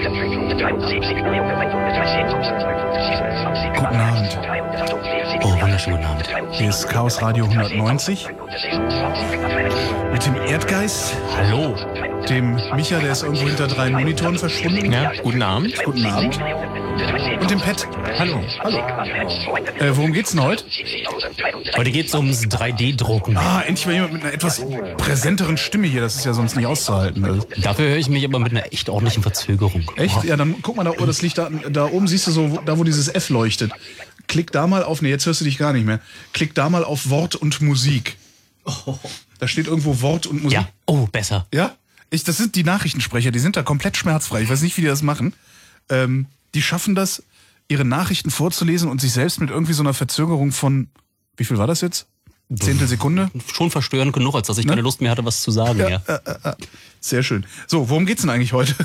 Guten Abend. Oh, wunderschönen guten Abend. Hier ist Chaos Radio 190 mit dem Erdgeist, Hallo. Dem Micha, der ist irgendwo hinter drei Monitoren verschwunden. Ja, guten Abend. Guten Abend. Und dem Pet. Hallo. Hallo. Äh, worum geht's denn heute? Heute geht's ums 3D-Drucken. Ah, endlich mal jemand mit einer etwas präsenteren Stimme hier. Das ist ja sonst nicht auszuhalten. Also, Dafür höre ich mich aber mit einer echt ordentlichen Verzögerung. echt? Ja, dann guck mal da, oh, das liegt da, da oben, siehst du so, da wo dieses F leuchtet. Klick da mal auf, nee, jetzt hörst du dich gar nicht mehr. Klick da mal auf Wort und Musik. Da steht irgendwo Wort und Musik. Ja, oh, besser. Ja, ich, das sind die Nachrichtensprecher, die sind da komplett schmerzfrei. Ich weiß nicht, wie die das machen. Ähm, die schaffen das, ihre Nachrichten vorzulesen und sich selbst mit irgendwie so einer Verzögerung von, wie viel war das jetzt? Zehntel Sekunde? Schon verstörend genug, als dass ich keine Lust mehr hatte, was zu sagen. Ja, Sehr schön. So, worum geht's denn eigentlich heute?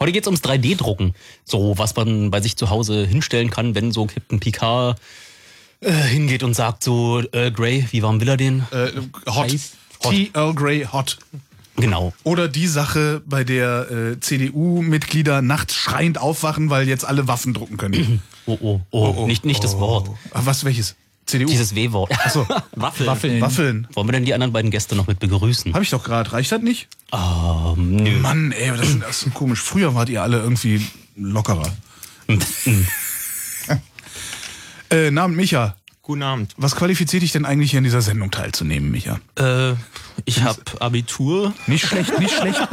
Heute geht's ums 3D-Drucken. So, was man bei sich zu Hause hinstellen kann, wenn so Captain Picard äh, hingeht und sagt so, äh, Grey, wie warm will er den? Äh, hot. Heiß. Hot. T. Earl Grey Hot. Genau. Oder die Sache, bei der äh, CDU-Mitglieder nachts schreiend aufwachen, weil jetzt alle Waffen drucken können. Oh, oh, oh, nicht, nicht das Wort. Ah, was, welches? CDU? Dieses W-Wort. Achso, Waffeln. Waffeln. Waffeln. Wollen wir denn die anderen beiden Gäste noch mit begrüßen? Habe ich doch gerade. Reicht das nicht? Ähm, nö. Mann, ey, das ist, das ist komisch. Früher wart ihr alle irgendwie lockerer. äh, Namen Micha. Guten Abend. Was qualifiziert dich denn eigentlich hier in dieser Sendung teilzunehmen, Micha? Äh, ich habe Abitur. Nicht schlecht, nicht schlecht.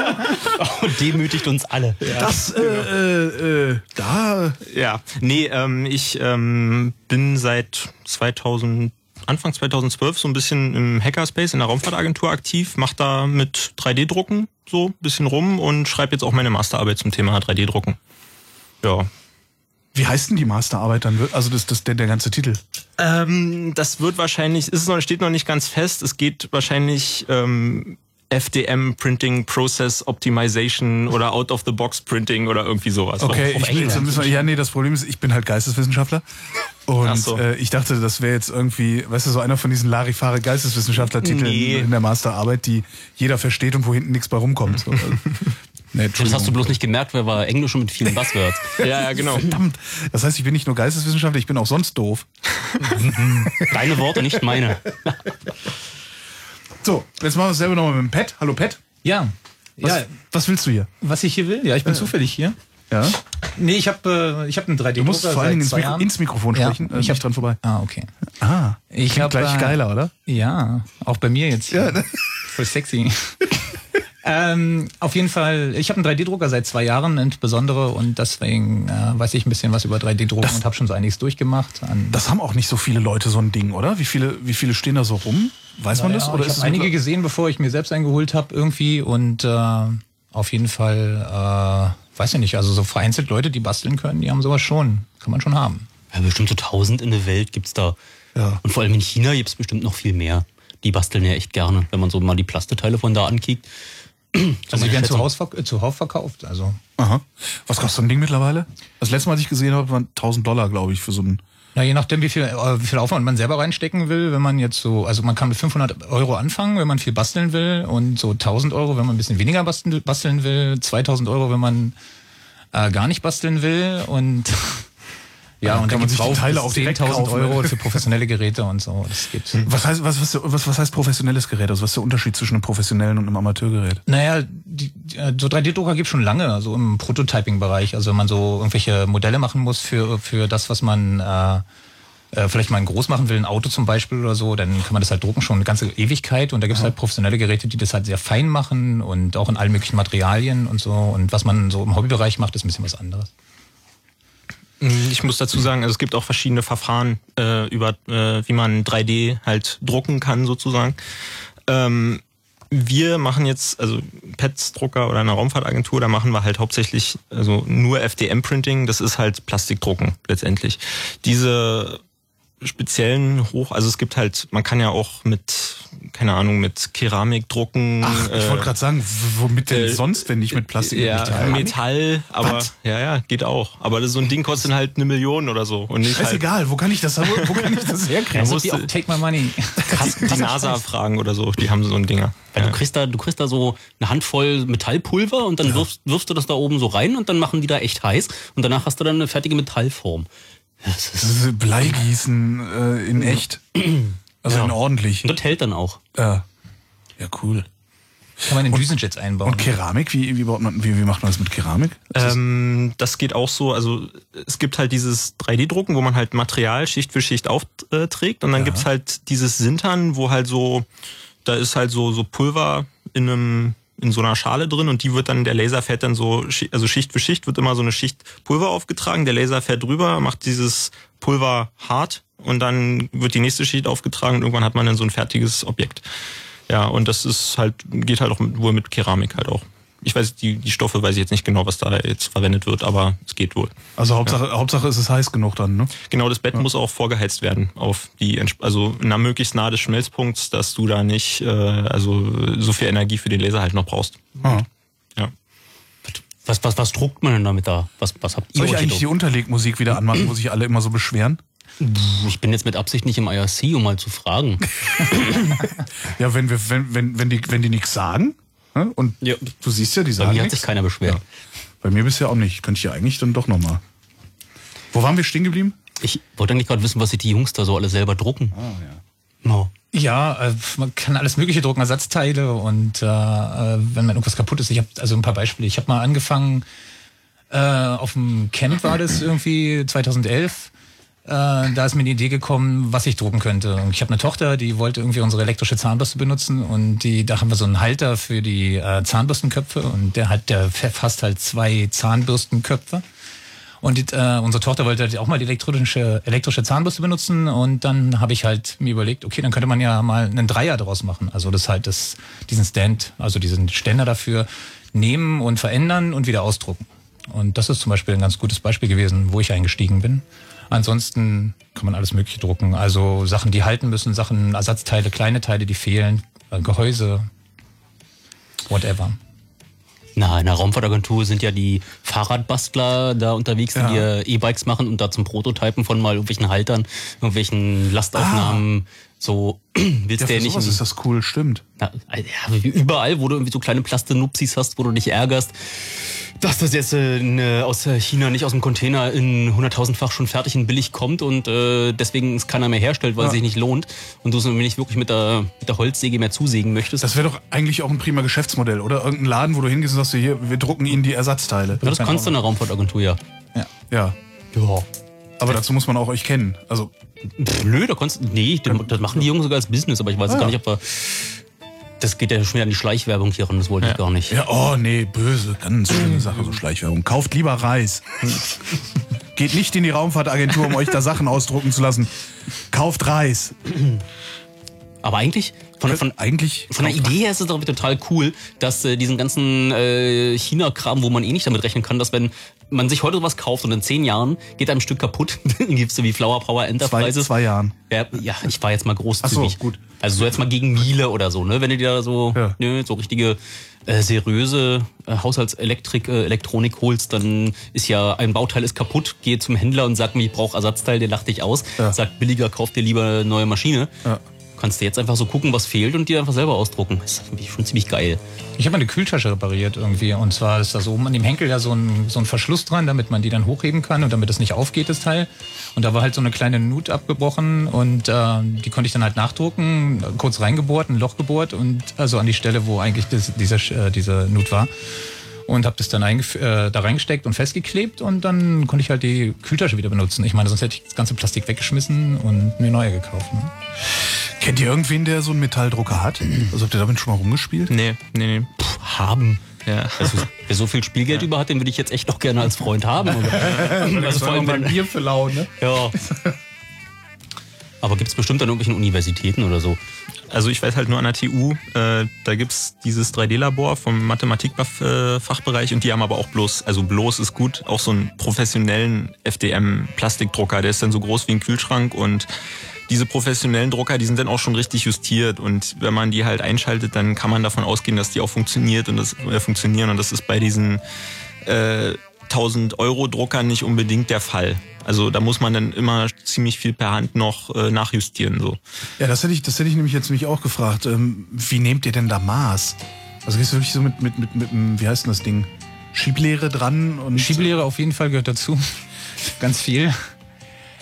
Oh, demütigt uns alle. Das, äh, äh, äh, da. Ja, nee, ähm, ich ähm, bin seit 2000, Anfang 2012 so ein bisschen im Hackerspace in der Raumfahrtagentur aktiv, mache da mit 3D-Drucken so ein bisschen rum und schreibe jetzt auch meine Masterarbeit zum Thema 3D-Drucken. Ja. Wie heißt denn die Masterarbeit dann? Also das, das der, der ganze Titel. Ähm, das wird wahrscheinlich, ist noch, steht noch nicht ganz fest. Es geht wahrscheinlich ähm, FDM Printing Process Optimization oder Out of the Box Printing oder irgendwie sowas. Okay, ich bin, jetzt müssen wir, ja, nee, das Problem ist, ich bin halt Geisteswissenschaftler. Und so. äh, ich dachte, das wäre jetzt irgendwie, weißt du, so einer von diesen Larifare Geisteswissenschaftler-Titeln Nee. in der Masterarbeit, die jeder versteht und wo hinten nichts bei rumkommt. So, also, nee, Das hast du bloß nicht gemerkt, weil war Englisch und mit vielen Buzzwords. Ja, ja, genau. Verdammt. Das heißt, ich bin nicht nur Geisteswissenschaftler, ich bin auch sonst doof. Deine Worte, nicht meine. So, jetzt machen wir es selber nochmal mit dem Pet. Hallo Pet. Ja. Was, ja, was willst du hier? was ich hier will? Ja, ich bin zufällig hier. Ja? Nee, ich habe äh, ich hab einen 3D-Drucker Du musst vor allen Dingen ins, Mikro, ins Mikrofon Ja, sprechen, äh, ich hab- dran vorbei. Ah, okay. Ah, Ich klingt hab, gleich äh, geiler, oder? Ja, auch bei mir jetzt. Ja, ne? Voll sexy. ähm, auf jeden Fall, ich habe einen 3D-Drucker seit zwei Jahren insbesondere und deswegen äh, weiß ich ein bisschen was über 3D-Drucken und habe schon so einiges durchgemacht. An, Das haben auch nicht so viele Leute so ein Ding, oder? Wie viele, wie viele stehen da so rum? Weiß man das? Oder ich ist habe es einige gesehen, bevor ich mir selbst eingeholt habe irgendwie und äh, auf jeden Fall, äh, weiß ich nicht, also so vereinzelt Leute, die basteln können, die haben sowas schon, kann man schon haben. Ja, bestimmt so tausend in der Welt gibt's da. Ja. Und vor allem in China gibt's bestimmt noch viel mehr. Die basteln ja echt gerne, wenn man so mal die Plasteteile von da ankickt. Also die werden Schätzung. zuhauf, verk- äh, zuhauf verkauft, also Aha. Was kostet so ein Ding mittlerweile? Das letzte Mal, als ich gesehen habe, waren 1000 Dollar, glaube ich, für so ein. Na, je nachdem, wie viel, äh, wie viel Aufwand man selber reinstecken will, wenn man jetzt so, also man kann mit 500 Euro anfangen, wenn man viel basteln will und so 1000 Euro, wenn man ein bisschen weniger basteln, basteln will, 2000 Euro, wenn man äh, gar nicht basteln will und ja, dann und kann dann gibt's Teile bis auch direkt 10.000 kaufen. Euro für professionelle Geräte und so. Das geht. Was heißt, was, was, was, was heißt professionelles Gerät? Also was ist der Unterschied zwischen einem professionellen und einem Amateurgerät? Naja, die, äh, so 3D-Drucker gibt schon lange, so im Prototyping-Bereich. Also wenn man so irgendwelche Modelle machen muss für, für das, was man äh, äh, vielleicht mal groß machen will, ein Auto zum Beispiel oder so, dann kann man das halt drucken schon eine ganze Ewigkeit. Und da gibt es halt professionelle Geräte, die das halt sehr fein machen und auch in allen möglichen Materialien und so. Und was man so im Hobbybereich macht, ist ein bisschen was anderes. Ich muss dazu sagen, also es gibt auch verschiedene Verfahren äh, über, äh, wie man 3D halt drucken kann sozusagen. Ähm, wir machen jetzt, also PETS-Drucker oder eine Raumfahrtagentur, da machen wir halt hauptsächlich also nur FDM-Printing, das ist halt Plastikdrucken letztendlich. Diese speziellen Hoch, also es gibt halt, man kann ja auch mit, keine Ahnung, mit Keramik drucken. Ach, ich wollte gerade sagen, womit denn äh, sonst, wenn nicht mit Plastik ja, Metall? Metall, aber Was? ja, ja, geht auch. Aber das, so ein Ding kostet halt eine Million oder so. Und nicht halt, Scheißegal, wo kann ich das, wo kann ich das herkriegen? musst du- Take my money. Krass, die NASA fragen oder so, die haben so ein Dinger. Weil Ja. du kriegst da, du kriegst da so eine Handvoll Metallpulver und dann wirfst, wirfst du das da oben so rein und dann machen die da echt heiß und danach hast du dann eine fertige Metallform. Das ist Bleigießen äh, in echt. Also in ordentlich. und das hält dann auch. Ja. ja, cool. Kann man in Düsenjets einbauen. Und Keramik, wie, wie, baut man, wie, wie macht man das mit Keramik? Ähm, das geht auch so, also es gibt halt dieses 3D-Drucken, wo man halt Material Schicht für Schicht aufträgt und dann gibt's halt dieses Sintern, wo halt so, da ist halt so, so Pulver in einem in so einer Schale drin und die wird dann, der Laser fährt dann so, also Schicht für Schicht wird immer so eine Schicht Pulver aufgetragen, der Laser fährt drüber, macht dieses Pulver hart und dann wird die nächste Schicht aufgetragen und irgendwann hat man dann so ein fertiges Objekt. Ja, und das ist halt, geht halt auch mit, wohl mit Keramik halt auch. Ich weiß, die, die Stoffe weiß ich jetzt nicht genau, was da jetzt verwendet wird, aber es geht wohl. Also Hauptsache, Hauptsache ist es heiß genug dann, ne? Genau, das Bett muss auch vorgeheizt werden auf die, also na, möglichst nah des Schmelzpunkts, dass du da nicht, äh, also so viel Energie für den Laser halt noch brauchst. Ah. Ja. Was, was, was druckt man denn damit da? Was, was habt ihr Soll ich eigentlich die? Unterlegmusik wieder anmachen, wo sich alle immer so beschweren? Ich bin jetzt mit Absicht nicht im IRC, um mal zu fragen. Ja, wenn wir, wenn, wenn, wenn die, wenn die nichts sagen, Ne? Und Ja. du siehst ja, die Bei sagen mir hat sich keiner beschwert. Bei mir bisher auch nicht. Könnte ich ja eigentlich dann doch nochmal. Wo waren wir stehen geblieben? Ich wollte eigentlich gerade wissen, was sich die Jungs da so alle selber drucken. Ah, ja. No. Ja, äh, man kann alles Mögliche drucken, Ersatzteile und äh, äh, wenn man irgendwas kaputt ist. Ich habe also ein paar Beispiele. Ich habe mal angefangen, äh, auf dem Camp war das irgendwie 2011. Äh, da ist mir die Idee gekommen, was ich drucken könnte. Und ich habe eine Tochter, die wollte irgendwie unsere elektrische Zahnbürste benutzen und die, da haben wir so einen Halter für die äh, Zahnbürstenköpfe und der hat, der fasst halt zwei Zahnbürstenköpfe. Und äh, unsere Tochter wollte halt auch mal die elektrische, elektrische Zahnbürste benutzen und dann habe ich halt mir überlegt, okay, dann könnte man ja mal einen Dreier daraus machen. Also das halt das, diesen Stand, also diesen Ständer dafür nehmen und verändern und wieder ausdrucken. Und das ist zum Beispiel ein ganz gutes Beispiel gewesen, wo ich eingestiegen bin. Ansonsten kann man alles Mögliche drucken. Also Sachen, die halten müssen, Sachen, Ersatzteile, kleine Teile, die fehlen, äh, Gehäuse, whatever. Na, in der Raumfahrtagentur sind ja die Fahrradbastler da unterwegs, die Ja. E-Bikes machen und da zum Prototypen von mal irgendwelchen Haltern, irgendwelchen Lastaufnahmen so willst Ja, du ja nicht. ist das cool, stimmt. Na, ja, überall, wo du irgendwie so kleine Plastenupsis hast, wo du dich ärgerst, dass das jetzt äh, ne, aus äh, China nicht aus dem Container in hunderttausendfach schon fertig und billig kommt und äh, deswegen es keiner mehr herstellt, weil Ja. es sich nicht lohnt und du es nicht wirklich mit der, mit der Holzsäge mehr zusägen möchtest. Das wäre doch eigentlich auch ein prima Geschäftsmodell, oder? Irgendein Laden, wo du hingehst und sagst, hier, wir drucken ihnen die Ersatzteile. ja, das kannst du in der Raumfahrtagentur, ja. Ja. Ja. Aber dazu muss man auch euch kennen. Also, Pff, nö, da kannst nee, das machen die Jungs sogar als Business, aber ich weiß Ah, gar ja. nicht, ob wir. Das geht ja schon wieder an die Schleichwerbung hier ran, das wollte ich gar nicht. ja, oh nee, böse, ganz schlimme Sache, so Schleichwerbung. Kauft lieber Reis. Geht nicht in die Raumfahrtagentur, um euch da Sachen ausdrucken zu lassen. Kauft Reis. Aber eigentlich, von, von, Eigentlich. Von der Idee her ist es doch total cool, dass äh, diesen ganzen äh, China-Kram, wo man eh nicht damit rechnen kann, dass wenn man sich heute was kauft und in zehn Jahren geht einem ein Stück kaputt, dann gibst du wie Flower Power Zwei, Enterprises. zwei Jahren. Ja, ja, ich war jetzt mal großzügig. Ach so, gut. Also so jetzt mal gegen Miele oder so, ne? Wenn du dir da so, Ja. ne, so richtige äh, seriöse äh, Haushaltselektrik, äh, Elektronik holst, dann ist ja ein Bauteil ist kaputt, geh zum Händler und sag mir, ich brauche Ersatzteil, der lacht dich aus, Ja. sagt billiger, kauf dir lieber eine neue Maschine. Ja. Kannst du jetzt einfach so gucken, was fehlt und dir einfach selber ausdrucken. Das ist schon ziemlich geil. Ich habe mal eine Kühltasche repariert irgendwie. Und zwar ist da so oben an dem Henkel ja so ein, so ein Verschluss dran, damit man die dann hochheben kann und damit es nicht aufgeht, das Teil. Und da war halt so eine kleine Nut abgebrochen und äh, die konnte ich dann halt nachdrucken, kurz reingebohrt, ein Loch gebohrt und also an die Stelle, wo eigentlich das, dieser, äh, diese Nut war. Und habe das dann äh, da reingesteckt und festgeklebt und dann konnte ich halt die Kühltasche wieder benutzen. Ich meine, sonst hätte ich das ganze Plastik weggeschmissen und mir neue gekauft. Ne? Kennt ihr irgendwen, der so einen Metalldrucker hat? Also habt ihr damit schon mal rumgespielt? Nee, nee, nee. Puh, haben. Ja. Also, wer so viel Spielgeld über hat, den würde ich jetzt echt noch gerne als Freund haben. Also vor allem, wenn, Bier für lau, ne? ja. Aber gibt es bestimmt an irgendwelchen Universitäten oder so. Also ich weiß halt nur an der TU, äh, da gibt's dieses 3D-Labor vom Mathematik-Fachbereich und die haben aber auch bloß, also bloß ist gut, auch so einen professionellen FDM-Plastikdrucker, der ist dann so groß wie ein Kühlschrank und diese professionellen Drucker, die sind dann auch schon richtig justiert und wenn man die halt einschaltet, dann kann man davon ausgehen, dass die auch funktioniert und das äh, funktionieren und das ist bei diesen äh, 1000 Euro Druckern nicht unbedingt der Fall. Also da muss man dann immer ziemlich viel per Hand noch äh, nachjustieren so. Ja, das hätte ich, das hätte ich nämlich jetzt mich auch gefragt. Ähm, wie nehmt ihr denn da Maß? Also gehst du wirklich so mit, mit, mit, mit, einem- wie heißt denn das Ding? Schieblehre dran und. Schieblehre auf jeden Fall gehört dazu. Ganz viel.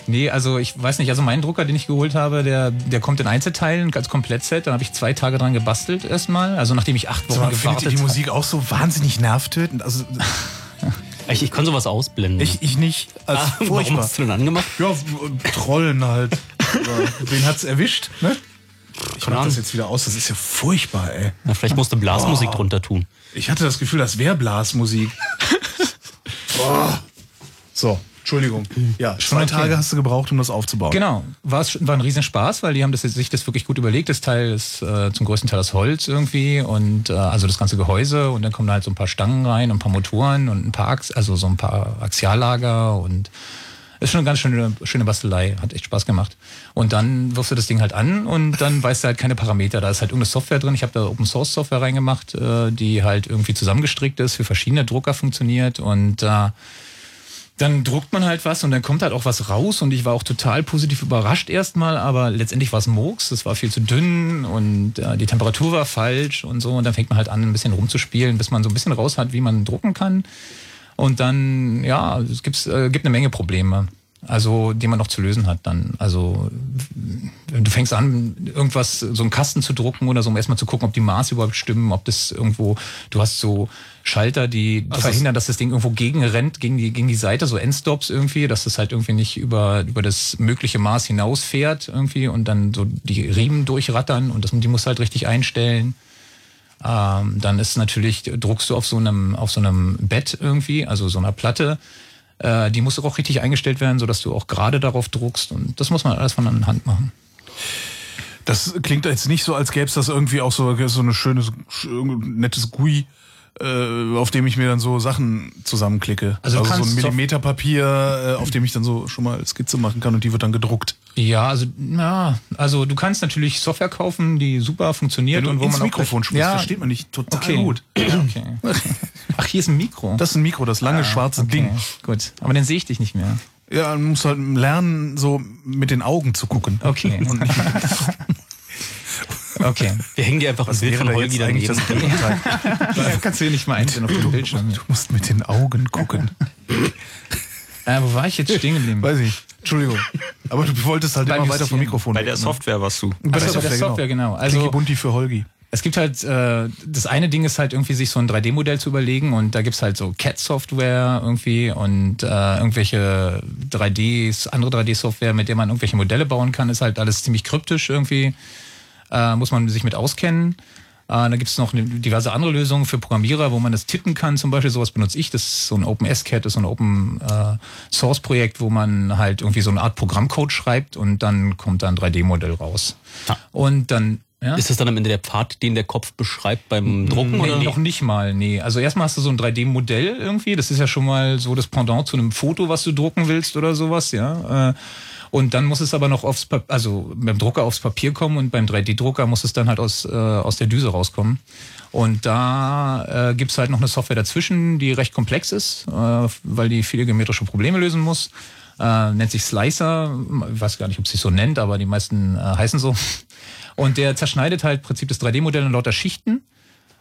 Nee, also ich weiß nicht, also mein Drucker, den ich geholt habe, der, der kommt in Einzelteilen als Komplettset. Dann habe ich zwei Tage dran gebastelt erstmal. Also nachdem ich acht Sag Wochen ihr gewartet die habe. Musik auch so wahnsinnig nervtötend? Also Ich, ich kann sowas ausblenden. ich, ich nicht. Also ah, warum hast du denn angemacht? Ja, Trollen halt. Wen hat's erwischt, ne? Ich mach das jetzt wieder aus, das ist ja furchtbar, ey. Na, vielleicht musst du Blasmusik drunter tun. Ich hatte das Gefühl, das wäre Blasmusik. Boah. So, Entschuldigung. Ja, zwei. Tage hast du gebraucht, um das aufzubauen. Genau, war, es, war ein Riesenspaß, weil die haben das, sich das wirklich gut überlegt. Das Teil ist äh, zum größten Teil aus Holz irgendwie und äh, also das ganze Gehäuse und dann kommen da halt so ein paar Stangen rein und ein paar Motoren und ein paar Ax also so ein paar Axiallager und ist schon eine ganz schöne, schöne Bastelei, hat echt Spaß gemacht. Und dann wirfst du das Ding halt an und dann weißt du halt keine Parameter. Da ist halt irgendeine Software drin. Ich habe da Open Source Software reingemacht, äh, die halt irgendwie zusammengestrickt ist, für verschiedene Drucker funktioniert und äh, dann druckt man halt was und dann kommt halt auch was raus und ich war auch total positiv überrascht erstmal, aber letztendlich war es Murks, es war viel zu dünn und äh, die Temperatur war falsch und so und dann fängt man halt an, ein bisschen rumzuspielen, bis man so ein bisschen raus hat, wie man drucken kann und dann, ja, es gibt, äh, gibt eine Menge Probleme. Also, die man noch zu lösen hat dann. Also, du fängst an, irgendwas, so einen Kasten zu drucken oder so, um erstmal zu gucken, ob die Maße überhaupt stimmen, ob das irgendwo, du hast so Schalter, die Also verhindern, dass das Ding irgendwo gegen rennt, gegen die, gegen die Seite, so Endstops irgendwie, dass das halt irgendwie nicht über, über das mögliche Maß hinausfährt irgendwie und dann so die Riemen durchrattern und das, die musst du halt richtig einstellen. Ähm, dann ist natürlich, druckst du auf so einem, auf so einem Bett irgendwie, also so einer Platte. Äh, die muss auch richtig eingestellt werden, sodass du auch gerade darauf druckst. Und das muss man alles von der Hand machen. Das klingt jetzt nicht so, als gäbe es das irgendwie auch so, so eine schöne, sch- nettes GUI, äh, auf dem ich mir dann so Sachen zusammenklicke. Also Also, so ein Millimeterpapier, äh, auf dem ich dann so schon mal Skizze machen kann und die wird dann gedruckt. Ja, also, ja, also du kannst natürlich Software kaufen, die super funktioniert und wo ins man auch Mikrofon gleich- sprichst, ja, versteht man nicht total okay. gut. Okay. Ach, hier ist ein Mikro. Das ist ein Mikro, das lange schwarze okay. Ding. Gut, aber dann sehe ich dich nicht mehr. Ja, man muss halt lernen, so mit den Augen zu gucken. Okay. Okay. Wir hängen dir einfach ein Bild von da Holgi daneben. das. Ja, kannst du hier nicht mal einstellen auf dem Bildschirm. Du musst mit den Augen gucken. Äh, wo war ich jetzt stehen geblieben? Weiß ich. Entschuldigung. Aber du wolltest halt Beim immer weiter vom. Mikrofon Bei der ne? Software warst du. Bei Ach so, bei der Software, genau. Also- Bunti für Holgi. Es gibt halt, äh, das eine Ding ist halt irgendwie, sich so ein 3D-Modell zu überlegen und da gibt's halt so CAD-Software irgendwie und äh, irgendwelche 3Ds, andere 3D-Software, mit der man irgendwelche Modelle bauen kann, ist halt alles ziemlich kryptisch irgendwie. Äh, muss man sich mit auskennen. Äh, da gibt's noch ne- diverse andere Lösungen für Programmierer, wo man das tippen kann. Zum Beispiel sowas benutze ich. Das ist so ein OpenSCAD, das ist so ein Open äh, Source Projekt, wo man halt irgendwie so eine Art Programmcode schreibt und dann kommt da ein 3D-Modell raus. Ah. Und dann ja? Ist das dann am Ende der Pfad, den der Kopf beschreibt beim Drucken? Nee, oder? noch nicht mal, nee. Also erstmal hast du so ein 3D-Modell irgendwie. Das ist ja schon mal so das Pendant zu einem Foto, was du drucken willst oder sowas, ja. Äh, Und dann muss es aber noch aufs, Pap also beim Drucker aufs Papier kommen und beim 3D-Drucker muss es dann halt aus, äh, aus der Düse rauskommen. Und da äh, gibt's halt noch eine Software dazwischen, die recht komplex ist, äh, weil die viele geometrische Probleme lösen muss. Äh, nennt sich Slicer, ich weiß gar nicht, ob es so nennt, aber die meisten äh, heißen so. Und der zerschneidet halt im Prinzip das 3D-Modell in lauter Schichten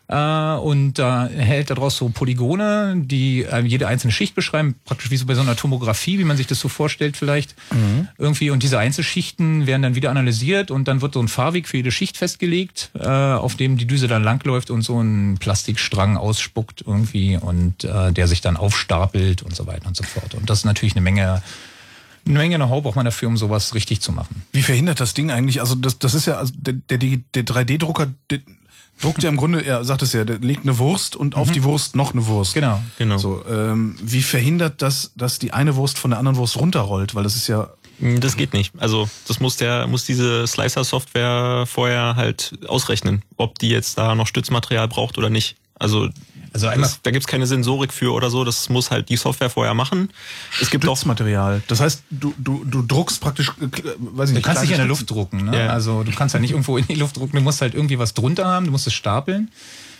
äh, und da hält daraus so Polygone, die äh, jede einzelne Schicht beschreiben, praktisch wie so bei so einer Tomographie, wie man sich das so vorstellt vielleicht. Irgendwie. Und diese Einzelschichten werden dann wieder analysiert und dann wird so ein Fahrweg für jede Schicht festgelegt, äh, auf dem die Düse dann langläuft und so ein Plastikstrang ausspuckt irgendwie und äh, der sich dann aufstapelt und so weiter und so fort. Und das ist natürlich eine Menge, eine Menge Know-how braucht man dafür, um sowas richtig zu machen. Wie verhindert das Ding eigentlich? Also das, das ist ja, also der, der, der 3D-Drucker der druckt ja im Grunde, er sagt es ja, der legt eine Wurst und auf die Wurst noch eine Wurst. Genau. Genau. So, ähm, wie verhindert das, dass die eine Wurst von der anderen Wurst runterrollt? Weil das ist ja, Das geht nicht. Also das muss der muss diese Slicer-Software vorher halt ausrechnen, ob die jetzt da noch Stützmaterial braucht oder nicht. Also Also einmal das, da gibt's keine Sensorik für oder so. Das muss halt die Software vorher machen. Es gibt auch Stützmaterial. Das heißt, du, du, du druckst praktisch, äh, weiß ich Du kannst nicht in der. Luft drucken, ne? Ja. Also du kannst ja nicht irgendwo in die Luft drucken, du musst halt irgendwie was drunter haben, du musst es stapeln.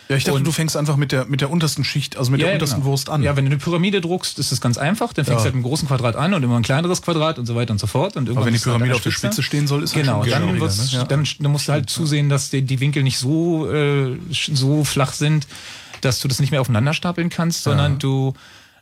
Ja, ich dachte, Und- du fängst einfach mit der, mit der untersten Schicht, also mit der untersten genau. Wurst an. Ja, wenn du eine Pyramide druckst, ist es ganz einfach. Dann fängst Ja. du halt mit einem großen Quadrat an und immer ein kleineres Quadrat und so weiter und so fort. Und Aber wenn die halt Pyramide an auf der Spitze stehen soll, ist halt Genau, schon dann, wird's, ne? Ja. dann, dann musst du halt zusehen, dass die, die Winkel nicht so, äh, so flach sind, dass du das nicht mehr aufeinander stapeln kannst, sondern du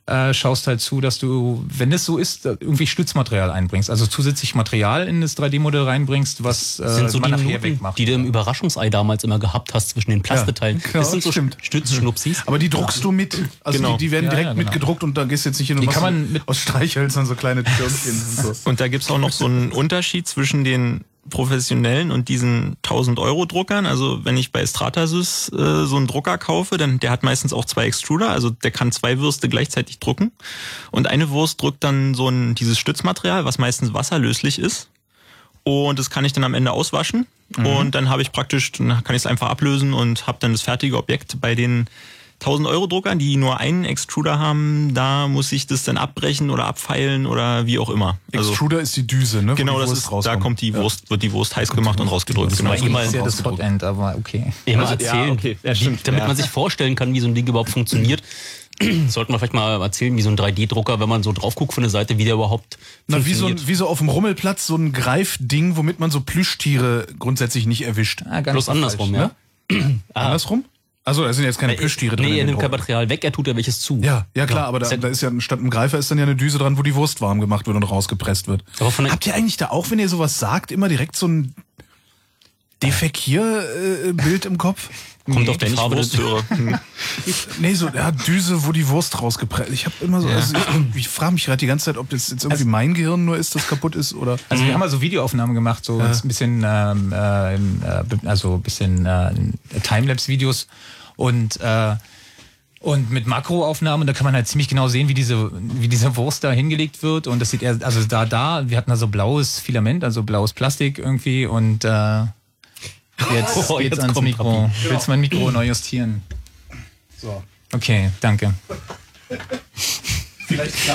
äh, schaust halt zu, dass du, wenn es so ist, da irgendwie Stützmaterial einbringst. Also zusätzlich Material in das 3D-Modell reinbringst, was äh, sind so man die nachher Minuten, wegmacht. die du im Überraschungsei damals immer gehabt hast zwischen den Plasteteilen. genau, das sind so stimmt. Stützschnupsis. Aber die druckst du mit. Also Genau. die, die werden Ja, direkt ja, genau. mitgedruckt und da gehst du jetzt nicht hin und Die machst kann man mit- aus Streichhölzern so kleine Türmchen und so. Und da gibt's auch noch so einen Unterschied zwischen den professionellen und diesen 1000 Euro Druckern. Also wenn ich bei Stratasys äh, so einen Drucker kaufe, dann der hat meistens auch zwei Extruder, also der kann zwei Würste gleichzeitig drucken. Und eine Wurst drückt dann so ein dieses Stützmaterial, was meistens wasserlöslich ist. Und das kann ich dann am Ende auswaschen. Und dann habe ich praktisch, dann kann ich es einfach ablösen und habe dann das fertige Objekt bei den 1000 Euro Druckern, die nur einen Extruder haben, da muss ich das dann abbrechen oder abfeilen oder wie auch immer. Also Extruder ist die Düse, ne? genau, die das ist, da rauskommt. kommt die Wurst, wird die Wurst heiß gemacht und rausgedrückt. Genau. war Das ist ja das rausgedruckt. Frontend, aber okay. Immer Also, ja, erzählen, okay. Ja, wie, stimmt, damit ja. man sich vorstellen kann, wie so ein Ding überhaupt funktioniert. Sollten wir vielleicht mal erzählen, wie so ein 3D-Drucker, wenn man so drauf guckt von der Seite, wie der überhaupt Na, wie so, funktioniert. ein, wie so auf dem Rummelplatz so ein Greifding, womit man so Plüschtiere grundsätzlich nicht erwischt. Ah, gar Bloß andersrum, falsch. ja. Andersrum? Also, da sind jetzt keine Plüschtiere drin. Nee, er nimmt kein. Material weg, er tut ja welches zu. Ja, ja klar, aber da, Ist ja- da ist ja statt einem Greifer ist dann ja eine Düse dran, wo die Wurst warm gemacht wird und rausgepresst wird. Aber von Habt ihr eigentlich da auch, wenn ihr sowas sagt, immer direkt so ein Defekier-Bild im Kopf? Kommt auf die Wenn ich Farbe Wurst des, höre. Hm. Nee, so ja, Düse, wo die Wurst rausgepresst. Ich habe immer so, also ich, ich frage mich gerade die ganze Zeit, ob das jetzt irgendwie mein Gehirn nur ist, das kaputt ist oder. Also wir haben also Videoaufnahmen gemacht, so ein bisschen, ähm, äh, äh, also ein bisschen äh, Timelapse-Videos und äh, und mit Makroaufnahmen, da kann man halt ziemlich genau sehen, wie diese, wie diese Wurst da hingelegt wird. Und das sieht eher, also da, da, wir hatten da so blaues Filament, also blaues Plastik irgendwie und äh, jetzt Oh, geht's jetzt ans kommt Mikro. Papi. Willst du mein Mikro neu justieren? So. Okay, danke.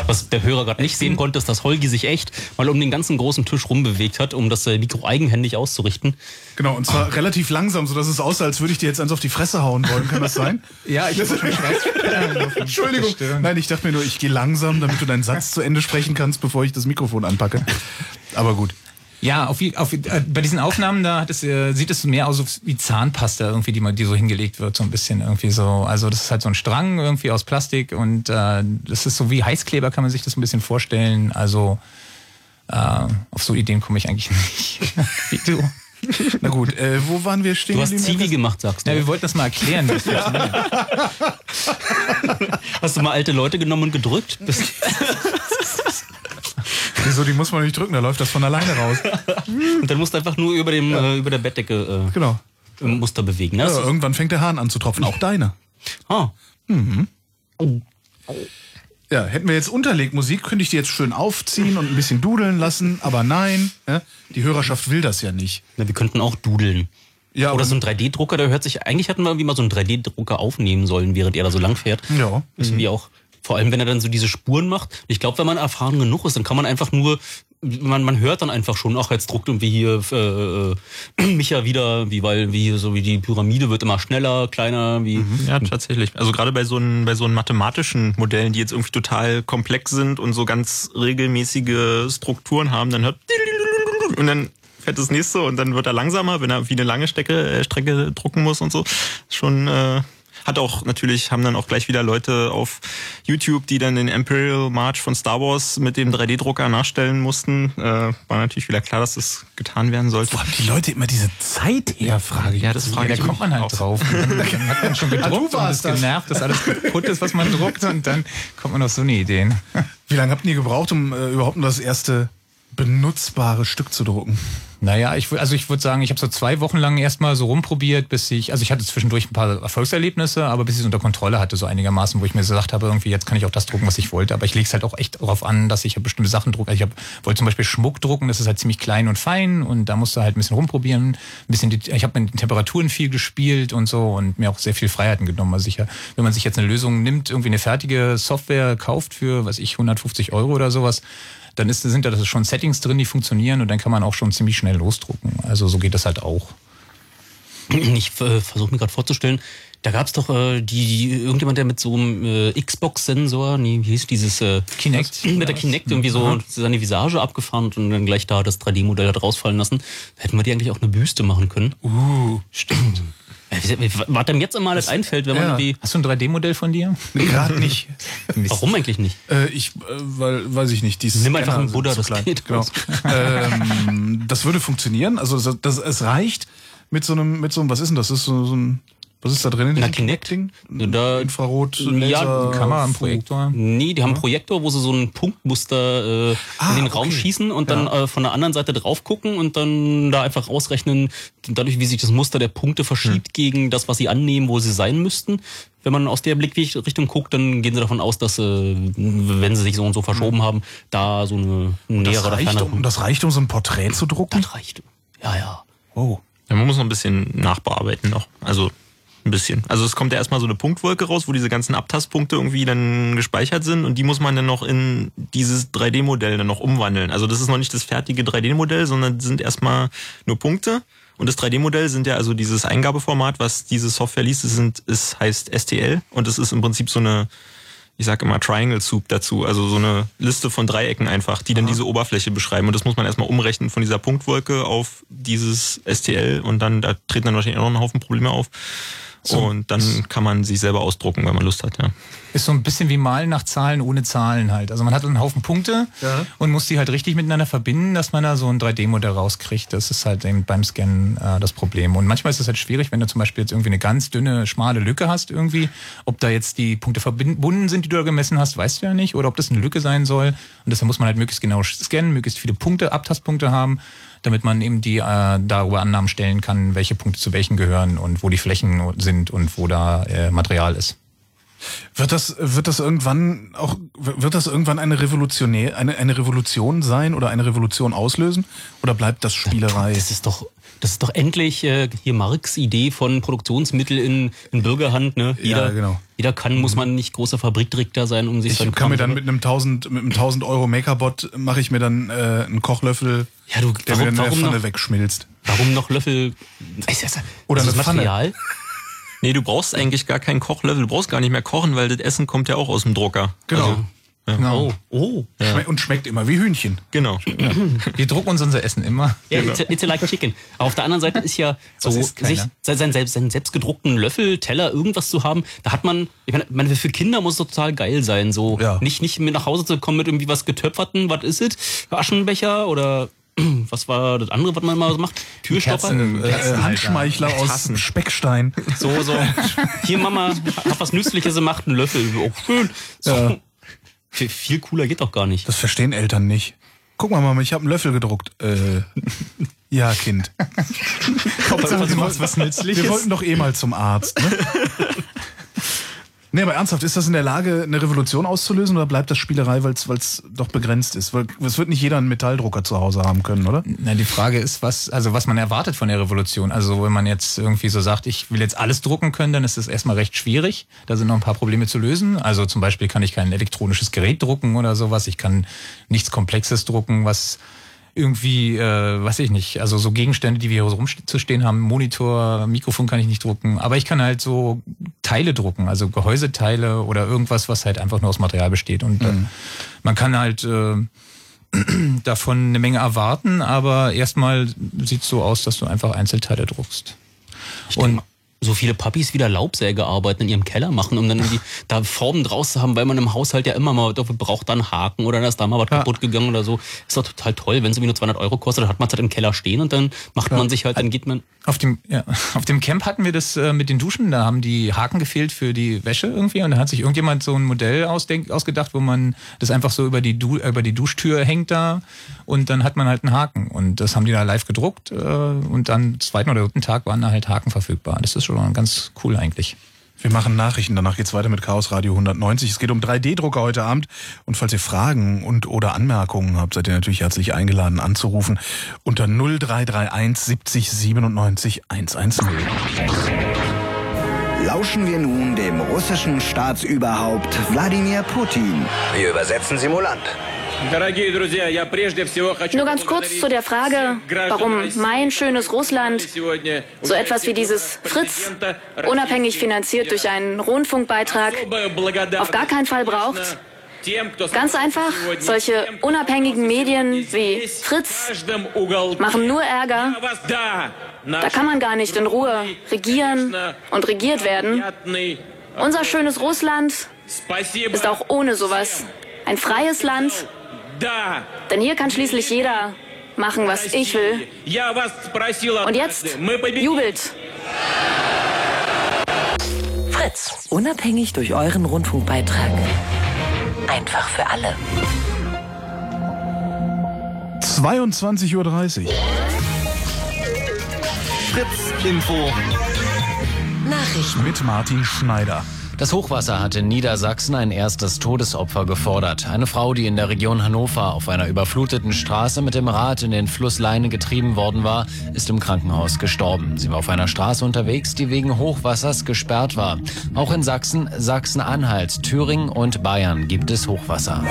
was der Hörer gerade nicht sehen konnte, ist, dass Holgi sich echt mal um den ganzen großen Tisch rumbewegt hat, um das äh, Mikro eigenhändig auszurichten. Genau, und zwar relativ langsam, sodass es aussah, als würde ich dir jetzt eins auf die Fresse hauen wollen. Kann das sein? Ja, ich Entschuldigung. Nein, ich dachte mir nur, ich gehe langsam, damit du deinen Satz zu Ende sprechen kannst, bevor ich das Mikrofon anpacke. Aber gut. Ja, auf, auf, äh, bei diesen Aufnahmen da hat es, äh, sieht es mehr aus wie Zahnpasta irgendwie, die, man, die so hingelegt wird, so ein bisschen irgendwie so. Also das ist halt so ein Strang irgendwie aus Plastik und äh, das ist so wie Heißkleber, kann man sich das ein bisschen vorstellen. Also äh, auf so Ideen komme ich eigentlich nicht. wie du. Na gut, äh, wo waren wir stehen? Du hast? Zivi gemacht, sagst du. Ja, wir wollten das mal erklären. Das funktioniert. Hast du mal alte Leute genommen und gedrückt? Wieso, die muss man nicht drücken, da läuft das von alleine raus. und dann musst du einfach nur über, dem, äh, über der Bettdecke äh, Genau. Muster bewegen. Ne? Ja, ist- irgendwann fängt der Hahn an zu tropfen, auch deiner. ah, Ja, hätten wir jetzt Unterlegmusik, könnte ich die jetzt schön aufziehen und ein bisschen dudeln lassen, aber nein, ja, die Hörerschaft will das ja nicht. na, wir könnten auch dudeln. Ja, Oder so ein 3D-Drucker, der hört sich, eigentlich hätten wir irgendwie mal so einen 3D-Drucker aufnehmen sollen, während er da so lang fährt. Ja. Wissen wir auch. Vor allem, wenn er dann so diese Spuren macht. Ich glaube, wenn man erfahren genug ist, dann kann man einfach nur, man, man hört dann einfach schon, ach, jetzt druckt irgendwie hier äh, äh, Micha wieder, wie weil, wie so wie die Pyramide wird immer schneller, kleiner, wie. Ja, tatsächlich. Also gerade bei so einen, bei so einen mathematischen Modellen, die jetzt irgendwie total komplex sind und so ganz regelmäßige Strukturen haben, dann hört und dann fährt das nächste und dann wird er langsamer, wenn er wie eine lange Strecke, äh, Strecke drucken muss und so. Schon äh, hat auch natürlich, haben dann auch gleich wieder Leute auf YouTube, die dann den Imperial March von Star Wars mit dem 3D-Drucker nachstellen mussten. Äh, war natürlich wieder klar, dass das getan werden sollte. Wo haben die Leute immer diese Zeit her, frage ich. Ja, das frage ich da kommt man halt auch. drauf. Und Dann, dann hat man schon gedruckt und warst ist das. genervt, dass alles kaputt ist, was man druckt und dann kommt man auf so eine Ideen. Wie lange habt ihr gebraucht, um äh, überhaupt nur das erste benutzbare Stück zu drucken? Naja, ich, also ich würde sagen, ich habe so zwei Wochen lang erstmal so rumprobiert, bis ich, also ich hatte zwischendurch ein paar Erfolgserlebnisse, aber bis ich es unter Kontrolle hatte, so einigermaßen, wo ich mir gesagt habe, irgendwie jetzt kann ich auch das drucken, was ich wollte. Aber ich lege es halt auch echt darauf an, dass ich bestimmte Sachen drucke. Also ich hab, wollte zum Beispiel Schmuck drucken, das ist halt ziemlich klein und fein und da musst du halt ein bisschen rumprobieren. Ein bisschen, die, ich habe mit den Temperaturen viel gespielt und so und mir auch sehr viel Freiheiten genommen. Also ich, wenn man sich jetzt eine Lösung nimmt, irgendwie eine fertige Software kauft für, was ich, 150 Euro oder sowas, dann ist, sind da schon Settings drin, die funktionieren und dann kann man auch schon ziemlich schnell losdrucken. Also so geht das halt auch. Ich äh, versuche mir gerade vorzustellen, da gab es doch äh, die, die, irgendjemand, der mit so einem äh, Xbox-Sensor, nee, wie hieß dieses äh, Kinect? Mit der Kinect irgendwie so seine Visage abgefahren und dann gleich da das 3D-Modell hat rausfallen lassen. Da hätten wir die eigentlich auch eine Büste machen können. Uh, Stimmt. Was einem jetzt immer alles einfällt, wenn man ja. irgendwie. Hast du ein 3D-Modell von dir? gerade nicht. Warum eigentlich nicht? Äh, ich, äh, weil, weiß ich nicht. Die Nimm einfach Scanner einen sind Buddha, das klein. geht Genau. ähm, das würde funktionieren. Also das, das, es reicht mit so einem, mit so einem, was ist denn das? das ist so, so ein, was ist da drin? in Na, Kinect. Ding? Da- Infrarot, Ja, Laser, Kamera am Projektor? Nee, die haben einen Projektor, wo sie so ein Punktmuster äh, Ah, in den Raum okay. schießen und dann äh, von der anderen Seite drauf gucken und dann da einfach ausrechnen, dadurch, wie sich das Muster der Punkte verschiebt gegen das, was sie annehmen, wo sie sein müssten. Wenn man aus der Blickrichtung guckt, dann gehen sie davon aus, dass, äh, wenn sie sich so und so verschoben haben, da so eine nähere oder reicht, fernere um, das reicht, um so ein Porträt zu drucken? Das reicht. Ja, ja. Oh. Ja, man muss noch ein bisschen nachbearbeiten noch. Also ein bisschen. Also es kommt ja erstmal so eine Punktwolke raus, wo diese ganzen Abtastpunkte irgendwie dann gespeichert sind und die muss man dann noch in dieses 3D-Modell dann noch umwandeln. Also das ist noch nicht das fertige 3D-Modell, sondern sind erstmal nur Punkte. Und das 3D-Modell sind ja also dieses Eingabeformat, was diese Software liest, das sind, es heißt STL und das ist im Prinzip so eine ich sage immer Triangle Soup dazu, also so eine Liste von Dreiecken einfach, die dann diese Oberfläche beschreiben. Und das muss man erstmal umrechnen von dieser Punktwolke auf dieses STL und dann, da treten dann wahrscheinlich auch noch ein Haufen Probleme auf. Und dann kann man sich selber ausdrucken, wenn man Lust hat, ja. Ist so ein bisschen wie Malen nach Zahlen ohne Zahlen halt. Also man hat einen Haufen Punkte und muss die halt richtig miteinander verbinden, dass man da so ein 3D-Modell rauskriegt. Das ist halt eben beim Scannen äh, das Problem. Und manchmal ist es halt schwierig, wenn du zum Beispiel jetzt irgendwie eine ganz dünne, schmale Lücke hast irgendwie. Ob da jetzt die Punkte verbunden sind, die du da gemessen hast, weißt du ja nicht. Oder ob das eine Lücke sein soll. Und deshalb muss man halt möglichst genau scannen, möglichst viele Punkte, Abtastpunkte haben damit man eben die äh, darüber Annahmen stellen kann, welche Punkte zu welchen gehören und wo die Flächen sind und wo da äh, Material ist. Wird das, wird das irgendwann auch, wird das irgendwann eine revolutionär, eine, eine Revolution sein oder eine Revolution auslösen? Oder bleibt das Spielerei? Das ist doch, das ist doch endlich äh, hier Marx Idee von Produktionsmittel in, in Bürgerhand. Ne? Jeder, Ja, genau. jeder kann, muss man nicht großer Fabrikdirektor sein, um sich Ich seinen kann Kram mir dann mit einem 1000, mit einem 1000 Euro Makerbot mache ich mir dann äh, einen Kochlöffel, Ja, du, der mir warum, in der warum, Pfanne noch, wegschmilzt. warum noch Löffel? Ist das, Oder das. Material? Nee, du brauchst eigentlich gar keinen Kochlöffel, du brauchst gar nicht mehr kochen, weil das Essen kommt ja auch aus dem Drucker. Genau. Oh, oh. Schme und schmeckt immer wie Hühnchen. Genau. Wir drucken uns unser Essen immer. Ja, it's, a, it's a like chicken. Aber auf der anderen Seite ist ja so, keiner. sich sein, sein, selbst, seinen selbstgedruckten Löffel, Teller, irgendwas zu haben, da hat man, ich meine, für Kinder muss es total geil sein, so Ja. nicht, nicht mit nach Hause zu kommen mit irgendwie was getöpferten, was ist es? Aschenbecher oder was war das andere, was man mal so macht? Türstopper? Kerzen- Äh, Kerzenhalter. Handschmeichler aus Tassen. Speckstein. So, so. Hier, Mama, hat was Nützliches gemacht, einen Löffel. Oh, schön. So. Ja. Viel, viel cooler geht doch gar nicht. Das verstehen Eltern nicht. Guck mal, Mama, ich habe einen Löffel gedruckt. Äh, ja, Kind. Hauptsache, du machst was Nützliches. Wir wollten doch eh mal zum Arzt. Ne? Nee, aber ernsthaft, ist das in der Lage, eine Revolution auszulösen oder bleibt das Spielerei, weil es doch begrenzt ist? Weil es wird nicht jeder einen Metalldrucker zu Hause haben können, oder? Na, die Frage ist, was, also was man erwartet von der Revolution. Also wenn man jetzt irgendwie so sagt, ich will jetzt alles drucken können, dann ist das erstmal recht schwierig. Da sind noch ein paar Probleme zu lösen. Also zum Beispiel kann ich kein elektronisches Gerät drucken oder sowas. Ich kann nichts Komplexes drucken, was irgendwie, äh, weiß ich nicht, also so Gegenstände, die wir hier rumzustehen haben, Monitor, Mikrofon kann ich nicht drucken, aber ich kann halt so Teile drucken, also Gehäuseteile oder irgendwas, was halt einfach nur aus Material besteht. Und äh, man kann halt äh, davon eine Menge erwarten, aber erstmal sieht's so aus, dass du einfach Einzelteile druckst. Und so viele Papis wieder Laubsäge arbeiten in ihrem Keller machen, um dann irgendwie da Formen draus zu haben, weil man im Haushalt ja immer mal dafür braucht dann Haken oder dann ist da mal was kaputt gegangen oder so. Ist doch total toll, wenn es irgendwie nur 200 Euro kostet, dann hat man es halt im Keller stehen und dann macht man sich halt, dann geht man, Auf dem, ja, auf dem Camp hatten wir das äh, mit den Duschen, da haben die Haken gefehlt für die Wäsche irgendwie und da hat sich irgendjemand so ein Modell ausdenk, ausgedacht, wo man das einfach so über die, du, über die Duschtür hängt da und dann hat man halt einen Haken und das haben die da live gedruckt äh, und dann zweiten oder dritten Tag waren da halt Haken verfügbar. Das ist schon ganz cool eigentlich. Wir machen Nachrichten, danach geht's weiter mit Chaos Radio 190. Es geht um 3D-Drucker heute Abend. Und falls ihr Fragen und oder Anmerkungen habt, seid ihr natürlich herzlich eingeladen anzurufen unter 0331 70 97 110. Lauschen wir nun dem russischen Staatsüberhaupt Wladimir Putin. Wir übersetzen simulant. Nur ganz kurz zu der Frage, warum mein schönes Russland so etwas wie dieses Fritz, unabhängig finanziert durch einen Rundfunkbeitrag, auf gar keinen Fall braucht. Ganz einfach, solche unabhängigen Medien wie Fritz machen nur Ärger. Da kann man gar nicht in Ruhe regieren und regiert werden. Unser schönes Russland ist auch ohne sowas ein freies Land, denn hier kann schließlich jeder machen, was ich will. Und jetzt jubelt. Fritz. Unabhängig durch euren Rundfunkbeitrag. Einfach für alle. 22.30 Uhr. Fritz Info. Nachrichten. Mit Martin Schneider. Das Hochwasser hat in Niedersachsen ein erstes Todesopfer gefordert. Eine Frau, die in der Region Hannover auf einer überfluteten Straße mit dem Rad in den Fluss Leine getrieben worden war, ist im Krankenhaus gestorben. Sie war auf einer Straße unterwegs, die wegen Hochwassers gesperrt war. Auch in Sachsen, Sachsen-Anhalt, Thüringen und Bayern gibt es Hochwasser.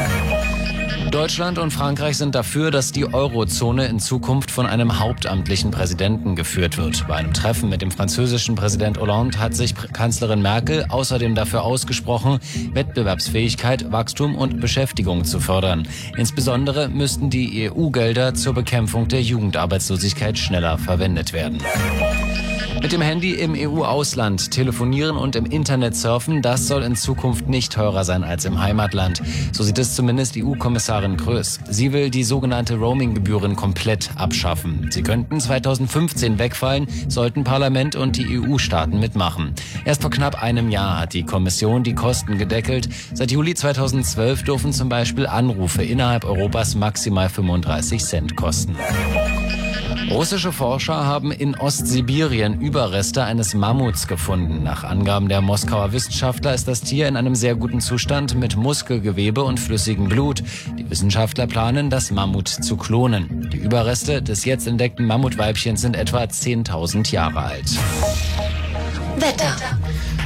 Deutschland und Frankreich sind dafür, dass die Eurozone in Zukunft von einem hauptamtlichen Präsidenten geführt wird. Bei einem Treffen mit dem französischen Präsident Hollande hat sich Kanzlerin Merkel außerdem dafür ausgesprochen, Wettbewerbsfähigkeit, Wachstum und Beschäftigung zu fördern. Insbesondere müssten die EU-Gelder zur Bekämpfung der Jugendarbeitslosigkeit schneller verwendet werden. Mit dem Handy im EU-Ausland telefonieren und im Internet surfen, das soll in Zukunft nicht teurer sein als im Heimatland. So sieht es zumindest EU-Kommissarin Kröß. Sie will die sogenannte Roaming-Gebühren komplett abschaffen. Sie könnten 2015 wegfallen, sollten Parlament und die EU-Staaten mitmachen. Erst vor knapp einem Jahr hat die Kommission die Kosten gedeckelt. Seit Juli 2012 dürfen zum Beispiel Anrufe innerhalb Europas maximal 35 Cent kosten. Russische Forscher haben in Ostsibirien Überreste eines Mammuts gefunden. Nach Angaben der Moskauer Wissenschaftler ist das Tier in einem sehr guten Zustand mit Muskelgewebe und flüssigem Blut. Die Wissenschaftler planen, das Mammut zu klonen. Die Überreste des jetzt entdeckten Mammutweibchens sind etwa 10.000 Jahre alt. Wetter.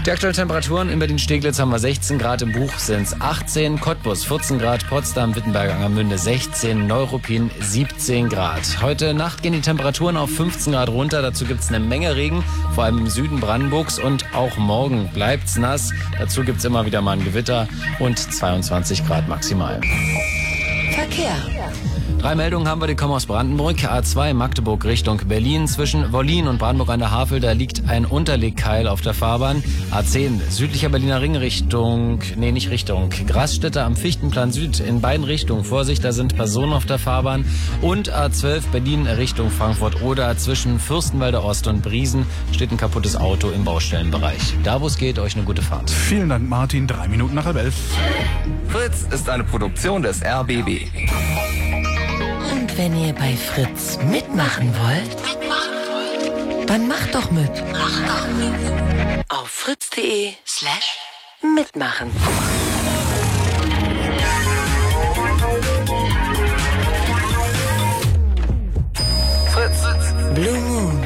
Die aktuellen Temperaturen in Berlin-Steglitz haben wir 16 Grad, im Buch sind es 18, Cottbus 14 Grad, Potsdam, Wittenberg, Angermünde 16, Neuruppin 17 Grad. Heute Nacht gehen die Temperaturen auf 15 Grad runter, dazu gibt es eine Menge Regen, vor allem im Süden Brandenburgs und auch morgen bleibt's nass. Dazu gibt es immer wieder mal ein Gewitter und 22 Grad maximal. Verkehr. Drei Meldungen haben wir, die kommen aus Brandenburg. A2 Magdeburg Richtung Berlin. Zwischen Wollin und Brandenburg an der Havel, da liegt ein Unterlegkeil auf der Fahrbahn. A10 südlicher Berliner Ring Richtung, nee, nicht Richtung, Grasstätte am Fichtenplan Süd in beiden Richtungen. Vorsicht, da sind Personen auf der Fahrbahn. Und A12 Berlin Richtung Frankfurt oder zwischen Fürstenwalder Ost und Briesen steht ein kaputtes Auto im Baustellenbereich. Da, wo es geht, euch eine gute Fahrt. Vielen Dank, Martin. Drei Minuten nach halb elf. Fritz ist eine Produktion des RBB. Wenn ihr bei Fritz mitmachen wollt, dann macht doch mit. Auf fritz.de slash mitmachen. Fritz. Blue Moon.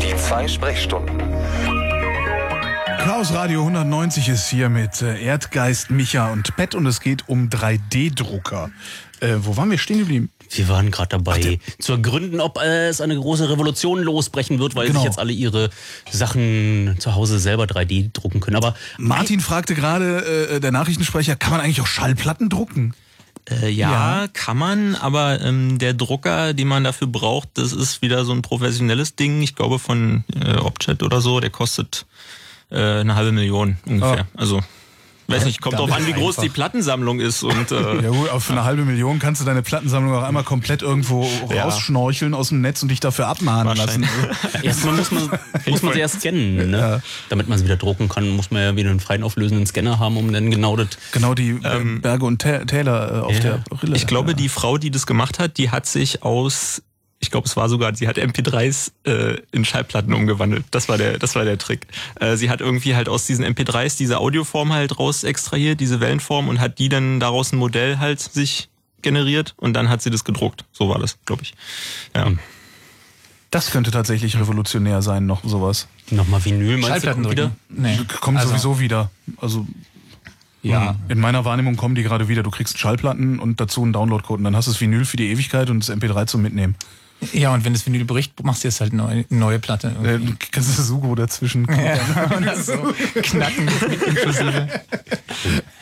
Die zwei Sprechstunden. Chaos Radio 190 ist hier mit äh, Erdgeist, Micha und Pet und es geht um 3D-Drucker. Äh, wo waren wir stehen geblieben? Wir waren gerade dabei zu ergründen, ob äh, es eine große Revolution losbrechen wird, weil Genau. sich jetzt alle ihre Sachen zu Hause selber 3D drucken können. Aber Martin fragte gerade, äh, der Nachrichtensprecher, kann man eigentlich auch Schallplatten drucken? Äh, ja, kann man, aber ähm, der Drucker, den man dafür braucht, das ist wieder so ein professionelles Ding. Ich glaube von äh, Opchat oder so, der kostet äh, eine halbe Million ungefähr. Also weiß nicht, kommt drauf an, wie groß die Plattensammlung ist und äh, Ja gut, auf eine halbe Million kannst du deine Plattensammlung auch einmal komplett irgendwo Ja. rausschnorcheln aus dem Netz und dich dafür abmahnen lassen. Erstmal muss man, muss man sie erst scannen. Ne? Damit man sie wieder drucken kann, muss man ja wieder einen freien auflösenden Scanner haben, um dann genau das Genau die äh, Berge und Tä Täler äh, auf Ja. der Brille. Ich glaube, die Frau, die das gemacht hat, die hat sich aus, ich glaube, es war sogar, sie hat MP3s äh, in Schallplatten umgewandelt. Das war der, das war der Trick. Äh, sie hat irgendwie halt aus diesen MP3s diese Audioform halt raus extrahiert, diese Wellenform und hat die dann daraus ein Modell halt sich generiert und dann hat sie das gedruckt. So war das, glaube ich. Ja. Das könnte tatsächlich revolutionär sein, noch sowas. nochmal Vinyl meinst du Schallplatten kommt wieder. Nee. Kommt Also, sowieso wieder. Also Ja. in meiner Wahrnehmung kommen die gerade wieder. Du kriegst Schallplatten und dazu einen Downloadcode und dann hast du das Vinyl für die Ewigkeit und das MP3 zum Mitnehmen. Ja, und wenn das Vinyl bricht, machst du jetzt halt eine neue, Platte. Äh, irgendwie. du kannst das Sugo dazwischen. Ja, so knacken inklusive.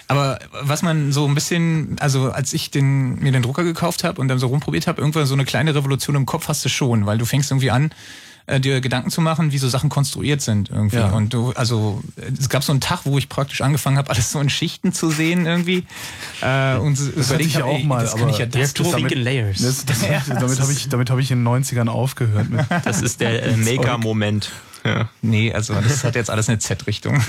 Aber was man so ein bisschen, also als ich den, mir den Drucker gekauft habe und dann so rumprobiert habe, irgendwann so eine kleine Revolution im Kopf hast du schon, weil du fängst irgendwie an, äh, dir Gedanken zu machen, wie so Sachen konstruiert sind irgendwie. Ja. Und du, also es gab so einen Tag, wo ich praktisch angefangen habe, alles so in Schichten zu sehen irgendwie. Äh, und so Das hatte ich ja hab, auch ey, mal, das kann aber ich ja das think in layers. Das, das, Ja, damit das habe ich, damit habe ich in den 90ern aufgehört. Mit. Das ist der äh, Maker-Moment. Ja. Nee, also das hat jetzt alles eine Z-Richtung.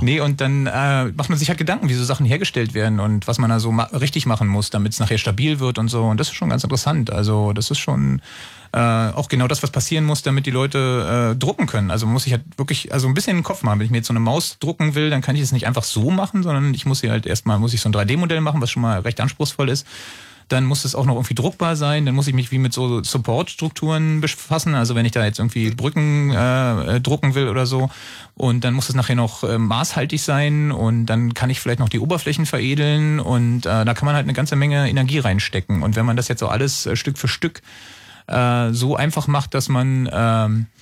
Nee, und dann äh, macht man sich halt Gedanken, wie so Sachen hergestellt werden und was man da so ma richtig machen muss, damit es nachher stabil wird und so. Und das ist schon ganz interessant. Also das ist schon äh, auch genau das, was passieren muss, damit die Leute äh, drucken können. Also muss ich halt wirklich also ein bisschen in den Kopf machen. Wenn ich mir jetzt so eine Maus drucken will, dann kann ich es nicht einfach so machen, sondern ich muss hier halt erstmal muss ich so ein 3D-Modell machen, was schon mal recht anspruchsvoll ist. Dann muss es auch noch irgendwie druckbar sein, dann muss ich mich wie mit so Support-Strukturen befassen, also wenn ich da jetzt irgendwie Brücken äh, äh, drucken will oder so. Und dann muss es nachher noch äh, maßhaltig sein. Und dann kann ich vielleicht noch die Oberflächen veredeln. Und äh, da kann man halt eine ganze Menge Energie reinstecken. Und wenn man das jetzt so alles äh, Stück für Stück äh, so einfach macht, dass man ähm, äh,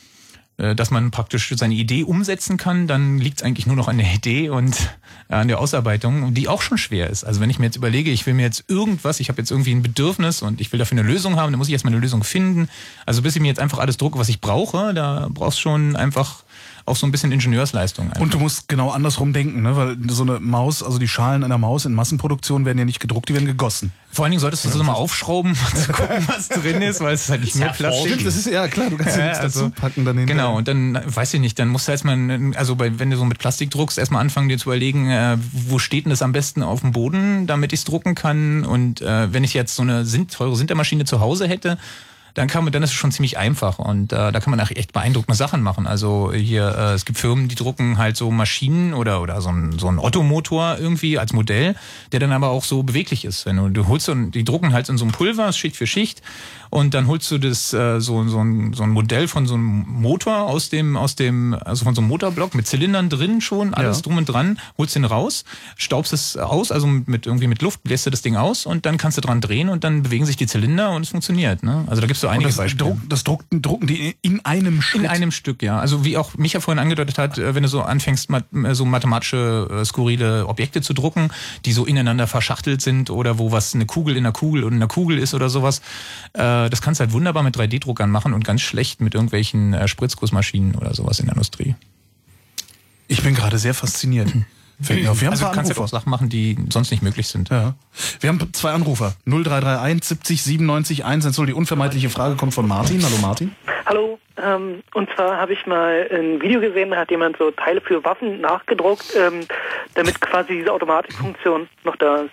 dass man praktisch seine Idee umsetzen kann, dann liegt es eigentlich nur noch an der Idee und äh, an der Ausarbeitung, die auch schon schwer ist. Also wenn ich mir jetzt überlege, ich will mir jetzt irgendwas, ich habe jetzt irgendwie ein Bedürfnis und ich will dafür eine Lösung haben, dann muss ich erstmal eine Lösung finden. Also bis ich mir jetzt einfach alles drucke, was ich brauche, da brauchst schon einfach auch so ein bisschen Ingenieursleistung. Einfach. Und du musst genau andersrum denken, ne? weil so eine Maus, also die Schalen einer Maus in Massenproduktion werden ja nicht gedruckt, die werden gegossen. Vor allen Dingen solltest du das mal aufschrauben, um zu gucken, was drin ist, weil es ist halt nicht mehr Plastik. Stimmt, das ist ja klar, du kannst ja, nichts also, dazu packen dann hinterher. Genau, und dann, weiß ich nicht, dann musst du erstmal, also bei, wenn du so mit Plastik druckst, erstmal anfangen, dir zu überlegen, äh, wo steht denn das am besten auf dem Boden, damit ich es drucken kann. Und äh, wenn ich jetzt so eine teure Sintermaschine zu Hause hätte, dann kann man, dann ist es schon ziemlich einfach und äh, da kann man auch echt beeindruckende Sachen machen. Also hier, äh, es gibt Firmen, die drucken halt so Maschinen oder oder so ein so ein Ottomotor irgendwie als Modell, der dann aber auch so beweglich ist. Wenn du, du holst so, die drucken halt in so einem Pulver Schicht für Schicht und dann holst du das äh, so so ein, so ein Modell von so einem Motor aus dem aus dem also von so einem Motorblock mit Zylindern drin schon alles Ja. drum und dran, holst den raus, staubst es aus, also mit irgendwie mit Luft bläst du das Ding aus und dann kannst du dran drehen und dann bewegen sich die Zylinder und es funktioniert. Ne? Also da gibt's so Und einige das, Beispiele. druck, das drucken, drucken die in einem Schritt. In einem Stück, ja. Also wie auch Micha vorhin angedeutet hat, äh, wenn du so anfängst, äh, so mathematische, äh, skurrile Objekte zu drucken, die so ineinander verschachtelt sind oder wo was eine Kugel in einer Kugel und in einer Kugel ist oder sowas, äh, das kannst du halt wunderbar mit 3D-Druckern machen und ganz schlecht mit irgendwelchen äh, Spritzgussmaschinen oder sowas in der Industrie. Ich bin gerade sehr fasziniert. Fällt mir auf. Wir haben also zwei du kannst ja auch Anrufer. Sachen machen, die sonst nicht möglich sind. Ja. Wir haben zwei Anrufer. 0331 70 97 1. Die unvermeidliche Frage kommt von Martin. Hallo Martin. Hallo, ähm, und zwar habe ich mal ein Video gesehen, da hat jemand so Teile für Waffen nachgedruckt, ähm, damit quasi diese Automatikfunktion noch da ist.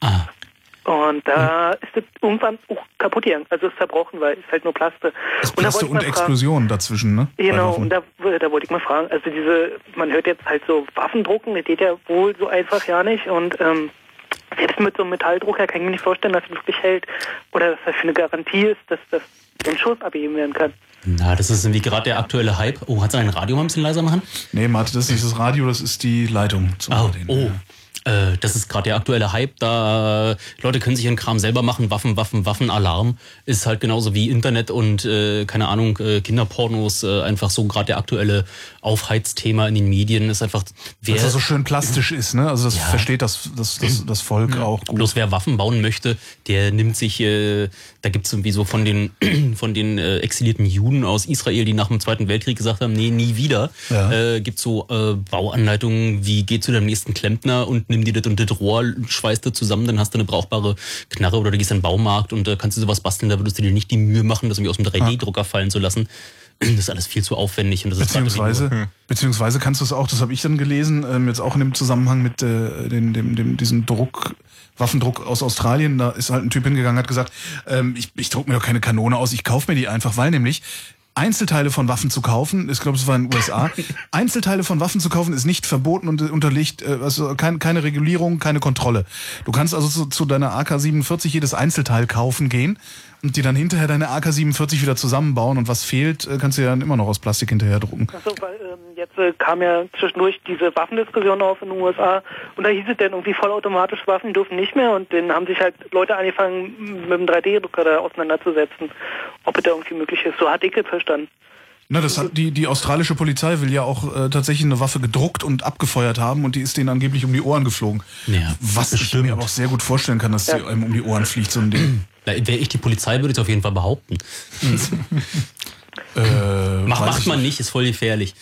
Ah. Und da ist es irgendwann auch kaputt gegangen, also ist zerbrochen, weil es halt nur Plaste. Das und da Plaste wollte ich und mal fragen, Explosion dazwischen, ne? Genau, und da, da wollte ich mal fragen, also diese, man hört jetzt halt so Waffen drucken, das geht ja wohl so einfach ja nicht und ähm, selbst mit so einem Metalldrucker kann ich mir nicht vorstellen, dass es wirklich hält oder dass das für eine Garantie ist, dass das den Schuss abgeben werden kann. Na, das ist irgendwie gerade der aktuelle Hype. Oh, hat sein Radio mal ein bisschen leiser machen? Nee, Martin, das ist nicht das Radio, das ist die Leitung zum Oh, Radio. oh. Äh, das ist gerade der aktuelle Hype, da äh, Leute können sich ihren Kram selber machen, Waffen, Waffen, Waffen, Alarm. Ist halt genauso wie Internet und, äh, keine Ahnung, äh, Kinderpornos, äh, einfach so gerade der aktuelle Aufheizthema in den Medien. Ist einfach, wer, Dass er so schön plastisch ist, ne? Also das Ja. versteht das, das, das, das Volk auch gut. Bloß wer Waffen bauen möchte, der nimmt sich, äh, da gibt's irgendwie so von den, von den äh, exilierten Juden aus Israel, die nach dem Zweiten Weltkrieg gesagt haben, nee, nie wieder. Ja. Äh, gibt's so äh, Bauanleitungen, wie geh zu deinem nächsten Klempner und nimm dir das und das Rohr, schweißt das zusammen, dann hast du eine brauchbare Knarre oder du gehst in den Baumarkt und äh, kannst du sowas basteln, da würdest du dir nicht die Mühe machen, das irgendwie aus dem 3D-Drucker fallen zu lassen. Das ist alles viel zu aufwendig und das ist gerade irgendwie Beziehungsweise, beziehungsweise kannst du es auch, das habe ich dann gelesen, ähm, jetzt auch in dem Zusammenhang mit äh, dem, dem, dem, diesem Druck, Waffendruck aus Australien, da ist halt ein Typ hingegangen, hat gesagt, ähm, ich, ich druck mir doch keine Kanone aus, ich kaufe mir die einfach, weil nämlich Einzelteile von Waffen zu kaufen, ich glaube, es war in den USA, Einzelteile von Waffen zu kaufen ist nicht verboten und unterliegt äh, also kein, keine Regulierung, keine Kontrolle. Du kannst also zu, zu deiner AK-47 jedes Einzelteil kaufen gehen und dir dann hinterher deine AK-47 wieder zusammenbauen und was fehlt, äh, kannst du ja dann immer noch aus Plastik hinterher drucken. Achso, weil ähm, jetzt äh, kam ja zwischendurch diese Waffendiskussion auf in den USA und da hieß es dann irgendwie vollautomatische Waffen dürfen nicht mehr und dann haben sich halt Leute angefangen mit dem 3D-Drucker da auseinanderzusetzen, ob es da irgendwie möglich ist. So hat ich es verstanden. Na, das hat die, die australische Polizei will ja auch äh, tatsächlich eine Waffe gedruckt und abgefeuert haben und die ist denen angeblich um die Ohren geflogen. Ja, Was ich mir aber auch sehr gut vorstellen kann, dass die einem um die Ohren fliegt, so ein Ding. Wäre ich die Polizei, würde ich es auf jeden Fall behaupten. Äh, Mach, macht man nicht, ist voll gefährlich.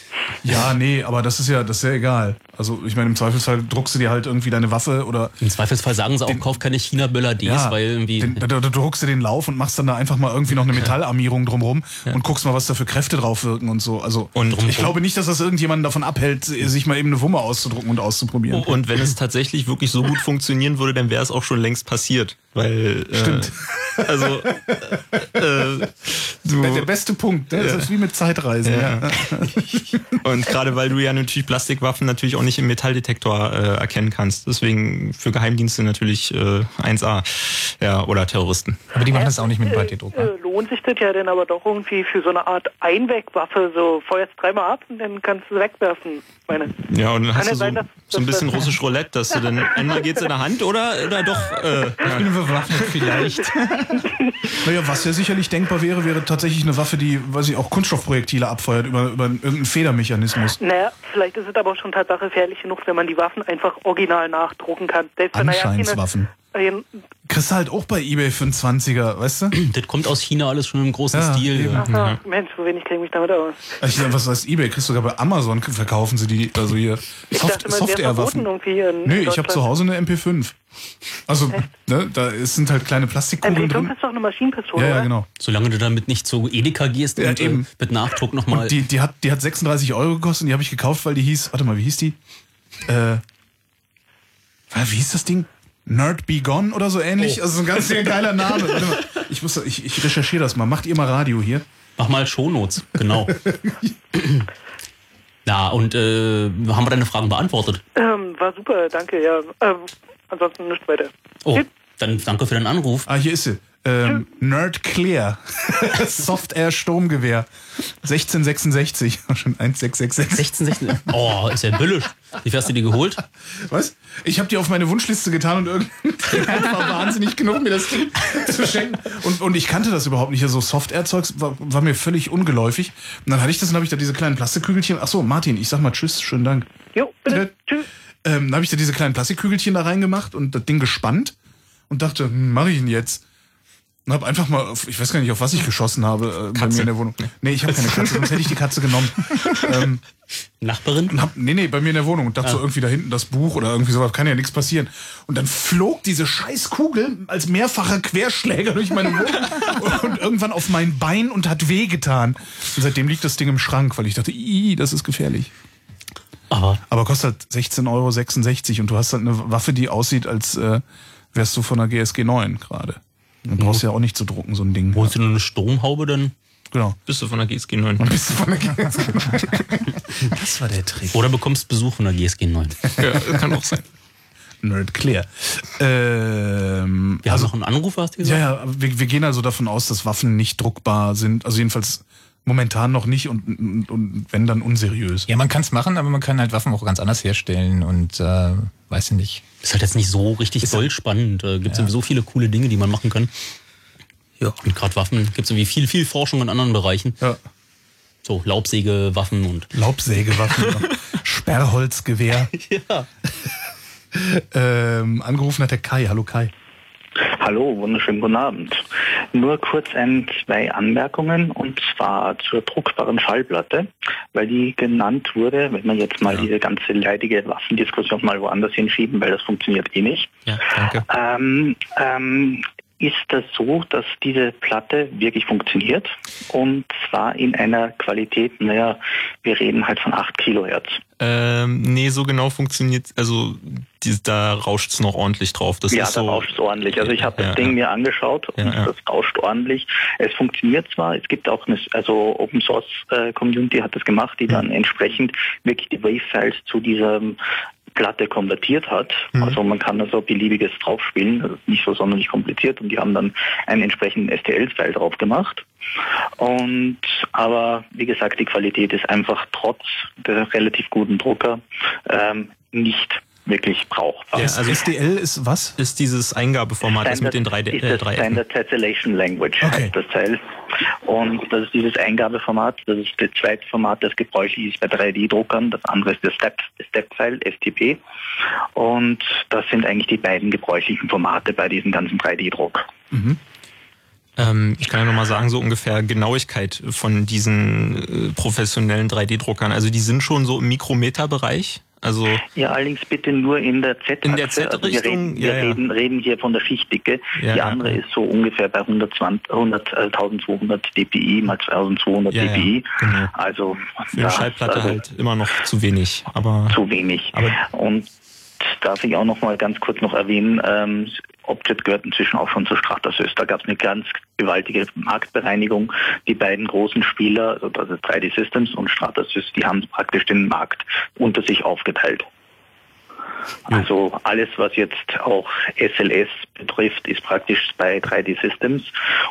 Ja, nee, aber das ist ja, das ist ja egal. Also ich meine, im Zweifelsfall druckst du dir halt irgendwie deine Waffe oder Im Zweifelsfall sagen sie auch, kauf keine China-Böller Ds, ja, weil irgendwie. den, da, da druckst du den Lauf und machst dann da einfach mal irgendwie noch eine Metallarmierung drumrum und guckst mal, was da für Kräfte drauf wirken und so. Also Und- ich glaube nicht, dass das irgendjemanden davon abhält, sich mal eben eine Wumme auszudrucken und auszuprobieren. Und wenn es tatsächlich wirklich so gut funktionieren würde, dann wäre es auch schon längst passiert. Weil äh, Stimmt. Also äh, du, Der, beste Punkt, ne? das ist wie mit Zeitreisen. Ja. Ja. Und gerade weil du ja natürlich Plastikwaffen natürlich auch nicht im Metalldetektor äh, erkennen kannst. Deswegen für Geheimdienste natürlich äh, 1A. Ja, oder Terroristen. Aber die machen das auch nicht mit 3D-Druck. Äh, lohnt sich das ja dann aber doch irgendwie für so eine Art Einwegwaffe, so feuerst dreimal ab und dann kannst du sie wegwerfen. Meine. Ja, und dann hast du so, sein, dass- so ein bisschen russisch Roulette, dass du dann einmal geht's in der Hand oder, oder doch. Äh, Ich bin bewaffnet vielleicht. Naja, was ja sicherlich denkbar wäre, wäre tatsächlich eine Waffe, die, weiß ich, auch Kunststoffprojektile abfeuert über, über irgendeinen Federmechanismus. Naja, vielleicht ist es aber schon Tatsache gefährlich genug, wenn man die Waffen einfach original nachdrucken kann. Selbst wenn da ja äh, Kriegst du halt auch bei Ebay für einen 20er, weißt du? Das kommt aus China alles schon im großen Ja, Stil. Ja. Aha, Mensch, so wenig kenne ich mich damit aus. Ich, was heißt Ebay? Kriegst du sogar bei Amazon verkaufen sie die, also hier Ich Soft, Software-Waffen. Nö, ich habe zu Hause eine MP5. Also, ne, da ist- sind halt kleine Plastikkugeln MP5 drin. ist doch eine Maschinenpistole, Ja, ja, genau. Solange du damit nicht zu Edeka gehst Ja, und äh, eben. mit Nachdruck nochmal. Und die, die, hat, die hat 36 Euro gekostet und die habe ich gekauft, weil die hieß, warte mal, wie hieß die? Äh, wie hieß das Ding? Nerd Be Gone oder so ähnlich? Oh. Also so ein ganz sehr geiler Name. Ich, muss, ich, ich recherchiere das mal. Macht ihr mal Radio hier? Mach mal Shownotes, genau. Na, und äh, haben wir deine Fragen beantwortet? Ähm, war super, danke, ja. Ähm, ansonsten nichts weiter. Oh, dann danke für deinen Anruf. Ah, hier ist sie. Ähm, Nerd Clear. Soft Air Sturmgewehr. 1666. Schon 1666. 16, 16. Oh, ist ja billig. Wie viel hast du die geholt? Was? Ich habe die auf meine Wunschliste getan und irgendjemand war wahnsinnig genug, mir das Ding zu schenken. Und, und ich kannte das überhaupt nicht. So Soft-Air-Zeugs war, war mir völlig ungeläufig. Und dann hatte ich das und habe ich da diese kleinen Plastikkügelchen. Ach so, Martin, ich sag mal Tschüss, schönen Dank. Jo, bitte. Tschüss. Ähm, dann habe ich da diese kleinen Plastikkügelchen da reingemacht und das Ding gespannt und dachte, hm, mache ich ihn jetzt? Und habe einfach mal, auf, ich weiß gar nicht, auf was ich geschossen habe äh, bei mir in der Wohnung. Nee, ich habe keine Katze, sonst hätte ich die Katze genommen. ähm, Nachbarin? hab, nee, nee, bei mir in der Wohnung und dachte Ah. so irgendwie da hinten das Buch oder irgendwie sowas, kann ja nichts passieren. Und dann flog diese scheiß Kugel als mehrfacher Querschläger durch meine Wohnung und irgendwann auf mein Bein und hat wehgetan. Und seitdem liegt das Ding im Schrank, weil ich dachte, ii, das ist gefährlich. Aber, Aber kostet halt 16,66 Euro und du hast halt eine Waffe, die aussieht, als äh, wärst du von der GSG 9 gerade. Du brauchst ja auch nicht zu drucken, so ein Ding. holst du nur eine Sturmhaube dann? Genau. Bist du von der GSG 9? Bist du von der GSG 9? Das war der Trick. Oder bekommst Besuch von der GSG 9? Ja, kann auch sein. Nerd clear. Ähm, Wir haben noch einen Anrufer, hast du Ja, gesagt? ja, aber wir, wir gehen also davon aus, dass Waffen nicht druckbar sind. Also jedenfalls momentan noch nicht und, und, und wenn dann unseriös. Ja, man kann es machen, aber man kann halt Waffen auch ganz anders herstellen und äh, weiß ich nicht. Ist halt jetzt nicht so richtig doll spannend. Äh, gibt sowieso viele coole Dinge, die man machen kann. Ja. Und gerade Waffen gibt es irgendwie viel, viel Forschung in anderen Bereichen. Ja. So Laubsäge, Waffen und. Laubsägewaffen, Sperrholzgewehr. Ja. Ähm, angerufen hat der Kai. Hallo Kai. Hallo, wunderschönen guten Abend. Nur kurz ein, zwei Anmerkungen und zwar zur druckbaren Schallplatte, weil die genannt wurde, wenn wir jetzt mal diese ganze leidige Waffendiskussion mal woanders hinschieben, weil das funktioniert eh nicht. Ja, danke. Ähm, ähm, ist das so, dass diese Platte wirklich funktioniert und zwar in einer Qualität, naja, wir reden halt von 8 Kilohertz. Ähm, nee, so genau funktioniert, also die, da rauscht's noch ordentlich drauf. Das ja, ist da so. rauscht es ordentlich. Also ich habe das Ja, Ding ja. mir angeschaut und Ja, das rauscht ordentlich. Es funktioniert zwar, es gibt auch eine, also Open Source äh, Community hat das gemacht, die dann entsprechend wirklich die Wave-Files zu dieser Platte konvertiert hat. Mhm. Also man kann also beliebiges draufspielen, das ist nicht so sonderlich kompliziert und die haben dann einen entsprechenden STL-File drauf gemacht. Und aber wie gesagt, die Qualität ist einfach trotz der relativ guten Drucker ähm, nicht wirklich brauchbar. Ja, also SDL ist was? Ist dieses Eingabeformat, das mit den drei, ist äh, das drei. Standard Tessellation Language Okay. heißt das Teil. Und das ist dieses Eingabeformat, das ist das zweite Format, das gebräuchlich ist bei 3D-Druckern. Das andere ist das Step, Step-File, STP. Und das sind eigentlich die beiden gebräuchlichen Formate bei diesem ganzen 3D-Druck. Ähm, ich kann ja nochmal sagen, so ungefähr Genauigkeit von diesen äh, professionellen 3D-Druckern. Also die sind schon so im Mikrometerbereich. Also Ja, allerdings bitte nur in der Z-Achse. In der Also wir Z-Richtung? reden, wir Ja, ja. reden, reden hier von der Schichtdicke. Ja, die ja. andere ist so ungefähr bei 120, 100, äh, 1200 dpi mal 1200 Ja, ja, dpi. genau. Also für eine Schallplatte also halt immer noch zu wenig. Aber zu wenig. Aber- und darf ich auch noch mal ganz kurz noch erwähnen, ähm, Object gehört inzwischen auch schon zu Stratasys. Da gab es eine ganz gewaltige Marktbereinigung. Die beiden großen Spieler, also das ist 3D Systems und Stratasys, die haben praktisch den Markt unter sich aufgeteilt. Also alles, was jetzt auch SLS betrifft, ist praktisch bei 3D Systems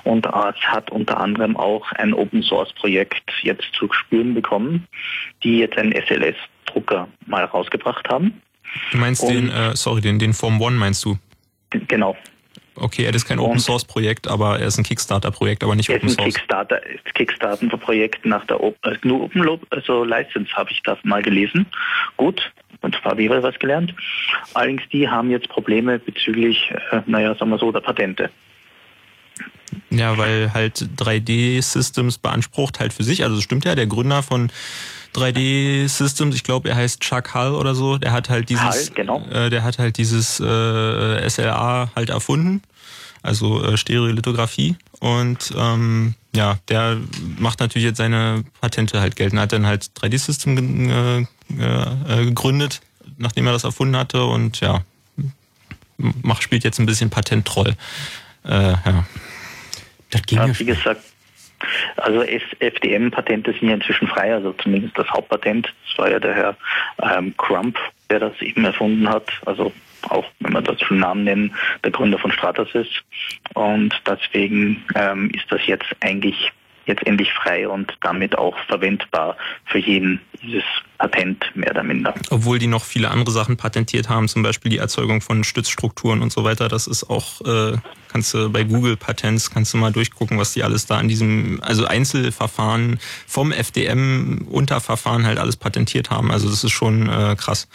und es hat unter anderem auch ein Open Source Projekt jetzt zu spüren bekommen, die jetzt einen SLS-Drucker mal rausgebracht haben. Du meinst Und- den, äh, sorry, den, den Form One meinst du? Genau. Okay, er ist kein Open Source Projekt, aber er ist ein Kickstarter Projekt, aber nicht Open ist ein Source. Kickstarter, Kickstarter-Projekt nach der Op äh, GNU Open also License habe ich das mal gelesen. Gut, und zwar wieder was gelernt. Allerdings die haben jetzt Probleme bezüglich, äh, naja, sagen wir so, der Patente. Ja, weil halt 3D Systems beansprucht halt für sich, also das stimmt ja, der Gründer von 3D Systems, ich glaube, er heißt Chuck Hull oder so, der hat halt dieses Hull, genau. äh, der hat halt dieses äh, SLA halt erfunden, also äh, Stereolithografie. Und ähm, ja, der macht natürlich jetzt seine Patente halt geltend, hat dann halt 3D System ge- äh, äh, gegründet, nachdem er das erfunden hatte. Und ja, macht spielt jetzt ein bisschen Patenttroll. Äh, ja. Das ging Ja, wie gesagt, also FDM-Patente sind ja inzwischen frei, also zumindest das Hauptpatent. Das war ja der Herr ähm, Crump, der das eben erfunden hat. Also auch, wenn wir das schon Namen nennen, der Gründer von Stratasys. Und deswegen ähm, ist das jetzt eigentlich jetzt endlich frei und damit auch verwendbar für jeden dieses Patent mehr oder minder. Obwohl die noch viele andere Sachen patentiert haben, zum Beispiel die Erzeugung von Stützstrukturen und so weiter. Das ist auch, äh, kannst du bei Google Patents, kannst du mal durchgucken, was die alles da an diesem, also Einzelverfahren vom FDM Unterverfahren halt alles patentiert haben. Also das ist schon äh, krass.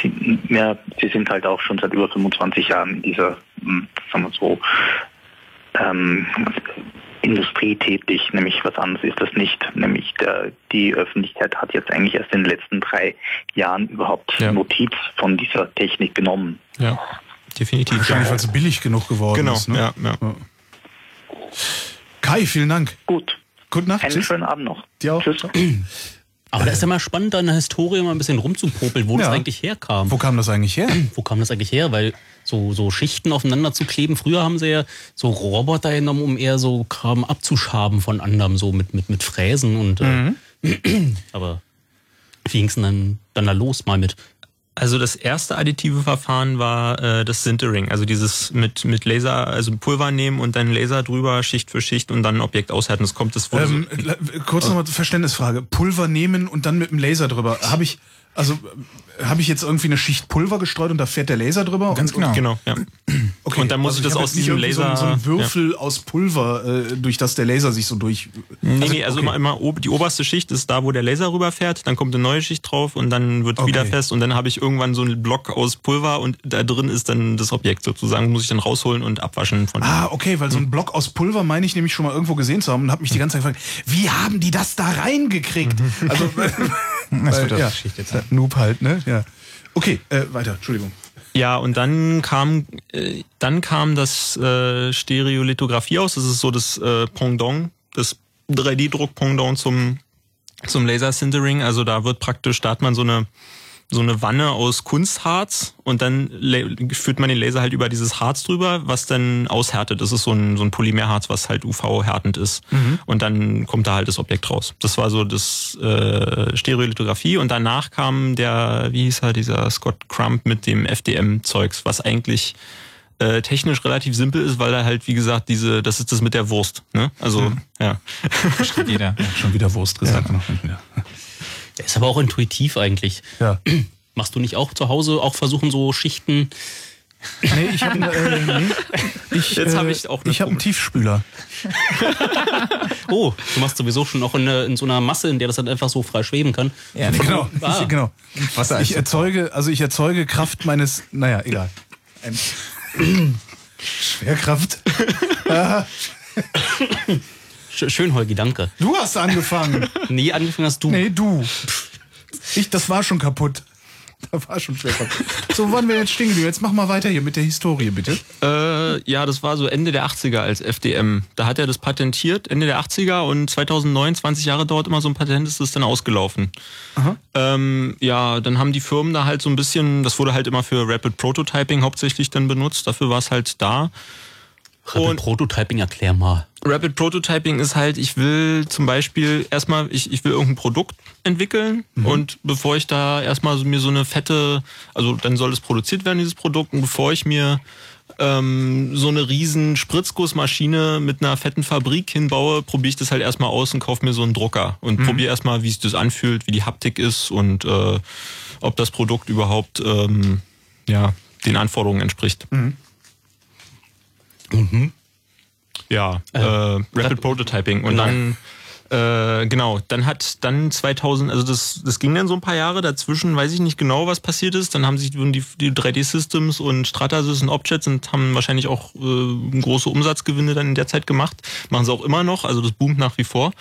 Sie, ja, sie sind halt auch schon seit über 25 Jahren in dieser, hm, sagen wir so, ähm, Industrie tätig, nämlich was anderes ist das nicht. Nämlich der, die Öffentlichkeit hat jetzt eigentlich erst in den letzten drei Jahren überhaupt Notiz von dieser Technik genommen. Ja, definitiv. Wahrscheinlich, weil es billig genug geworden Genau, ist. Ne? ja, ja. Kai, vielen Dank. Gut. Gute Nacht. Einen Tschüss. schönen Abend noch. Dir auch. Tschüss. Aber da ist ja mal spannend, da in der Historie mal ein bisschen rumzupopeln, wo Ja. das eigentlich herkam. Wo kam das eigentlich her? Wo kam das eigentlich her? Weil so, so Schichten aufeinander zu kleben, früher haben sie ja so Roboter genommen, um eher so Kram abzuschaben von anderem, so mit, mit, mit Fräsen und. Mhm. Äh, aber wie ging's denn dann, dann da los mal mit? Also das erste additive Verfahren war äh, das Sintering, also dieses mit mit Laser, also Pulver nehmen und dann Laser drüber Schicht für Schicht und dann ein Objekt aushärten. Das kommt das wurde Ähm, so, kurz nochmal Verständnisfrage. Pulver nehmen und dann mit dem Laser drüber. Habe ich, also habe ich jetzt irgendwie eine Schicht Pulver gestreut und da fährt der Laser drüber? Ganz und, genau. genau, ja. Okay, Und dann muss also ich das aus diesem irgendwie so, ein- Laser- so ein Würfel aus Pulver, äh, durch das der Laser sich so durch. Nee, nee, also okay. immer, immer ob, die oberste Schicht ist da, wo der Laser rüberfährt, dann kommt eine neue Schicht drauf und dann wird Okay. wieder fest und dann habe ich irgendwann so einen Block aus Pulver und da drin ist dann das Objekt sozusagen, muss ich dann rausholen und abwaschen von Ah, okay, weil so Hm. ein Block aus Pulver meine ich nämlich schon mal irgendwo gesehen zu haben und habe mich die ganze Zeit gefragt, wie haben die das da reingekriegt? Also, Das wird ja, Geschichte äh, Noob halt, ne? Ja. Okay, äh, weiter, Entschuldigung. Ja, und dann kam äh, dann kam das äh, Stereolithografie aus. Das ist so das äh, Pendant, das 3D-Druck-Pendant zum zum Laser-Sintering. Also da wird praktisch, da hat man so eine so eine Wanne aus Kunstharz und dann la- führt man den Laser halt über dieses Harz drüber, was dann aushärtet. Das ist so ein, so ein Polymerharz, was halt UV-härtend ist. Und dann kommt da halt das Objekt raus. Das war so das äh, Stereolithografie und danach kam der, wie hieß er, dieser Scott Crump mit dem FDM-Zeugs, was eigentlich äh, technisch relativ simpel ist, weil er halt, wie gesagt, diese, das ist das mit der Wurst. Ne? Also, ja. Versteht jeder. Schon wieder Wurst gesagt. noch. Ja. Der ist aber auch intuitiv eigentlich. Ja. Machst du nicht auch zu Hause auch versuchen, so Schichten? Nee, ich habe äh, nee, ich, Jetzt äh, hab ich auch eine ich habe einen Tiefspüler. Oh, du machst sowieso schon auch in, eine- in so einer Masse, in der das dann einfach so frei schweben kann. Ja, nee, Genau, Ah. ich, genau. Wasser Ich erzeuge, also ich erzeuge Kraft meines, naja, egal. Ein Schwerkraft. Sch- Schön, Holgi, danke. Du hast angefangen. Nee, angefangen hast du. Nee, du. Ich, das war schon kaputt. Da war schon Schwerkraft. So, wo waren wir jetzt stehen geblieben? Jetzt mach mal weiter hier mit der Historie, bitte. Äh, ja, das war so Ende der 80er als FDM. Da hat er das patentiert, Ende der 80er und 2009, 20 Jahre dauert immer so ein Patent, ist das dann ausgelaufen. Ähm, ja, dann haben die Firmen da halt so ein bisschen, das wurde halt immer für Rapid Prototyping hauptsächlich dann benutzt, dafür war es halt da. Rapid Prototyping, erklär mal. Rapid Prototyping ist halt, ich will zum Beispiel erstmal, ich, ich will irgendein Produkt entwickeln Mhm. und bevor ich da erstmal so, mir so eine fette, also dann soll es produziert werden, dieses Produkt, und bevor ich mir ähm, so eine riesen Spritzgussmaschine mit einer fetten Fabrik hinbaue, probiere ich das halt erstmal aus und kaufe mir so einen Drucker und Mhm. probiere erstmal, wie sich das anfühlt, wie die Haptik ist und äh, ob das Produkt überhaupt ähm, ja, den Anforderungen entspricht. Mhm. Ja, äh, Rapid Prototyping. Und dann, äh, genau, dann hat dann 2000, also das, das ging dann so ein paar Jahre dazwischen, weiß ich nicht genau, was passiert ist. Dann haben sich die, die 3D-Systems und Stratasys und Objects und haben wahrscheinlich auch äh, große Umsatzgewinne dann in der Zeit gemacht. Machen sie auch immer noch, also das boomt nach wie vor.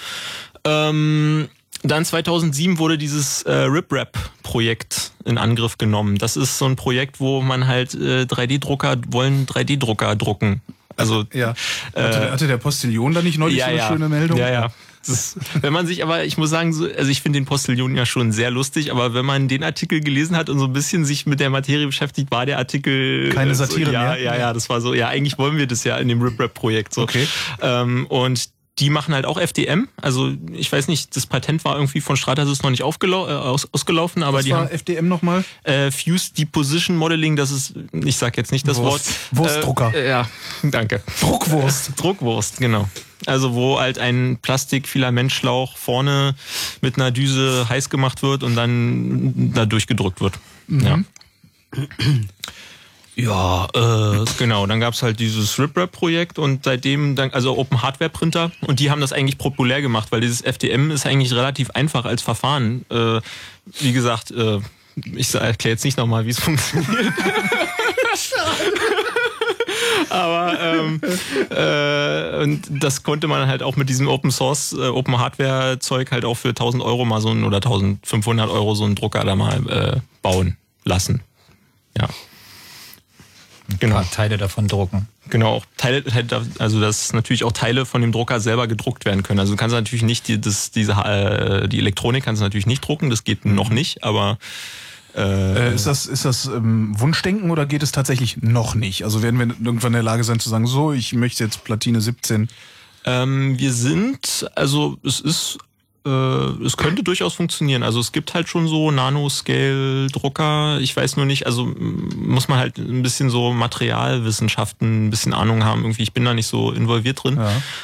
Ähm, dann 2007 wurde dieses äh, RipRap-Projekt in Angriff genommen. Das ist so ein Projekt, wo man halt äh, 3D-Drucker wollen 3D-Drucker drucken. Also Ja. Hatte, hatte der Postillion da nicht neulich so eine schöne Meldung? ja, ja. Ist, wenn man sich aber, ich muss sagen, so, also ich finde den Postillion ja schon sehr lustig, aber wenn man den Artikel gelesen hat und so ein bisschen sich mit der Materie beschäftigt, war der Artikel Keine äh, so, Satire ja, mehr? Ja, ja, das war so, ja, eigentlich wollen wir das ja in dem RipRap-Projekt so. Okay. Ähm, und die machen halt auch FDM. Also ich weiß nicht, das Patent war irgendwie von Stratasys noch nicht aufgelau äh, aus, ausgelaufen, aber Was die war haben FDM nochmal? äh, Fused Deposition Modeling, das ist, ich sag jetzt nicht das Wurst. Wort. Wurstdrucker. Äh, ja, danke. Druckwurst. Druckwurst, genau. Also wo halt ein Plastikfilamentschlauch vorne mit einer Düse heiß gemacht wird und dann da durchgedrückt wird. Ja. Ja, äh, genau. Dann gab's halt dieses RipRap-Projekt und seitdem, dann, also Open Hardware Printer und die haben das eigentlich populär gemacht, weil dieses FDM ist eigentlich relativ einfach als Verfahren. Äh, wie gesagt, äh, ich erkläre jetzt nicht nochmal, wie es funktioniert. Aber ähm, äh, und das konnte man halt auch mit diesem Open Source, äh, Open Hardware Zeug halt auch für 1000 Euro mal so ein oder 1500 Euro so einen Drucker da mal äh, bauen lassen. Ja. Genau. Teile davon drucken. Genau, auch Teile, also dass natürlich auch Teile von dem Drucker selber gedruckt werden können. Also du kannst natürlich nicht die, das, diese, äh, die Elektronik kannst du natürlich nicht drucken, das geht noch nicht, aber Äh, ist das, ist das ähm, Wunschdenken oder geht es tatsächlich noch nicht? Also werden wir irgendwann in der Lage sein zu sagen, so, ich möchte jetzt Platine 17. Ähm, wir sind, also es ist, äh, es könnte durchaus funktionieren. Also es gibt halt schon so Nanoscale-Drucker. Ich weiß nur nicht, also m, muss man halt ein bisschen so Materialwissenschaften, ein bisschen Ahnung haben. Irgendwie, ich bin da nicht so involviert drin.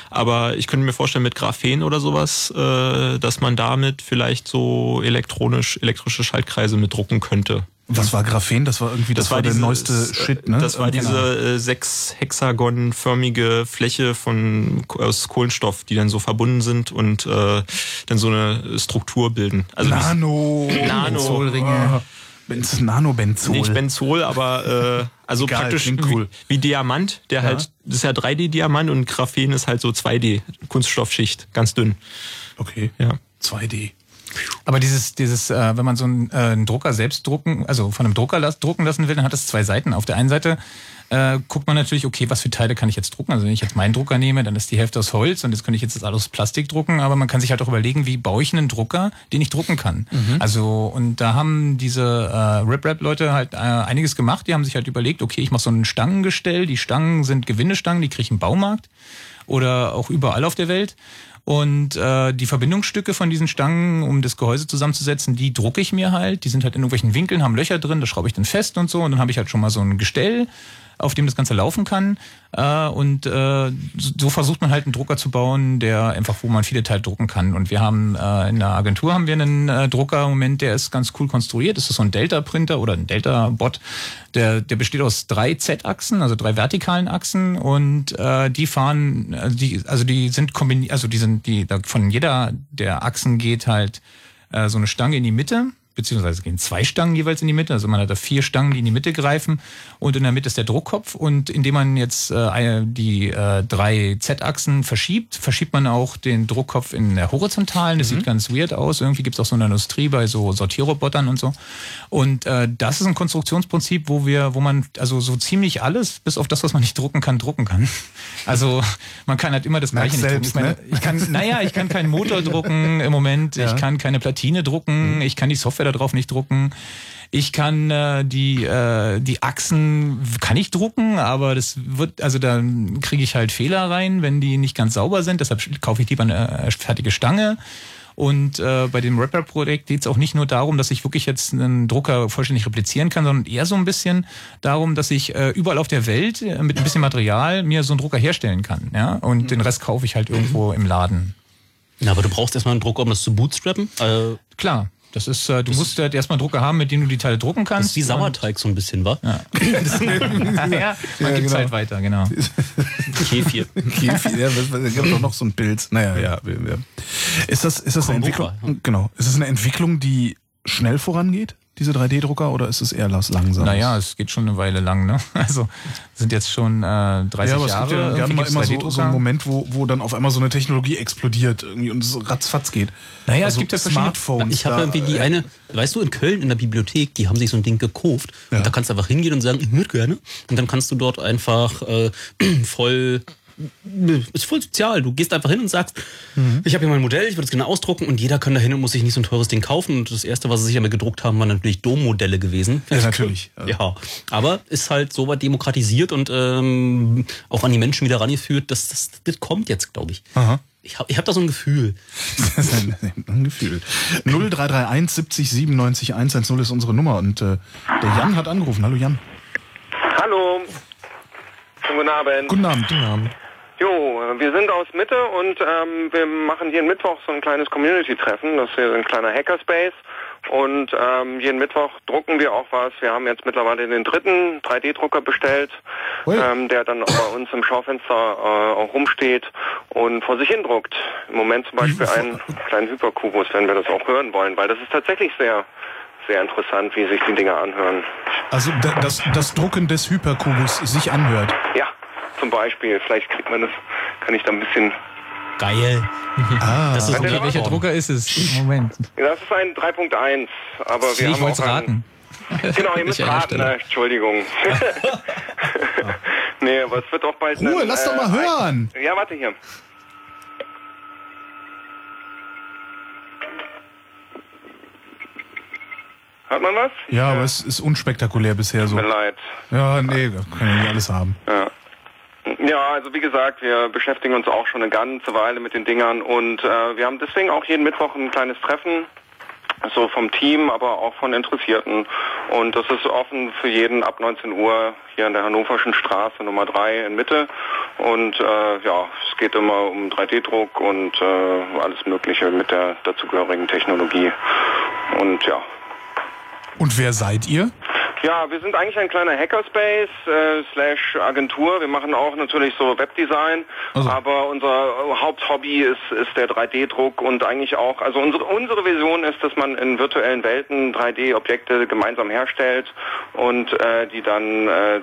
Aber ich könnte mir vorstellen, mit Graphen oder sowas, äh, dass man damit vielleicht so elektronisch, elektrische Schaltkreise mit drucken könnte. Was war Graphen? Das war irgendwie, das, war der dieses, neueste äh, Shit, ne? Das war Genau. diese äh, sechs hexagonförmige Fläche von aus Kohlenstoff, die dann so verbunden sind und äh, dann so eine Struktur bilden. Also Nano. Nano. Benzolringe. Benz, Nanobenzol. Nicht Benzol, aber äh, also Egal, praktisch cool. wie, wie Diamant, der Ja. halt, das ist ja 3D-Diamant und Graphen ist halt so 2D, Kunststoffschicht, ganz dünn. Okay. Ja. 2D. Aber dieses, dieses, äh, wenn man so einen, äh, einen Drucker selbst drucken, also von einem Drucker las drucken lassen will, dann hat es zwei Seiten. Auf der einen Seite äh, guckt man natürlich, okay, was für Teile kann ich jetzt drucken? Also wenn ich jetzt meinen Drucker nehme, dann ist die Hälfte aus Holz und jetzt könnte ich jetzt das alles aus Plastik drucken, aber man kann sich halt auch überlegen, wie baue ich einen Drucker, den ich drucken kann. Also und da haben diese äh, RipRap-Leute halt äh, einiges gemacht. Die haben sich halt überlegt, okay, ich mache so ein Stangengestell. Die Stangen sind Gewindestangen, die kriege ich im Baumarkt oder auch überall auf der Welt. Und äh, die Verbindungsstücke von diesen Stangen, um das Gehäuse zusammenzusetzen, die drucke ich mir halt. Die sind halt in irgendwelchen Winkeln, haben Löcher drin, das schraube ich dann fest und so. Und dann habe ich halt schon mal so ein Gestell, auf dem das Ganze laufen kann. Äh, und äh, so versucht man halt einen Drucker zu bauen, der einfach, wo man viele Teile drucken kann. Und wir haben äh, in der Agentur haben wir einen äh, Drucker im Moment, der ist ganz cool konstruiert. Das ist so ein Delta-Printer oder ein Delta-Bot. Der, der besteht aus drei Z-Achsen, also drei vertikalen Achsen und äh, die fahren, äh, die, also die sind kombiniert, also die sind, die von jeder der Achsen geht halt äh, so eine Stange in die Mitte beziehungsweise gehen zwei Stangen jeweils in die Mitte. Also man hat da vier Stangen, die in die Mitte greifen und in der Mitte ist der Druckkopf und indem man jetzt äh, die äh, drei Z-Achsen verschiebt, verschiebt man auch den Druckkopf in der horizontalen. Das mhm. sieht ganz weird aus. Irgendwie gibt es auch so eine Industrie bei so Sortierrobotern und so. Und äh, das ist ein Konstruktionsprinzip, wo wir, wo man also so ziemlich alles, bis auf das, was man nicht drucken kann, drucken kann. Also man kann halt immer das Gleiche nicht selbst, drucken. Ich, meine, ne? ich kann, naja, ich kann keinen Motor drucken im Moment. Ja. Ich kann keine Platine drucken. Mhm. Ich kann die Software da drauf nicht drucken. Ich kann äh, die äh, die Achsen kann ich drucken, aber das wird also da kriege ich halt Fehler rein, wenn die nicht ganz sauber sind. Deshalb kaufe ich lieber eine äh, fertige Stange. Und äh, bei dem Rapper-Projekt geht es auch nicht nur darum, dass ich wirklich jetzt einen Drucker vollständig replizieren kann, sondern eher so ein bisschen darum, dass ich äh, überall auf der Welt äh, mit ein bisschen Material mir so einen Drucker herstellen kann. Ja? Und den Rest kaufe ich halt irgendwo im Laden. Ja, aber du brauchst erstmal einen Drucker, um das zu bootstrappen. Äh, Klar. Das ist, äh, du musst halt erstmal Drucker haben, mit dem du die Teile drucken kannst. Das ist wie Sauerteig so ein bisschen, wa? Ja. ja, man Ja, gibt's genau. halt weiter, genau. Kefir. Kefir, ja, es gibt doch noch so ein Pilz. Naja, ja. ja. Ist das, ist das eine Entwicklung? Genau. Ist das eine Entwicklung, die schnell vorangeht, diese 3D-Drucker, oder ist es eher las- langsam? Naja, es geht schon eine Weile lang, ne? Also sind jetzt schon äh, 30 ja, aber es Jahre. gibt ja gerne mal immer so, 3D-Drucker. so einen Moment, wo, wo dann auf einmal so eine Technologie explodiert irgendwie und es ratzfatz geht. Naja, also es gibt ja verschiedene- Smartphones. Ich habe irgendwie die eine, weißt du, in Köln in der Bibliothek, die haben sich so ein Ding gekauft Ja. und da kannst du einfach hingehen und sagen, ich würde gerne. Und dann kannst du dort einfach äh, voll ist voll sozial. Du gehst einfach hin und sagst, Mhm. ich habe hier mein Modell, ich würde es gerne ausdrucken und jeder kann da hin und muss sich nicht so ein teures Ding kaufen. Und das erste, was sie sich damit gedruckt haben, waren natürlich Dom-Modelle gewesen. Ja, natürlich. Ja, aber ist halt so weit demokratisiert und ähm, auch an die Menschen wieder rangeführt, dass das, das kommt jetzt, glaube ich. Aha. Ich habe ich hab da so ein Gefühl. Das ist ein, ein Gefühl. 0331 70 97 110 ist unsere Nummer und äh, der Jan hat angerufen. Hallo Jan. Hallo. Schönen Guten Abend. Guten Abend. Guten Abend. Jo, wir sind aus Mitte und ähm, wir machen jeden Mittwoch so ein kleines Community-Treffen. Das ist hier ein kleiner Hackerspace. Und ähm, jeden Mittwoch drucken wir auch was. Wir haben jetzt mittlerweile den dritten 3D-Drucker bestellt, ähm, der dann auch bei uns im Schaufenster äh, auch rumsteht und vor sich hin druckt. Im Moment zum Beispiel einen kleinen Hyperkubus, wenn wir das auch hören wollen, weil das ist tatsächlich sehr, sehr interessant, wie sich die Dinger anhören. Also da- das, das Drucken des Hyperkubus sich anhört. Ja, zum Beispiel. Vielleicht kriegt man das, kann ich da ein bisschen Geil. Ah, Das ist Hat okay. Welcher Drucker ist es? Moment. Ja, Das ist ein 3.1, aber wir ich haben auch einen, raten. Genau, ihr müsst raten, äh, Entschuldigung. nee, aber es wird auch bald... Ruhe, einen, lass doch mal hören. Ein, ja, warte hier. Hört man was? Ja, aber es ist unspektakulär bisher so. Tut mir leid. Ja, nee, wir können ja nicht alles haben. Ja. Ja, also wie gesagt, wir beschäftigen uns auch schon eine ganze Weile mit den Dingern und äh, wir haben deswegen auch jeden Mittwoch ein kleines Treffen, so vom Team, aber auch von Interessierten. Und das ist offen für jeden ab 19 Uhr hier an der Hannoverschen Straße Nummer 3 in Mitte. Und äh, ja, es geht immer um 3D-Druck und äh, alles Mögliche mit der dazugehörigen Technologie. Und ja, Und wer seid ihr? Ja, wir sind eigentlich ein kleiner Hackerspace äh, slash Agentur. Wir machen auch natürlich so Webdesign, Also. aber unser Haupthobby ist, ist der 3D-Druck und eigentlich auch, also unsere, unsere Vision ist, dass man in virtuellen Welten 3D-Objekte gemeinsam herstellt und äh, die dann äh,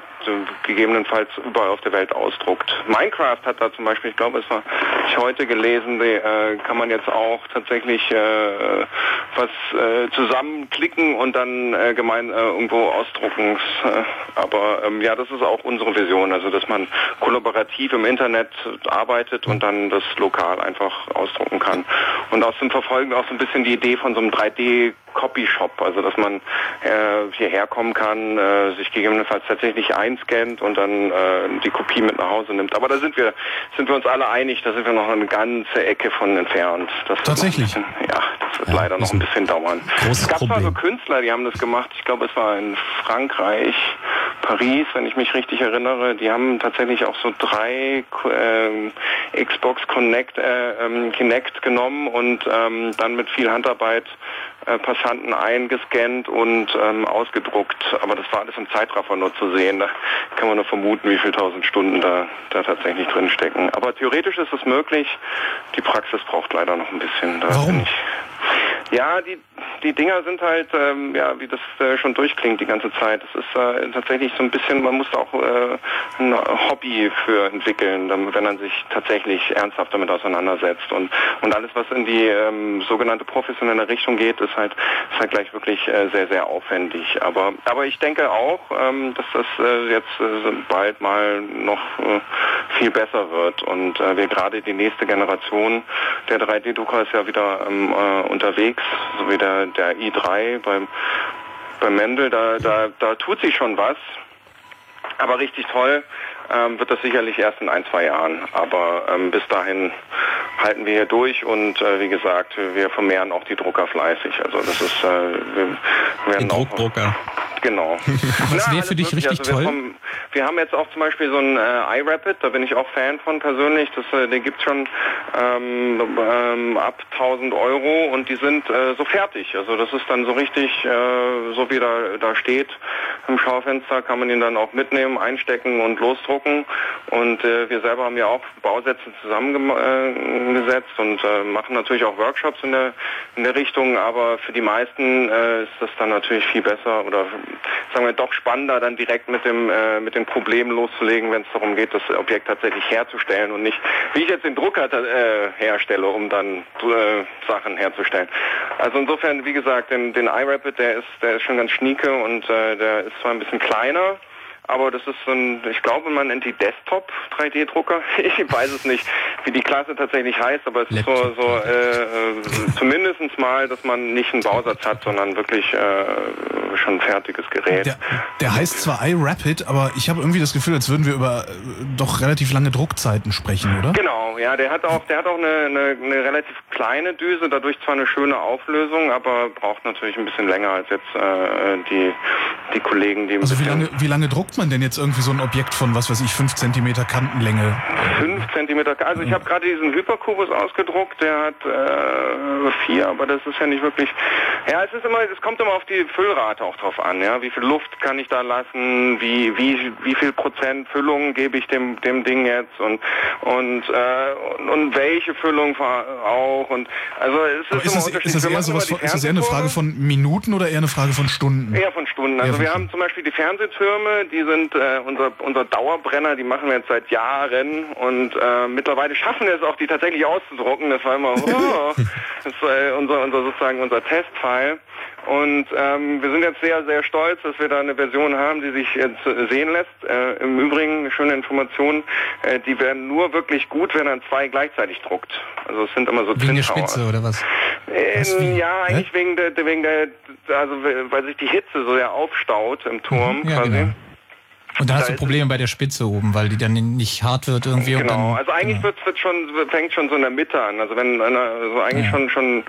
gegebenenfalls überall auf der Welt ausdruckt. Minecraft hat da zum Beispiel, ich glaube, es war ich heute gelesen, die, äh, kann man jetzt auch tatsächlich äh, was äh, zusammenklicken und dann äh, gemein äh, irgendwo ausdrucken. Äh, aber ähm, ja, das ist auch unsere Vision, also dass man kollaborativ im Internet arbeitet und dann das lokal einfach ausdrucken kann. Und aus dem Verfolgen auch so ein bisschen die Idee von so einem 3D Copyshop, also dass man äh, hierher kommen kann, äh, sich gegebenenfalls tatsächlich einscannt und dann äh, die Kopie mit nach Hause nimmt. Aber da sind wir sind wir uns alle einig, da sind wir noch eine ganze Ecke von entfernt. Das Tatsächlich? Bisschen, ja, das wird leider noch ein bisschen dauern. es gab zwar so Problem. Künstler, die haben das gemacht. Ich glaube, es war in Frankreich, Paris, wenn ich mich richtig erinnere. Die haben tatsächlich auch so drei ähm, Xbox Connect, äh, ähm, Kinect genommen und ähm, dann mit viel Handarbeit äh, Passanten eingescannt und ähm, ausgedruckt. Aber das war alles im Zeitraffer nur zu sehen. Da kann man nur vermuten, wie viele tausend Stunden da, da tatsächlich drin stecken. Aber theoretisch ist es möglich. Die Praxis braucht leider noch ein bisschen. Da Warum? Ja, die, die Dinger sind halt, ähm, ja, wie das äh, schon durchklingt die ganze Zeit. Es ist äh, tatsächlich so ein bisschen, man muss da auch äh, ein Hobby für entwickeln, wenn man sich tatsächlich ernsthaft damit auseinandersetzt. Und, und alles, was in die ähm, sogenannte professionelle Richtung geht, ist halt, ist halt gleich wirklich äh, sehr, sehr aufwendig. Aber, aber ich denke auch, ähm, dass das äh, jetzt äh, bald mal noch äh, viel besser wird und äh, wir gerade die nächste Generation der 3D-Drucker ist ja wieder ähm, äh, unterwegs, so wie der, der i3 beim, beim Mendel, da, da, da tut sich schon was. Aber richtig toll ähm, wird das sicherlich erst in ein, zwei Jahren. Aber ähm, bis dahin halten wir hier durch und äh, wie gesagt, wir vermehren auch die Drucker fleißig. Also das ist äh, wir werden Die Druckdrucker. Auch, genau. Was wäre für dich richtig also wir, toll? kommen- wir haben jetzt auch zum Beispiel so ein äh, iRapid, da bin ich auch Fan von persönlich. Das, äh, den gibt's schon ähm, ähm, ab 1000 Euro und die sind äh, so fertig. Also das ist dann so richtig, äh, so wie da, da steht im Schaufenster, kann man ihn dann auch mitnehmen, einstecken und losdrucken. Und äh, wir selber haben ja auch Bausätze zusammengesetzt und äh, machen natürlich auch Workshops in der, in der Richtung, aber für die meisten äh, ist das dann natürlich viel besser oder sagen wir doch spannender, dann direkt mit dem äh, mit den Problemen loszulegen, wenn es darum geht, das Objekt tatsächlich herzustellen und nicht, wie ich jetzt den Drucker äh, herstelle, um dann äh, Sachen herzustellen. Also insofern, wie gesagt, den, den iRapid, der ist, der ist schon ganz schnieke und äh, der ist zwar ein bisschen kleiner, aber das ist so ein, ich glaube, man nennt die Desktop 3D-Drucker. Ich weiß es nicht, wie die Klasse tatsächlich heißt, aber es ist so, so äh, äh, zumindest mal, dass man nicht einen Bausatz hat, sondern wirklich äh, schon ein fertiges Gerät. Der, der heißt zwar iRapid, aber ich habe irgendwie das Gefühl, als würden wir über äh, doch relativ lange Druckzeiten sprechen, oder? Genau, ja, der hat auch, der hat auch eine, eine, eine relativ kleine Düse, dadurch zwar eine schöne Auflösung, aber braucht natürlich ein bisschen länger als jetzt äh, die, die Kollegen, die ein Also wie lange, wie lange druckt man denn jetzt irgendwie so ein Objekt von, was weiß ich, 5 cm Kantenlänge? 5 Zentimeter. Also ich habe gerade diesen Hyperkubus ausgedruckt, der hat äh, vier, aber das ist ja nicht wirklich. Ja, es ist immer, es kommt immer auf die Füllrate auch drauf an, ja. Wie viel Luft kann ich da lassen? Wie wie wie viel Prozent Füllung gebe ich dem dem Ding jetzt und und äh, und, und welche Füllung auch und also es ist, ist, immer das, ist das eher sowas von, ist das eher eine Frage von Minuten oder eher eine Frage von Stunden? Eher von Stunden. Also Eher wir haben zum Beispiel die Fernsehtürme, die sind äh, unser, unser Dauerbrenner, die machen wir jetzt seit Jahren und äh, mittlerweile schaffen wir es auch, die tatsächlich auszudrucken. Das war immer oh, das äh, unser, unser sozusagen unser Testfile. Und ähm, wir sind jetzt sehr, sehr stolz, dass wir da eine Version haben, die sich jetzt äh, sehen lässt. Äh, Im Übrigen schöne Information, äh, die werden nur wirklich gut, wenn man zwei gleichzeitig druckt. Also es sind immer so Wegen der. Spitze oder was? Ähm, ja, eigentlich wegen der, wegen der, also weil sich die Hitze so sehr aufstaut im Turm Ja, quasi. genau. Und dann hast Da du ist- Probleme bei der Spitze oben, weil die dann nicht hart wird irgendwie. Und Genau, dann, also eigentlich wird wird schon fängt schon so in der Mitte an. Also wenn einer, also eigentlich schon schon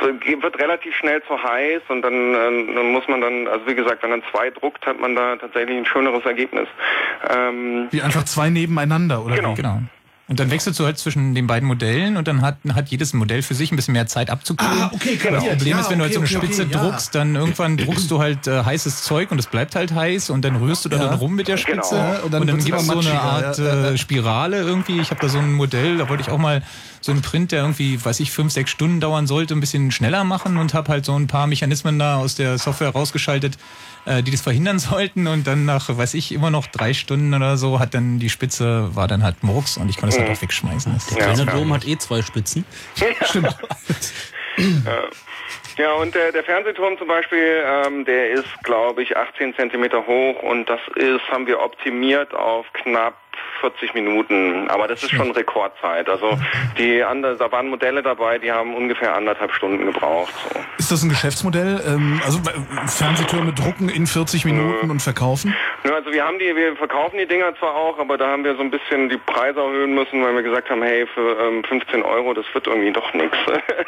es wird relativ schnell zu heiß und dann, äh, dann muss man dann, also wie gesagt, wenn man zwei druckt, hat man da tatsächlich ein schöneres Ergebnis. Ähm, Wie einfach zwei nebeneinander, oder? Genau. wie? genau. Und dann wechselst du halt zwischen den beiden Modellen und dann hat, hat jedes Modell für sich ein bisschen mehr Zeit abzukühlen. Ah, okay, Das kapiert. Problem Ja, ist, wenn du halt so eine okay, okay, Spitze okay, ja. druckst, dann irgendwann druckst du halt äh, heißes Zeug und es bleibt halt heiß und dann rührst du da Ja. dann rum mit der Genau. Spitze Ja, und und dann dann, wird's gibt es so eine Art ja, ja, ja. äh, Spirale irgendwie. Ich habe da so ein Modell, da wollte ich auch mal so einen Print, der irgendwie, weiß ich, fünf, sechs Stunden dauern sollte, ein bisschen schneller machen und habe halt so ein paar Mechanismen da aus der Software rausgeschaltet, äh, die das verhindern sollten und dann nach, weiß ich, immer noch drei Stunden oder so hat dann die Spitze, war dann halt Murks und ich konnte es halt auch wegschmeißen. Das Der kleine Dom hat eh zwei Spitzen. Stimmt. Ja, und der, der Fernsehturm zum Beispiel, ähm, der ist, glaube ich, 18 Zentimeter hoch und das ist, haben wir optimiert auf knapp 40 Minuten. Aber das ist schon Rekordzeit. Also die andere, da waren Modelle dabei, die haben ungefähr anderthalb Stunden gebraucht. So. Ist das ein Geschäftsmodell? Ähm, also äh, Fernsehtürme drucken in 40 Minuten und verkaufen? Ja, also wir haben die, wir verkaufen die Dinger zwar auch, aber da haben wir so ein bisschen die Preise erhöhen müssen, weil wir gesagt haben, hey, für ähm, 15 Euro, das wird irgendwie doch nichts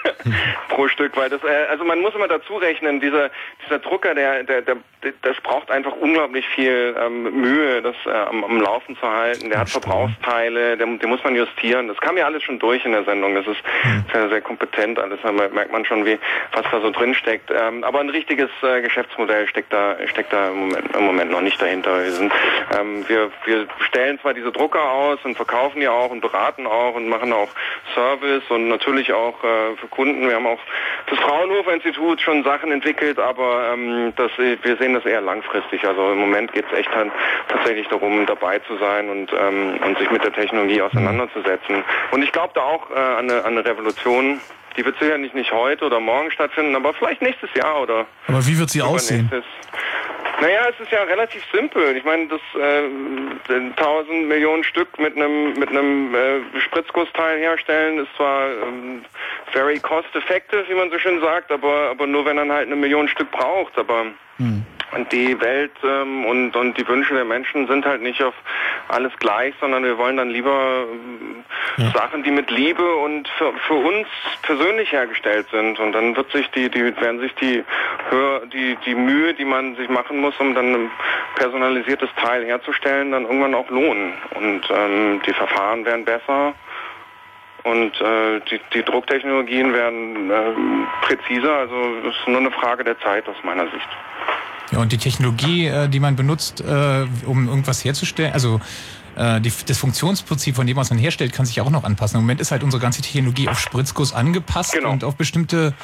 pro Stück, weil das, äh, also man muss immer dazu rechnen, dieser dieser Drucker, der, der, der, das braucht einfach unglaublich viel ähm, Mühe, das äh, am, am Laufen zu halten. Der Verbrauchsteile, den, den muss man justieren. Das kam ja alles schon durch in der Sendung. Das ist Hm. sehr, sehr kompetent alles. Da merkt man schon, wie was da so drin steckt. Ähm, aber ein richtiges äh, Geschäftsmodell steckt da steckt da im Moment, im Moment noch nicht dahinter. Wir, sind, ähm, wir, wir stellen zwar diese Drucker aus und verkaufen die auch und beraten auch und machen auch Service und natürlich auch äh, für Kunden. Wir haben auch das Fraunhofer Institut schon Sachen entwickelt, aber ähm, das, wir sehen das eher langfristig. Also im Moment geht es echt halt tatsächlich darum, dabei zu sein und, ähm, und sich mit der Technologie auseinanderzusetzen. Und ich glaube da auch äh, an, eine, an eine Revolution. Die wird sicherlich nicht heute oder morgen stattfinden, aber vielleicht nächstes Jahr oder Aber wie wird sie aussehen? Naja, es ist ja relativ simpel. Ich meine, das äh, 1000 Millionen Stück mit einem mit einem äh, Spritzgussteil herstellen ist zwar ähm, very cost effective, wie man so schön sagt, aber aber nur wenn man halt eine Million Stück braucht. Aber und die Welt ähm, und, und die Wünsche der Menschen sind halt nicht auf alles gleich, sondern wir wollen dann lieber ähm, Sachen, die mit Liebe und für, für uns persönlich hergestellt sind. Und dann wird sich die, die werden sich die die, die Mühe, die man sich machen muss, um dann ein personalisiertes Teil herzustellen, dann irgendwann auch lohnen. Und ähm, die Verfahren werden besser. Und äh, die, die Drucktechnologien werden ähm, präziser, also es ist nur eine Frage der Zeit aus meiner Sicht. Ja, und die Technologie, äh, die man benutzt, äh, um irgendwas herzustellen, also äh, die, das Funktionsprinzip, von dem was man herstellt, kann sich auch noch anpassen. Im Moment ist halt unsere ganze Technologie auf Spritzguss angepasst und auf bestimmte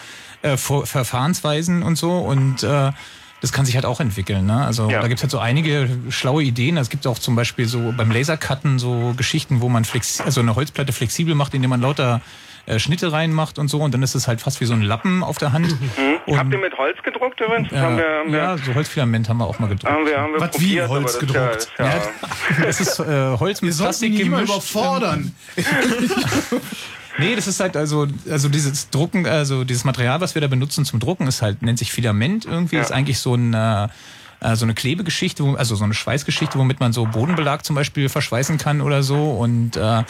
äh, Vor Verfahrensweisen und so. Und äh, das kann sich halt auch entwickeln. Ne? Also da gibt's halt so einige schlaue Ideen. Es gibt auch zum Beispiel so beim Lasercutten so Geschichten, wo man flex also eine Holzplatte flexibel macht, indem man lauter äh, Schnitte reinmacht und so. Und dann ist es halt fast wie so ein Lappen auf der Hand. Hm? Habt ihr mit Holz gedruckt übrigens? Ja, haben wir, haben wir, ja, so Holzfilament haben wir auch mal gedruckt. haben wir, haben wir Was, wie probiert, Holz ist ja, gedruckt? ist ja, Das ist äh, Holz mit Wir Plastik gemischt. überfordern. Nee, das ist halt also also dieses Drucken, also dieses Material, was wir da benutzen zum Drucken, ist halt nennt sich Filament irgendwie, Ja. ist eigentlich so ein äh, äh, so eine Klebegeschichte, also so eine Schweißgeschichte, womit man so Bodenbelag zum Beispiel verschweißen kann oder so und äh,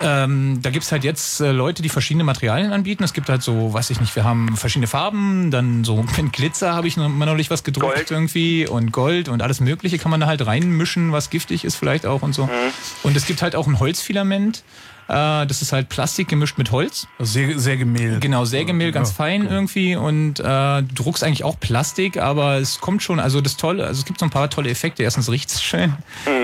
ähm, da gibt's halt jetzt äh, Leute, die verschiedene Materialien anbieten. Es gibt halt so, weiß ich nicht, wir haben verschiedene Farben, dann so mit Glitzer habe ich noch, mal neulich was gedruckt irgendwie und Gold und alles Mögliche kann man da halt reinmischen, was giftig ist vielleicht auch und so. Und es gibt halt auch ein Holzfilament. Äh, das ist halt Plastik gemischt mit Holz. Sehr, sehr Gemehl. Genau, Sägemehl, ganz Ja, fein irgendwie und äh, du druckst eigentlich auch Plastik, aber es kommt schon, also das Tolle, also es gibt so ein paar tolle Effekte. Erstens riecht es schön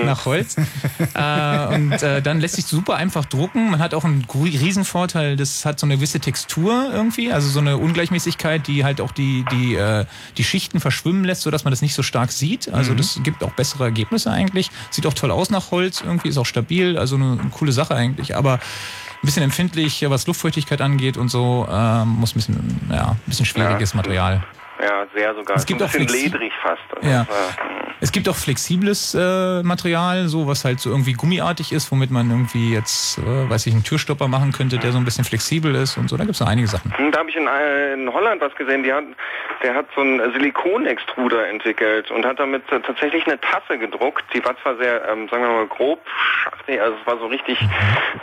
nach Holz äh, und äh, dann lässt sich super einfach drucken. Man hat auch einen gru- Riesenvorteil, das hat so eine gewisse Textur irgendwie, also so eine Ungleichmäßigkeit, die halt auch die die äh, die Schichten verschwimmen lässt, so dass man das nicht so stark sieht. Also Mhm. das gibt auch bessere Ergebnisse eigentlich. Sieht auch toll aus nach Holz, irgendwie ist auch stabil, also eine, eine coole Sache eigentlich, aber ein bisschen empfindlich, was Luftfeuchtigkeit angeht und so, ähm, muss ein bisschen, ja, ein bisschen schwieriges Material. Ja, sehr sogar. Es gibt ein auch bisschen ledrig fast. Also, Ja. äh, Es gibt auch flexibles äh, Material, so was halt so irgendwie gummiartig ist, womit man irgendwie jetzt, äh, weiß ich, einen Türstopper machen könnte, der so ein bisschen flexibel ist und so. Da gibt's noch einige Sachen. Hm, Da habe ich in, äh, in Holland was gesehen, die hat, der hat so einen Silikonextruder entwickelt und hat damit äh, tatsächlich eine Tasse gedruckt. Die war zwar sehr, ähm, sagen wir mal, grob, also es war so richtig,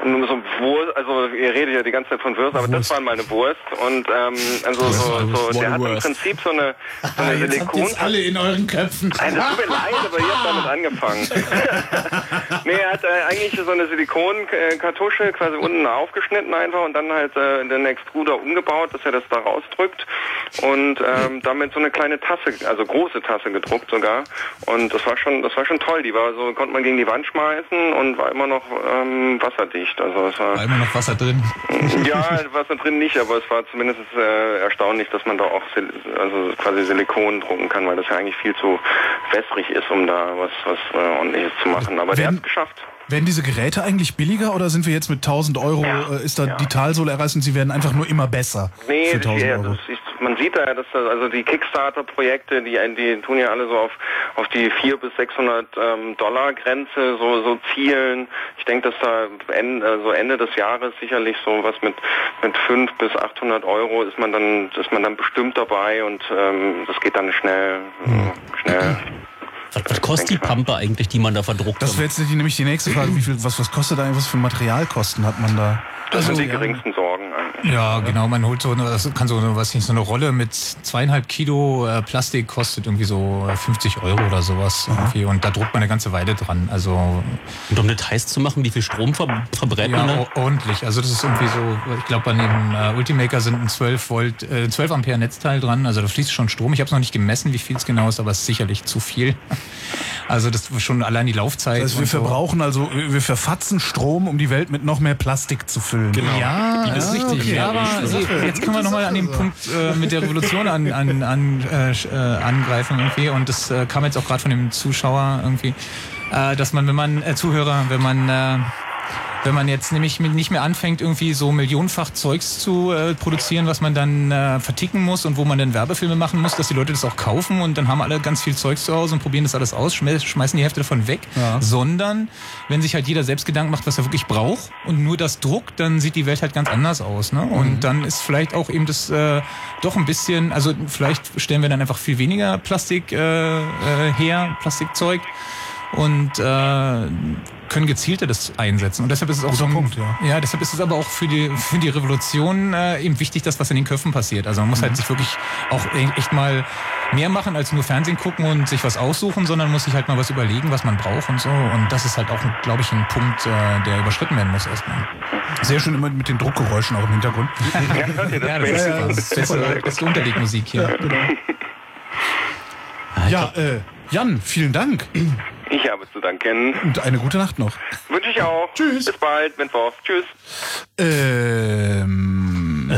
nur so Wurst, also ihr redet ja die ganze Zeit von Wurst, aber das war mal eine Wurst und ähm, also so, so, der hat im Wurst. Prinzip so eine, so eine Ah, habt Silikon... alle in euren Köpfen. Nein, das tut mir leid, aber ihr habt damit angefangen. nee, er hat äh, eigentlich so eine Silikonkartusche quasi unten aufgeschnitten einfach und dann halt äh, den Extruder umgebaut, dass er das da rausdrückt und ähm, damit so eine kleine Tasse, also große Tasse gedruckt sogar. Und das war schon, das war schon toll. Die war so, konnte man gegen die Wand schmeißen und war immer noch ähm, wasserdicht. Also es war War immer noch Wasser drin. ja, Wasser drin nicht, aber es war zumindest äh, erstaunlich, dass man da auch Sil also quasi Silikon drucken kann, weil das ja eigentlich viel zu wässrig ist, um da was, was äh, ordentliches zu machen. Aber der hat es geschafft. Werden diese Geräte eigentlich billiger oder sind wir jetzt mit 1000 Euro, äh, ist da die Talsohle erreicht und sie werden einfach nur immer besser Nee, für das, 1000 ja, Euro? ist, man sieht da, ja, dass das, also die Kickstarter-Projekte, die, die tun ja alle so auf, auf die 400 bis 600 ähm, Dollar Grenze so, so zielen. Ich denke, dass da Ende, also Ende des Jahres sicherlich so was mit, mit 500 bis 800 Euro ist man dann, ist man dann bestimmt dabei und ähm, das geht dann schnell, schnell. Was, was kostet die Pampe eigentlich, die man da verdruckt? Das wäre jetzt nämlich die nächste Frage. Wie viel, was, was kostet eigentlich, was für Materialkosten hat man da? Das Also, sind die ja. geringsten Sorgen eigentlich. Ja, genau. Man holt so eine, das kann so eine, was nicht, so eine Rolle mit zweieinhalb Kilo äh, Plastik kostet irgendwie so äh, 50 Euro oder sowas. Irgendwie. Und da druckt man eine ganze Weile dran. Also Und um Details zu machen, wie viel Strom ver verbrät man ja, o- ordentlich. Also das ist irgendwie so, ich glaube an dem äh, Ultimaker sind ein 12 Volt, äh, 12 Ampere Netzteil dran. Also da fließt schon Strom. Ich habe es noch nicht gemessen, wie viel es genau ist, aber es ist sicherlich zu viel. Also das ist schon allein die Laufzeit. Das heißt, wir so. verbrauchen also, wir wir verfatzen Strom, um die Welt mit noch mehr Plastik zu füllen. Genau. Ja, das ist richtig. Okay, aber Sie, jetzt können wir nochmal an den Punkt äh, mit der Revolution an, an, an, äh, äh, angreifen irgendwie. Und das äh, kam jetzt auch gerade von dem Zuschauer irgendwie, äh, dass man, wenn man, äh, Zuhörer, wenn man äh, wenn man jetzt nämlich nicht mehr anfängt, irgendwie so millionenfach Zeugs zu äh, produzieren, was man dann äh, verticken muss und wo man dann Werbefilme machen muss, dass die Leute das auch kaufen und dann haben alle ganz viel Zeugs zu Hause und probieren das alles aus, schme- schmeißen die Hälfte davon weg. Sondern, wenn sich halt jeder selbst Gedanken macht, was er wirklich braucht und nur das druckt, dann sieht die Welt halt ganz anders aus. Ne? Und dann ist vielleicht auch eben das äh, doch ein bisschen, also vielleicht stellen wir dann einfach viel weniger Plastik äh, äh, her, Plastikzeug und äh, können gezielter das einsetzen. Und deshalb ist es auch so ein, Punkt, ja. ja, deshalb ist es aber auch für die für die Revolution äh, eben wichtig, dass was in den Köpfen passiert. Also man muss halt sich wirklich auch e- echt mal mehr machen als nur Fernsehen gucken und sich was aussuchen, sondern muss sich halt mal was überlegen, was man braucht und so. Und das ist halt auch, glaube ich, ein Punkt, äh, der überschritten werden muss erstmal. Sehr schön immer mit den Druckgeräuschen auch im Hintergrund. Ja, das ist super. Das ist beste, beste Unterlegmusik hier. Ja, äh, Jan, vielen Dank. Ich habe zu danken. Und eine gute Nacht noch. Wünsche ich auch. Tschüss. Bis bald, Mittwoch. Tschüss. Ähm,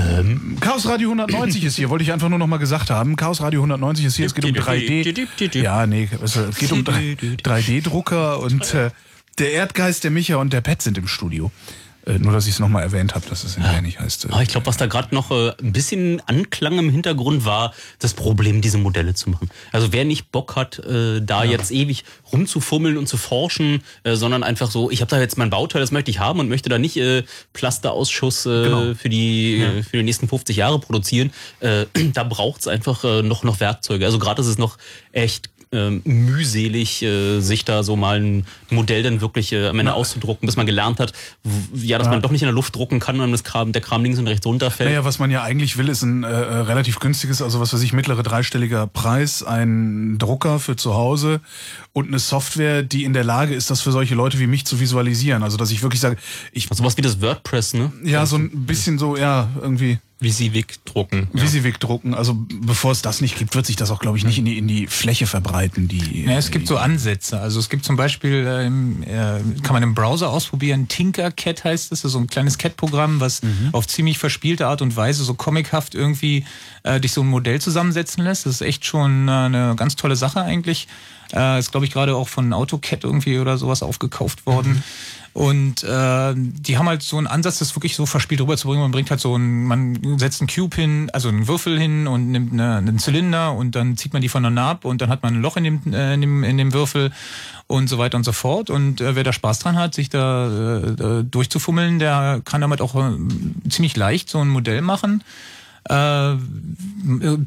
Chaos Radio 190 ist hier, wollte ich einfach nur noch mal gesagt haben. Chaos Radio 190 ist hier, es geht um 3D. Ja, nee, es es geht um 3D-Drucker und äh, der Erdgeist, der Micha und der Pet sind im Studio. Äh, nur, dass ich es nochmal erwähnt habe, dass es hinterher nicht heißt. Äh, ich glaube, was da gerade noch äh, ein bisschen Anklang im Hintergrund war, das Problem, diese Modelle zu machen. Also wer nicht Bock hat, äh, da jetzt ewig rumzufummeln und zu forschen, äh, sondern einfach so, ich habe da jetzt mein Bauteil, das möchte ich haben und möchte da nicht äh, Plasterausschuss äh, Genau. für die Ja. äh, für die nächsten 50 Jahre produzieren. Äh, da braucht's einfach äh, noch noch Werkzeuge. Also gerade ist es noch echt ähm, mühselig, äh, sich da so mal ein Modell dann wirklich äh, am Ende auszudrucken, bis man gelernt hat, ja, dass Ja. man doch nicht in der Luft drucken kann und das Kram, der Kram links und rechts runterfällt. Naja, was man ja eigentlich will, ist ein äh, äh, relativ günstiges, also was weiß ich, mittlere dreistelliger Preis, ein Drucker für zu Hause und eine Software, die in der Lage ist, das für solche Leute wie mich zu visualisieren. Also, dass ich wirklich sage, ich. Sowas wie das WordPress, ne? Ja, so ein bisschen so, ja, irgendwie. Visivik drucken. Visivik drucken. Also, bevor es das nicht gibt, wird sich das auch, glaube ich, nicht in die, in die Fläche verbreiten, die. Ja, es gibt so Ansätze. Also es gibt zum Beispiel, äh, im, äh, kann man im Browser ausprobieren, Tinkercad heißt es, das ist so ein kleines CAD-Programm, was auf ziemlich verspielte Art und Weise so comichaft irgendwie äh, dich so ein Modell zusammensetzen lässt. Das ist echt schon äh, eine ganz tolle Sache eigentlich. Äh, ist, glaube ich, gerade auch von AutoCAD irgendwie oder sowas aufgekauft worden. Und äh, die haben halt so einen Ansatz, das wirklich so verspielt rüberzubringen. Man bringt halt so ein, man setzt einen Cube hin, also einen Würfel hin und nimmt eine, einen Zylinder und dann zieht man die voneinander ab und dann hat man ein Loch in dem, äh, in dem, in dem Würfel und so weiter und so fort. Und äh, wer da Spaß dran hat, sich da äh, äh, durchzufummeln, der kann damit auch äh, ziemlich leicht so ein Modell machen. Äh,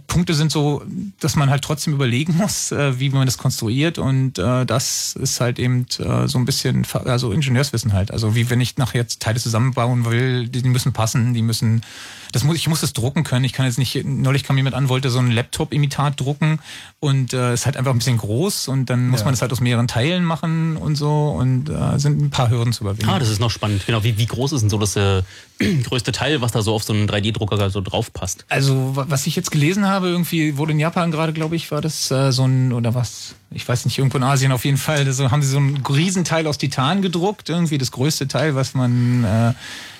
Punkte sind so, dass man halt trotzdem überlegen muss, äh, wie man das konstruiert und äh, das ist halt eben äh, so ein bisschen also Ingenieurswissen halt. Also wie wenn ich nachher jetzt Teile zusammenbauen will, die, die müssen passen, die müssen das muss ich muss das drucken können. Ich kann jetzt nicht neulich kam jemand an, wollte so ein Laptop Imitat drucken und äh, ist halt einfach ein bisschen groß und dann muss Ja. man das halt aus mehreren Teilen machen und so und äh, sind ein paar Hürden zu überwinden. Ah, das ist noch spannend. Genau, wie, wie groß ist denn so das äh, größte Teil, was da so auf so einen 3D-Drucker so drauf passt? Also, wa- was ich jetzt gelesen habe, irgendwie wurde in Japan gerade, glaube ich, war das äh, so ein, oder was, ich weiß nicht, irgendwo in Asien auf jeden Fall, so haben sie so ein Riesenteil aus Titan gedruckt, irgendwie das größte Teil, was man, äh,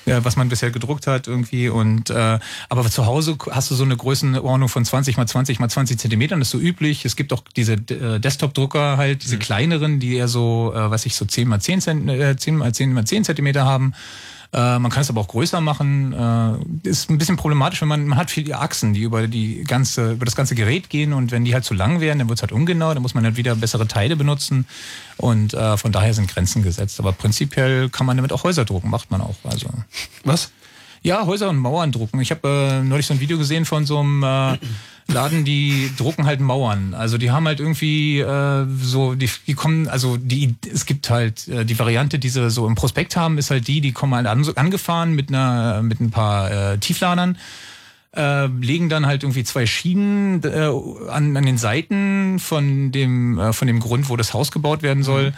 ja, was man bisher gedruckt hat, irgendwie. Und äh, aber zu Hause hast du so eine Größenordnung von 20 mal 20 mal 20 Zentimetern, das ist so üblich. Es gibt auch diese äh, Desktop-Drucker halt, diese kleineren, die eher so, äh, was ich, so 10 mal 10, Zent äh, 10 mal 10 mal 10 Zentimeter haben. Äh, man kann es aber auch größer machen. Äh, ist ein bisschen problematisch, wenn man, man hat viele Achsen, die über die ganze, über das ganze Gerät gehen und wenn die halt zu lang werden, dann wird es halt ungenau, dann muss man halt wieder bessere Teile benutzen und äh, von daher sind Grenzen gesetzt. Aber prinzipiell kann man damit auch Häuser drucken, macht man auch. Also was? Ja, Häuser und Mauern drucken. Ich habe äh, neulich so ein Video gesehen von so einem äh, Laden, die drucken halt Mauern. Also die haben halt irgendwie äh, so, die, die kommen, also die, es gibt halt äh, die Variante, die sie so im Prospekt haben, ist halt die, die kommen halt an, angefahren mit einer, mit ein paar äh, Tiefladern. Äh, legen dann halt irgendwie zwei Schienen äh, an, an den Seiten von dem, äh, von dem Grund, wo das Haus gebaut werden soll.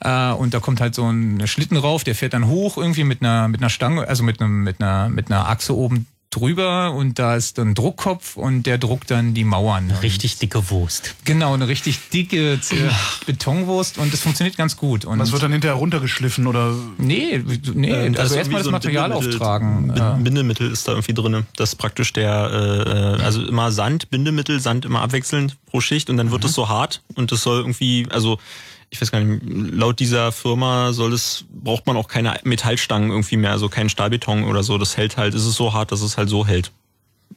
Äh, und da kommt halt so ein Schlitten rauf, der fährt dann hoch irgendwie mit einer, mit einer Stange, also mit einem, mit einer, mit einer Achse oben drüber und da ist dann Druckkopf und der druckt dann die Mauern. Richtig dicke Wurst. Genau, eine richtig dicke Betonwurst und das funktioniert ganz gut. Und Was wird dann hinterher runtergeschliffen oder? Nee, nee, Äh, also erstmal das so ein Material Bindemittel- auftragen. Bin- Bindemittel ist da irgendwie drinne. Das ist praktisch der, äh, äh, also immer Sand, Bindemittel, Sand immer abwechselnd pro Schicht und dann wird es so hart und das soll irgendwie, also ich weiß gar nicht, laut dieser Firma soll es, braucht man auch keine Metallstangen irgendwie mehr, also keinen Stahlbeton oder so. Das hält halt, ist es so hart, dass es halt so hält.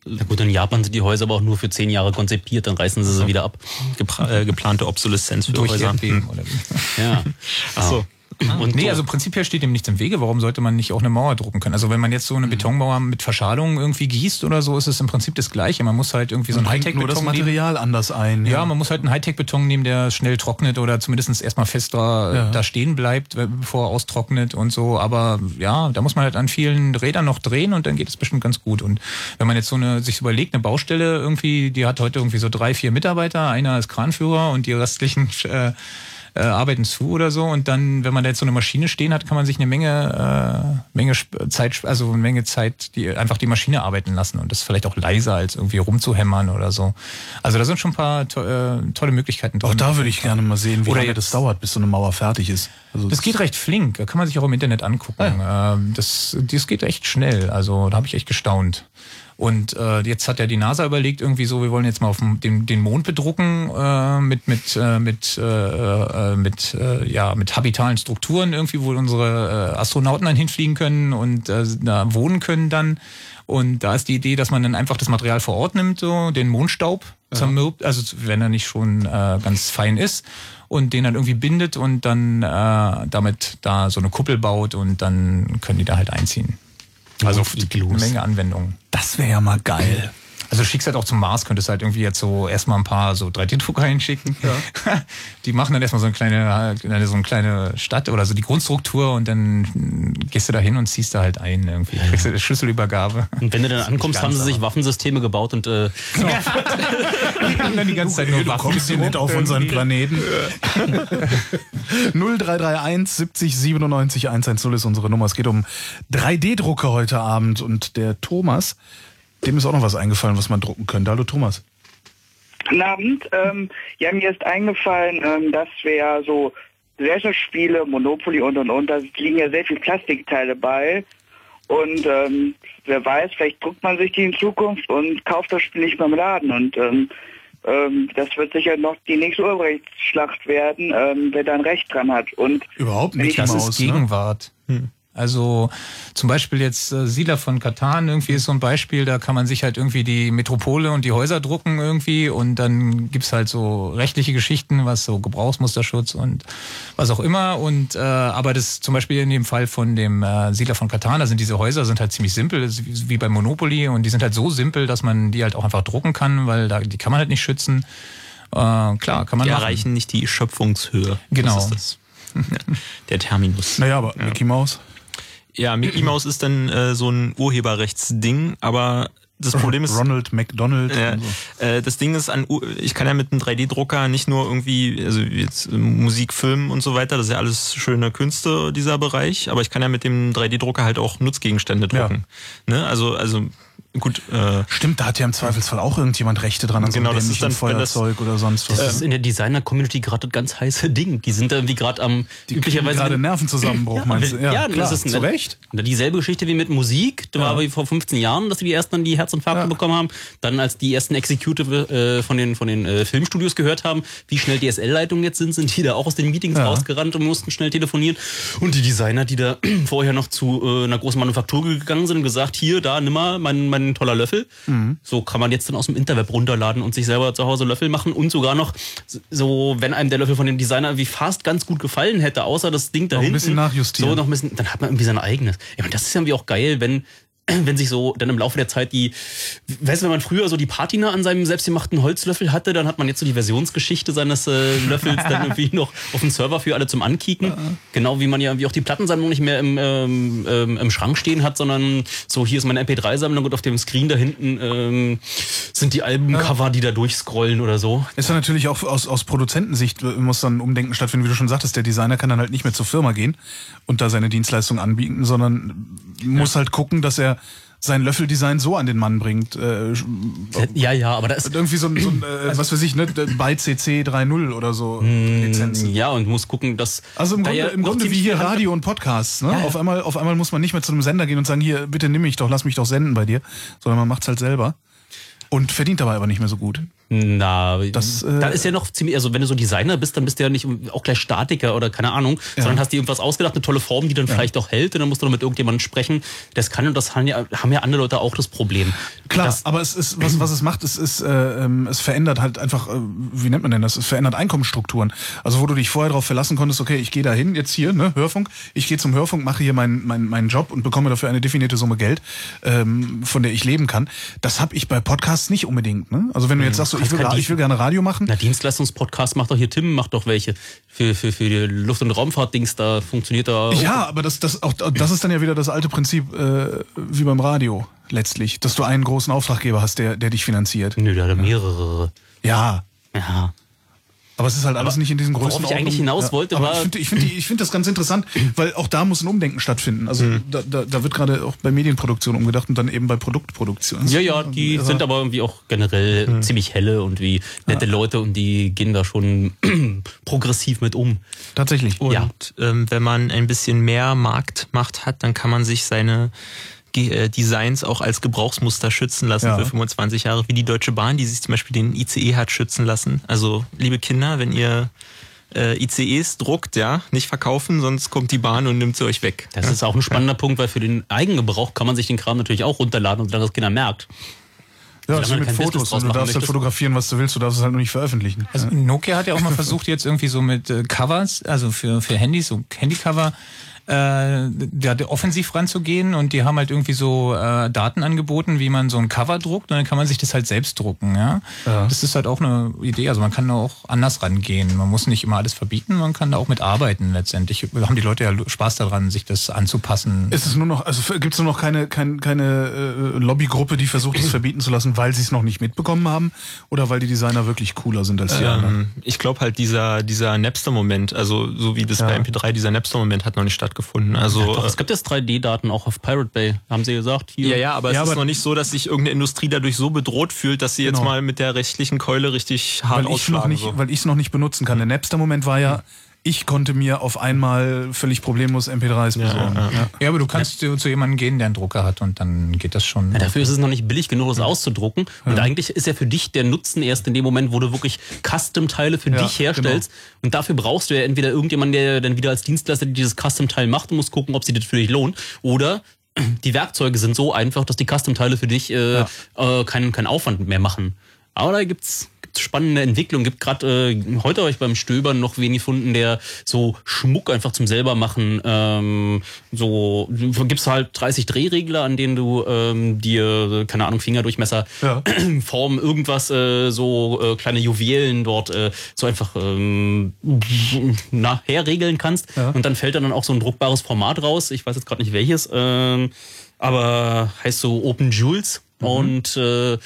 Na gut, in Japan sind die Häuser aber auch nur für zehn Jahre konzipiert, dann reißen sie sie wieder ab. Gepra äh, geplante Obsoleszenz für Durch Häuser. Hm. Ja. Ach so. Und nee, so- also prinzipiell steht dem nichts im Wege. Warum sollte man nicht auch eine Mauer drucken können? Also wenn man jetzt so Mhm. eine Betonmauer mit Verschalung irgendwie gießt oder so, ist es im Prinzip das Gleiche. Man muss halt irgendwie so ein Hightech-Beton nur das nehmen. Material anders ein. Ja, man muss halt einen Hightech-Beton nehmen, der schnell trocknet oder zumindest erstmal fest da, Ja. da stehen bleibt, bevor er austrocknet und so. Aber ja, da muss man halt an vielen Rädern noch drehen und dann geht es bestimmt ganz gut. Und wenn man jetzt so eine, sich überlegt, eine Baustelle irgendwie, die hat heute irgendwie so drei, vier Mitarbeiter, einer ist Kranführer und die restlichen äh, äh, arbeiten zu oder so. Und dann, wenn man da jetzt so eine Maschine stehen hat, kann man sich eine Menge, äh, Menge Zeit, also eine Menge Zeit, die einfach die Maschine arbeiten lassen und das ist vielleicht auch leiser als irgendwie rumzuhämmern oder so. Also da sind schon ein paar to äh, tolle Möglichkeiten drin. Auch da würde ich gerne mal sehen, wie Oder lange jetzt- das dauert, bis so eine Mauer fertig ist. Also Das geht recht flink, da kann man sich auch im Internet angucken. Ähm, Das, das geht echt schnell, also da habe ich echt gestaunt. Und äh, jetzt hat ja die NASA überlegt, irgendwie so, wir wollen jetzt mal auf dem, den, den Mond bedrucken äh, mit mit äh, mit äh, äh, mit äh, ja mit habitalen Strukturen irgendwie, wo unsere äh, Astronauten dann hinfliegen können und äh, da wohnen können dann. Und da ist die Idee, dass man dann einfach das Material vor Ort nimmt, so den Mondstaub zermürbt, also wenn er nicht schon äh, ganz fein ist und den dann irgendwie bindet und dann äh, damit da so eine Kuppel baut und dann können die da halt einziehen. Also eine Menge Anwendungen. Das wäre ja mal geil. Also du schickst halt auch zum Mars, könntest halt irgendwie jetzt so erstmal ein paar so 3D-Drucker hinschicken. Die machen dann erstmal so eine kleine, so eine kleine Stadt oder so die Grundstruktur und dann gehst du da hin und ziehst da halt ein irgendwie. Kriegst du eine Schlüsselübergabe. Und wenn du dann ankommst, haben sie sich Waffen. Waffensysteme gebaut und äh, Die haben dann die ganze Zeit nur Du Waffen. kommst hier nicht auf unseren Planeten. 0331 70 97 110 ist unsere Nummer. Es geht um 3D-Drucker heute Abend und der Thomas, dem ist auch noch was eingefallen, was man drucken könnte. Hallo Thomas. Guten Abend. Ähm, ja, mir ist eingefallen, ähm, dass wir ja so Gesellschaftsspiele, Monopoly und und und, da liegen ja sehr viele Plastikteile bei. Und ähm, wer weiß, vielleicht druckt man sich die in Zukunft und kauft das Spiel nicht mehr im Laden. Und ähm, ähm, das wird sicher noch die nächste Urheberrechtsschlacht werden, ähm, wer dann Recht dran hat. Und Überhaupt nicht ich- Das Maus, ist ne? Gegenwart. Also zum Beispiel jetzt äh, Siedler von Katan irgendwie ist so ein Beispiel, da kann man sich halt irgendwie die Metropole und die Häuser drucken irgendwie und dann gibt's halt so rechtliche Geschichten, was so Gebrauchsmusterschutz und was auch immer. Und äh, aber das zum Beispiel in dem Fall von dem äh, Siedler von Katan, da sind diese Häuser sind halt ziemlich simpel, wie wie bei Monopoly und die sind halt so simpel, dass man die halt auch einfach drucken kann, weil da die kann man halt nicht schützen. Äh, klar, kann man Die machen. erreichen nicht die Schöpfungshöhe. Genau. Das ist das. Ja, der Terminus. Naja, aber Mickey Maus. Ja, Mickey Mouse ist dann äh, so ein Urheberrechtsding, aber das Problem ist, Ronald McDonald. Ja, und so. äh, das Ding ist, an, ich kann ja mit einem 3D-Drucker nicht nur irgendwie, also jetzt äh, Musik, Film und so weiter, das ist ja alles schöne Künste, dieser Bereich, aber ich kann ja mit dem 3D-Drucker halt auch Nutzgegenstände drucken. Ne? Also, also gut. Äh, Stimmt, da hat ja im Zweifelsfall auch irgendjemand Rechte dran an so Genau, einem das ist dann- wenn das- Feuerzeug oder sonst was. das ist in der Designer-Community gerade ein ganz heiße Ding. Die sind da irgendwie gerade am Die kriegen gerade Nervenzusammenbruch, meinst du? Ja, Ja, das klar, ist zu ne- Recht. Dieselbe Geschichte wie mit Musik. Da war aber vor 15 Jahren, dass die ersten dann die Herzinfarkte bekommen haben. Dann, als die ersten Executive äh, von den, von den äh, Filmstudios gehört haben, wie schnell DSL-Leitungen jetzt sind, sind die da auch aus den Meetings Ja. rausgerannt und mussten schnell telefonieren. Und die Designer, die da vorher noch zu äh, einer großen Manufaktur gegangen sind und gesagt, hier, da, nimm mal mein, mein toller Löffel. Mhm. So kann man jetzt dann aus dem Interweb runterladen und sich selber zu Hause Löffel machen und sogar noch so, wenn einem der Löffel von dem Designer irgendwie fast ganz gut gefallen hätte, außer das Ding da Noch ein hinten. bisschen nachjustieren. So noch ein bisschen, dann hat man irgendwie sein eigenes. Ja, und das ist ja irgendwie auch geil, wenn wenn sich so dann im Laufe der Zeit die, weißt du, wenn man früher so die Patina an seinem selbstgemachten Holzlöffel hatte, dann hat man jetzt so die Versionsgeschichte seines äh, Löffels dann irgendwie noch auf dem Server für alle zum Ankicken. Genau wie man ja irgendwie auch die Plattensammlung nicht mehr im, ähm, ähm, im Schrank stehen hat, sondern so hier ist meine MP3-Sammlung und auf dem Screen da hinten ähm, sind die Albencover, die da durchscrollen oder so. Ist dann natürlich auch aus, aus Produzentensicht äh, muss dann Umdenken stattfinden, wie du schon sagtest, der Designer kann dann halt nicht mehr zur Firma gehen und da seine Dienstleistung anbieten, sondern muss halt gucken, dass er sein Löffeldesign so an den Mann bringt. Äh, ja, ja, aber da ist irgendwie so ein, so ein äh, was weiß ich, ne, bei CC 3.0 oder so Hm. Lizenzen. Ja, und muss gucken, dass Also im da Grunde, im Grunde wie hier Radio und Podcasts. Ne? Ja, ja. Auf, einmal, auf einmal muss man nicht mehr zu einem Sender gehen und sagen, hier, bitte nimm mich doch, lass mich doch senden bei dir, sondern man macht's halt selber und verdient dabei aber nicht mehr so gut. Na, Das, äh, da ist ja noch ziemlich, also wenn du so Designer bist, dann bist du ja nicht auch gleich Statiker oder keine Ahnung, sondern hast dir irgendwas ausgedacht, eine tolle Form, die dann vielleicht auch hält und dann musst du noch mit irgendjemandem sprechen. Das kann und das haben ja, haben ja andere Leute auch das Problem. Klar, Das, aber es ist, was, was es macht, es ist, äh, ähm, es verändert halt einfach, äh, wie nennt man denn das? Es verändert Einkommensstrukturen. Also wo du dich vorher darauf verlassen konntest, okay, ich gehe da hin, jetzt hier, ne, Hörfunk, ich gehe zum Hörfunk, mache hier meinen mein, meinen Job und bekomme dafür eine definierte Summe Geld, ähm, von der ich leben kann. Das habe ich bei Podcasts nicht unbedingt. Ne? Also wenn du jetzt sagst, so, ich will, ich will gerne Radio machen, na, Dienstleistungspodcast macht doch hier Tim, macht doch welche. Für, für, für die Luft- und Raumfahrt-Dings, da funktioniert da. auch. Ja, aber das, das, auch, das ist dann ja wieder das alte Prinzip äh, wie beim Radio letztlich, dass du einen großen Auftraggeber hast, der, der dich finanziert. Nö, da hat er mehrere. Ja. Ja. Aber es ist halt alles Aber nicht in diesen worauf Größen. ich eigentlich hinaus wollte, aber war- ich finde ich find, ich find das ganz interessant, weil auch da muss ein Umdenken stattfinden. Also Mhm. da, da, da wird gerade auch bei Medienproduktion umgedacht und dann eben bei Produktproduktion. Ja, ja, die Also- sind aber irgendwie auch generell ziemlich helle und wie nette Leute und die gehen da schon progressiv mit um. Tatsächlich. Und Ja. ähm, wenn man ein bisschen mehr Marktmacht hat, dann kann man sich seine äh, Designs auch als Gebrauchsmuster schützen lassen Ja. für 25 Jahre, wie die Deutsche Bahn, die sich zum Beispiel den ICE hat schützen lassen. Also, liebe Kinder, wenn ihr äh, ICEs druckt, ja, nicht verkaufen, sonst kommt die Bahn und nimmt sie euch weg. Das ja? ist auch ein spannender Punkt, weil für den Eigengebrauch kann man sich den Kram natürlich auch runterladen und solange das keiner merkt. Ja, das ist wie man mit Fotos. draus Du darfst halt fotografieren, was du willst, du darfst es halt nur nicht veröffentlichen. Also Nokia hat ja auch mal versucht, jetzt irgendwie so mit äh, Covers, also für, für Handys, so Handycover, äh, da offensiv ranzugehen und die haben halt irgendwie so äh, Daten angeboten, wie man so ein Cover druckt und dann kann man sich das halt selbst drucken, ja? Ja. Das ist halt auch eine Idee, also man kann da auch anders rangehen. Man muss nicht immer alles verbieten, man kann da auch mit arbeiten letztendlich. Da haben die Leute ja Spaß daran, sich das anzupassen. Ist es nur noch, also gibt es nur noch keine, keine, keine äh, Lobbygruppe, die versucht, es verbieten zu lassen, weil sie es noch nicht mitbekommen haben oder weil die Designer wirklich cooler sind als die anderen? Ähm, ich glaube halt dieser, dieser Napster-Moment, also so wie das Ja. bei MP3, dieser Napster-Moment hat noch nicht stattgefunden. Also Doch, äh, es gibt jetzt 3D-Daten auch auf Pirate Bay, haben sie gesagt. Hier. Ja, ja, aber Ja, es ist aber- noch nicht so, dass sich irgendeine Industrie dadurch so bedroht fühlt, dass sie jetzt Genau. mal mit der rechtlichen Keule richtig hart weil ich noch ausschlagen. nicht, so. weil ich es noch nicht benutzen kann. Der Napster-Moment war ja, ich konnte mir auf einmal völlig problemlos MP3s besorgen. ja. Ja. Ja, aber du kannst zu, zu jemandem gehen, der einen Drucker hat und dann geht das schon. Ja, dafür ist es noch nicht billig genug, das auszudrucken. Und eigentlich ist ja für dich der Nutzen erst in dem Moment, wo du wirklich Custom-Teile für Ja, dich herstellst. Und dafür brauchst du ja entweder irgendjemanden, der dann wieder als Dienstleister dieses Custom-Teil macht und muss gucken, ob sie das für dich lohnt. Oder die Werkzeuge sind so einfach, dass die Custom-Teile für dich äh, äh, keinen, keinen Aufwand mehr machen. Aber da gibt's gibt's spannende Entwicklungen. Gibt gerade äh, heute habe ich beim Stöbern noch wen gefunden, der so Schmuck einfach zum selber machen. Ähm, so gibst halt 30 Drehregler, an denen du ähm, dir keine Ahnung Fingerdurchmesser, Ja. Form irgendwas äh, so äh, kleine Juwelen dort äh, so einfach ähm, na, herregeln kannst. Ja. Und dann fällt dann auch so ein druckbares Format raus. Ich weiß jetzt gerade nicht welches, ähm, aber heißt so Open Jewels und äh,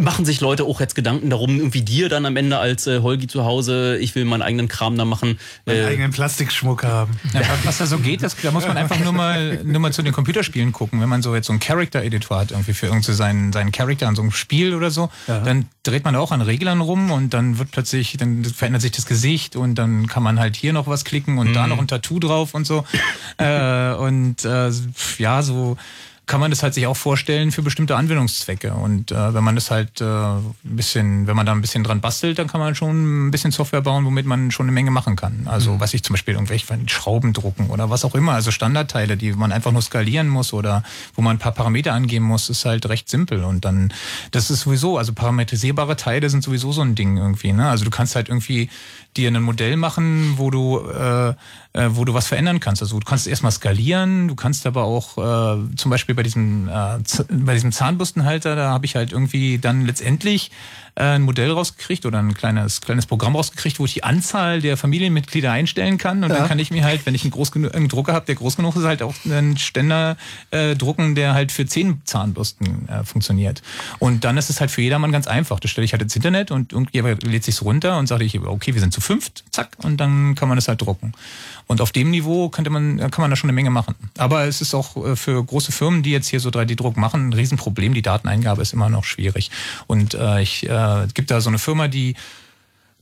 machen sich Leute auch jetzt Gedanken darum, irgendwie dir dann am Ende als äh, Holgi zu Hause, ich will meinen eigenen Kram da machen. Meinen Äh, eigenen Plastikschmuck haben. Ja, was- da so geht, das, da muss man einfach nur mal, nur mal zu den Computerspielen gucken. Wenn man so jetzt so einen Character-Editor hat, irgendwie für irgendwie seinen, seinen Charakter an so einem Spiel oder so, dann dreht man da auch an Reglern rum und dann wird plötzlich, dann verändert sich das Gesicht und dann kann man halt hier noch was klicken und da noch ein Tattoo drauf und so. äh, und äh, ja, so kann man das halt sich auch vorstellen für bestimmte Anwendungszwecke. Und äh, wenn man das halt äh, ein bisschen, wenn man da ein bisschen dran bastelt, dann kann man schon ein bisschen Software bauen, womit man schon eine Menge machen kann. Also was ich zum Beispiel irgendwelche Schrauben drucken oder was auch immer, also Standardteile, die man einfach nur skalieren muss oder wo man ein paar Parameter angeben muss, ist halt recht simpel. Und dann, das ist sowieso, also parametrisierbare Teile sind sowieso so ein Ding irgendwie. Ne? Also du kannst halt irgendwie dir ein Modell machen, wo du äh, äh, wo du was verändern kannst. Also du kannst erstmal skalieren, du kannst aber auch äh, zum Beispiel bei diesem, äh, bei diesem Zahnbürstenhalter, da habe ich halt irgendwie dann letztendlich äh, ein Modell rausgekriegt oder ein kleines, kleines Programm rausgekriegt, wo ich die Anzahl der Familienmitglieder einstellen kann. Und Ja. dann kann ich mir halt, wenn ich einen, groß genu- einen Drucker habe, der groß genug ist, halt auch einen Ständer äh, drucken, der halt für zehn Zahnbürsten äh, funktioniert. Und dann ist es halt für jedermann ganz einfach. Das stelle ich halt ins Internet und irgendjemand lädt sich's runter und sagt ich, okay, wir sind zu fünft, zack, und dann kann man das halt drucken. Und auf dem Niveau könnte man, kann man da schon eine Menge machen. Aber es ist auch äh, für große Firmen, die jetzt hier so 3D-Druck machen, ein Riesenproblem. Die Dateneingabe ist immer noch schwierig. Und äh, ich, äh, es gibt da so eine Firma, die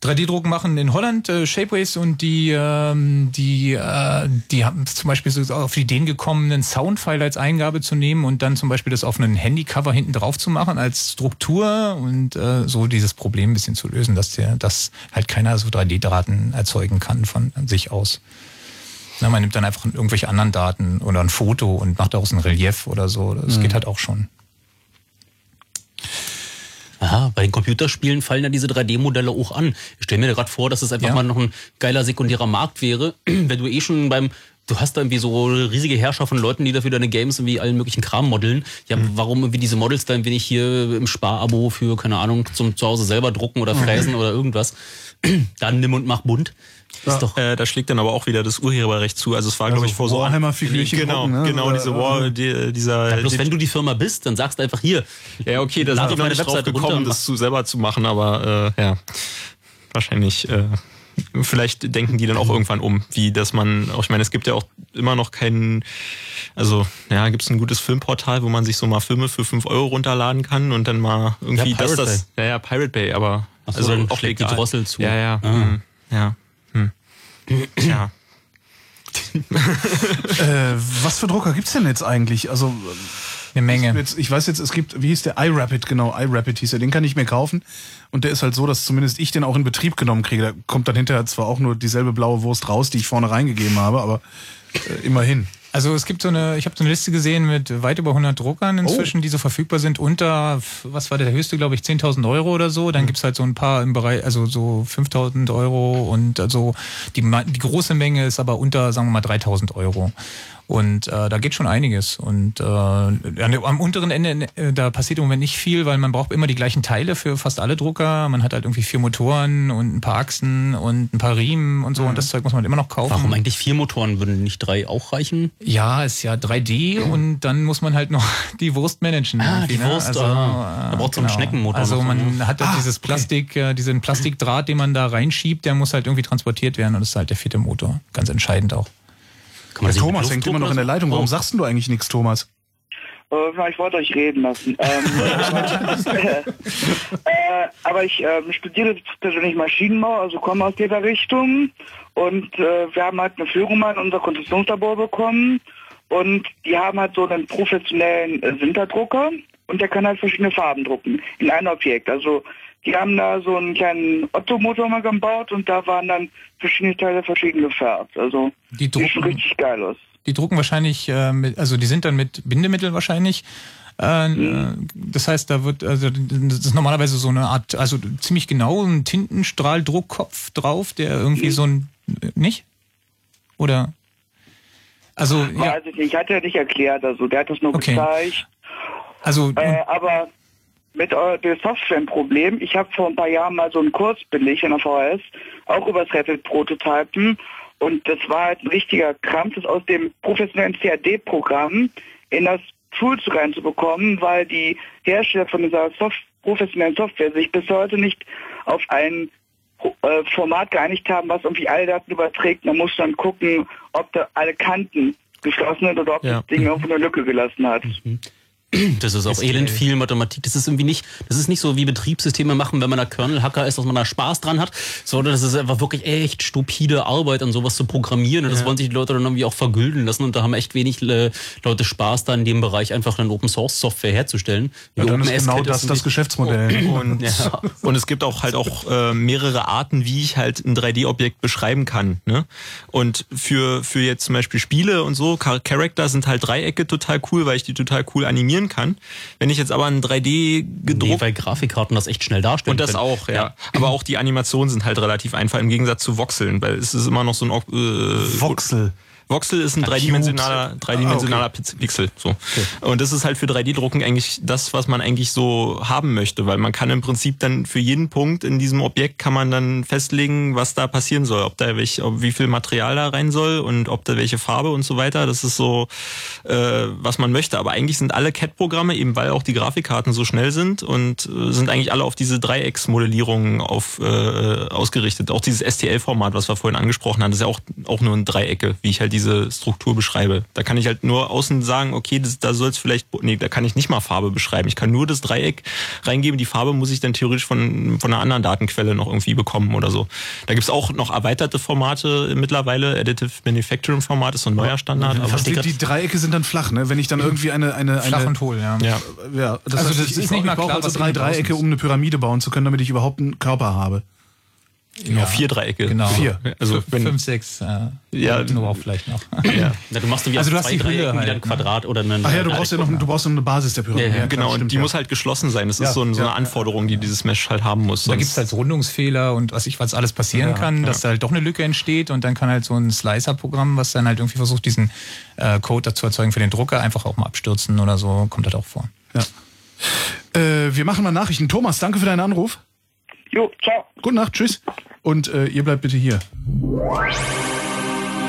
3D-Druck machen in Holland, äh, Shapeways, und die, ähm, die, äh, die haben zum Beispiel so auf die Ideen gekommen, einen Soundfile als Eingabe zu nehmen und dann zum Beispiel das auf einen Handycover hinten drauf zu machen als Struktur und äh, so dieses Problem ein bisschen zu lösen, dass der, dass halt keiner so 3D-Daten erzeugen kann von sich aus. Na, man nimmt dann einfach irgendwelche anderen Daten oder ein Foto und macht daraus ein Relief oder so. Das Mhm. geht halt auch schon. Aha, bei den Computerspielen fallen ja diese 3D-Modelle auch an. Ich stelle mir gerade vor, dass es einfach Ja. mal noch ein geiler sekundärer Markt wäre, wenn du eh schon beim Du hast da irgendwie so riesige Herrscher von Leuten, die dafür deine Games irgendwie allen möglichen Kram modeln. Ja, Mhm. warum irgendwie diese Models da ein wenig hier im Sparabo für, keine Ahnung, zum zu Hause selber drucken oder Mhm. fräsen oder irgendwas? Dann nimm und mach bunt. Ist doch äh, da schlägt dann aber auch wieder das Urheberrecht zu. Also es war, glaube ich, vor so Warhammer-Figürchen Genau, drucken, ne? genau, diese War, die, dieser. Ja, bloß die, wenn du die Firma bist, dann sagst du einfach hier. ja, okay, da sind wir noch nicht drauf Webseite gekommen, das zu selber zu machen, aber äh, ja, wahrscheinlich. Äh, vielleicht denken die dann auch irgendwann um, wie dass man, ich meine, es gibt ja auch immer noch keinen, also ja, gibt es ein gutes Filmportal, wo man sich so mal Filme für 5 Euro runterladen kann und dann mal irgendwie Ja, das, das, ja, ja, Pirate Bay, aber so, also dann auch schlägt die legal. Drossel zu. Ja, ja, Ah. hm, ja, ja. Äh, was für Drucker gibt's denn jetzt eigentlich? Also eine Menge. Ich, jetzt, ich weiß jetzt, es gibt, wie hieß der iRapid, genau, iRapid hieß er, den kann ich mir kaufen. Und der ist halt so, dass zumindest ich den auch in Betrieb genommen kriege. Da kommt dann hinterher zwar auch nur dieselbe blaue Wurst raus, die ich vorne reingegeben habe, aber äh, immerhin. Also es gibt so eine, ich habe so eine Liste gesehen mit weit über 100 Druckern inzwischen, die so verfügbar sind unter, was war der höchste, glaube ich, 10.000 Euro oder so. Dann gibt's halt so ein paar im Bereich, also so 5.000 Euro und also die, die große Menge ist aber unter, sagen wir mal, 3.000 Euro. Und äh, da geht schon einiges. Und äh, am unteren Ende, äh, da passiert im Moment nicht viel, weil man braucht immer die gleichen Teile für fast alle Drucker. Man hat halt irgendwie vier Motoren und ein paar Achsen und ein paar Riemen und so. Und das Zeug muss man immer noch kaufen. Warum eigentlich vier Motoren? Würden nicht drei auch reichen? Ja, ist ja 3D und dann muss man halt noch die Wurst managen. Ah, die Wurst, ah. Da braucht so einen Schneckenmotor Also man ne? hat halt Ah, dieses Plastik, äh, diesen Plastikdraht, den man da reinschiebt, der muss halt irgendwie transportiert werden und das ist halt der vierte Motor. Ganz entscheidend auch. Kann man nicht Thomas hängt immer noch in der? Leitung. Warum Oh. sagst du eigentlich nichts, Thomas? Äh, ich wollte euch reden lassen. Ähm, äh, aber ich ähm, studiere persönlich Maschinenbau, also komme aus dieser Richtung. Und äh, wir haben halt eine Führung mal in unser Konstruktionslabor bekommen. Und die haben halt so einen professionellen äh, Sinterdrucker. Und der kann halt verschiedene Farben drucken in ein Objekt. Also die haben da so einen kleinen Ottomotor mal gebaut und da waren dann verschiedene Teile verschieden gefärbt. Also Die sieht schon drucken, richtig geil aus. die drucken wahrscheinlich, äh, mit, also die sind dann mit Bindemittel wahrscheinlich. Äh, Mhm. Das heißt, da wird, also das ist normalerweise so eine Art, also ziemlich genau ein Tintenstrahldruckkopf drauf, der irgendwie Mhm. so ein, nicht? Oder? Also, Ja. ja, Also ich hatte ja nicht erklärt, also der hat das nur Okay. gezeigt. also, Äh, aber mit äh, der Software ein Problem. Ich habe vor ein paar Jahren mal so einen Kurs belegt in der VHS, auch über das Rapid-Prototypen. Und das war halt ein richtiger Krampf, das aus dem professionellen CAD-Programm in das Tool zu reinzubekommen, weil die Hersteller von dieser Soft professionellen Software sich bis heute nicht auf ein äh, Format geeinigt haben, was irgendwie alle Daten überträgt. Man muss dann gucken, ob da alle Kanten geschlossen sind oder ob Ja. das Ding irgendwo eine Lücke gelassen hat. Das ist auch Ist elend viel Mathematik. Das ist irgendwie nicht, das ist nicht so wie Betriebssysteme machen, wenn man da Kernel-Hacker ist, dass man da Spaß dran hat, sondern das ist einfach wirklich echt stupide Arbeit, an sowas zu programmieren. Und das wollen sich die Leute dann irgendwie auch vergülden lassen. Und da haben echt wenig äh, Leute Spaß, da in dem Bereich einfach eine Open-Source-Software herzustellen. Ja, dann ist OpenS genau das das Geschäftsmodell. Und, Ja. und es gibt auch halt auch äh, mehrere Arten, wie ich halt ein 3D-Objekt beschreiben kann. Ne? Und für, für jetzt zum Beispiel Spiele und so, Char Charakter sind halt Dreiecke total cool, weil ich die total cool animieren kann. Wenn ich jetzt aber ein 3D Nee, gedruckt weil Grafikkarten das echt schnell darstellen und das können. auch, ja. Aber auch die Animationen sind halt relativ einfach im Gegensatz zu Voxeln, weil es ist immer noch so ein äh, Voxel. Voxel ist ein dreidimensionaler, dreidimensionaler Ah, Piz- Pixel. So. Und das ist halt für 3D-Drucken eigentlich das, was man eigentlich so haben möchte, weil man kann im Prinzip dann für jeden Punkt in diesem Objekt kann man dann festlegen, was da passieren soll, ob da welch, ob wie viel Material da rein soll und ob da welche Farbe und so weiter. Das ist so, äh, was man möchte. Aber eigentlich sind alle CAD-Programme, eben weil auch die Grafikkarten so schnell sind und äh, sind eigentlich alle auf diese Dreiecksmodellierung auf, äh, ausgerichtet. Auch dieses STL-Format, was wir vorhin angesprochen haben, das ist ja auch, auch nur ein Dreiecke, wie ich halt diese Struktur beschreibe. Da kann ich halt nur außen sagen, okay, das, da soll es vielleicht, nee, da kann ich nicht mal Farbe beschreiben. Ich kann nur das Dreieck reingeben. Die Farbe muss ich dann theoretisch von, von einer anderen Datenquelle noch irgendwie bekommen oder so. Da gibt's auch noch erweiterte Formate mittlerweile. Additive Manufacturing Format ist so ein neuer Standard. Also die, die Dreiecke sind dann flach, ne? Wenn ich dann irgendwie eine eine, eine Flach und hohl, ja. Ja. ja das Also heißt, das ich, ist ich, nicht ich mal brauche klar, also drei Dreiecke, um eine Pyramide bauen zu können, damit ich überhaupt einen Körper habe. Ja, vier Dreiecke. Genau. Vier. Also wenn, Fünf, sechs, äh, Ja. nur auch vielleicht noch. ja. Na, du machst irgendwie Also du hast zwei die Hülle Dreiecken wieder halt, ein Quadrat oder einen. Ach ja, du brauchst ja noch du brauchst noch eine Basis der Pyramide. Ja, ja, klar, Genau, und stimmt, die ja. muss halt geschlossen sein. Das Ja, ist so, ein, so eine. Anforderung, die dieses Mesh halt haben muss. Da Sonst- gibt's halt Rundungsfehler und was ich was alles passieren Ja, kann, dass da halt doch eine Lücke entsteht und dann kann halt so ein Slicer-Programm, was dann halt irgendwie versucht, diesen äh, Code dazu erzeugen für den Drucker, einfach auch mal abstürzen oder so, kommt halt auch vor. Ja. Äh, wir machen mal Nachrichten. Thomas, danke für deinen Anruf. Jo, ciao. Gute Nacht, tschüss. Und äh, ihr bleibt bitte hier.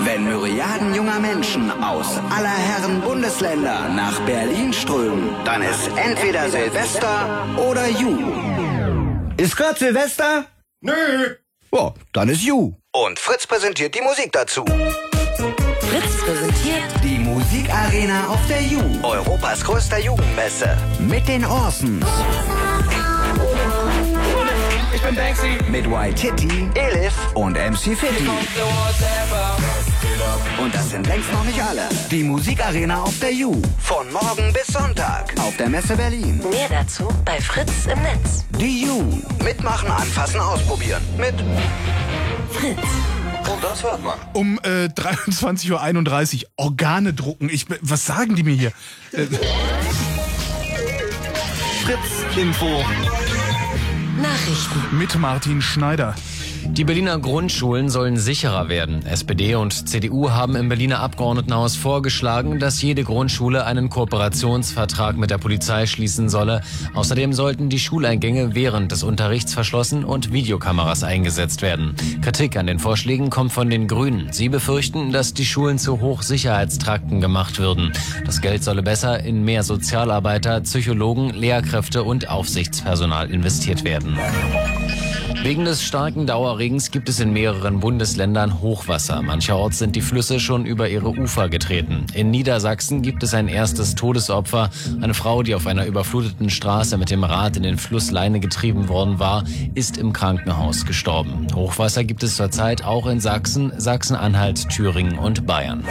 Wenn Myriaden junger Menschen aus aller Herren Bundesländer nach Berlin strömen, dann ist entweder Silvester oder Ju. Ist grad Silvester? Nö. Oh, dann ist Ju. Und Fritz präsentiert die Musik dazu. Fritz präsentiert Die Musikarena auf der Ju. Europas größter Jugendmesse. Mit den Orsons. Ich bin Banksy. Mit White Titty, Elif und MC Fitti. Und das sind längst noch nicht alle. Die Musikarena auf der Ju. Von morgen bis Sonntag. Auf der Messe Berlin. mehr dazu bei Fritz im Netz. Die Ju. Mitmachen, anfassen, ausprobieren. Mit Fritz. Und das hört man. Um äh, 23.31 Uhr Organe drucken. Ich, was sagen die mir hier? Äh, Fritz Info. Nachrichten. mit Martin Schneider. Die Berliner Grundschulen sollen sicherer werden. SPD und CDU haben im Berliner Abgeordnetenhaus vorgeschlagen, dass jede Grundschule einen Kooperationsvertrag mit der Polizei schließen solle. Außerdem sollten die Schuleingänge während des Unterrichts verschlossen und Videokameras eingesetzt werden. Kritik an den Vorschlägen kommt von den Grünen. Sie befürchten, dass die Schulen zu Hochsicherheitstrakten gemacht würden. Das Geld solle besser in mehr Sozialarbeiter, Psychologen, Lehrkräfte und Aufsichtspersonal investiert werden. Wegen des starken Dauerregens gibt es in mehreren Bundesländern Hochwasser. Mancherorts sind die Flüsse schon über ihre Ufer getreten. In Niedersachsen gibt es ein erstes Todesopfer. Eine Frau, die auf einer überfluteten Straße mit dem Rad in den Fluss Leine getrieben worden war, ist im Krankenhaus gestorben. Hochwasser gibt es zurzeit auch in Sachsen, Sachsen-Anhalt, Thüringen und Bayern.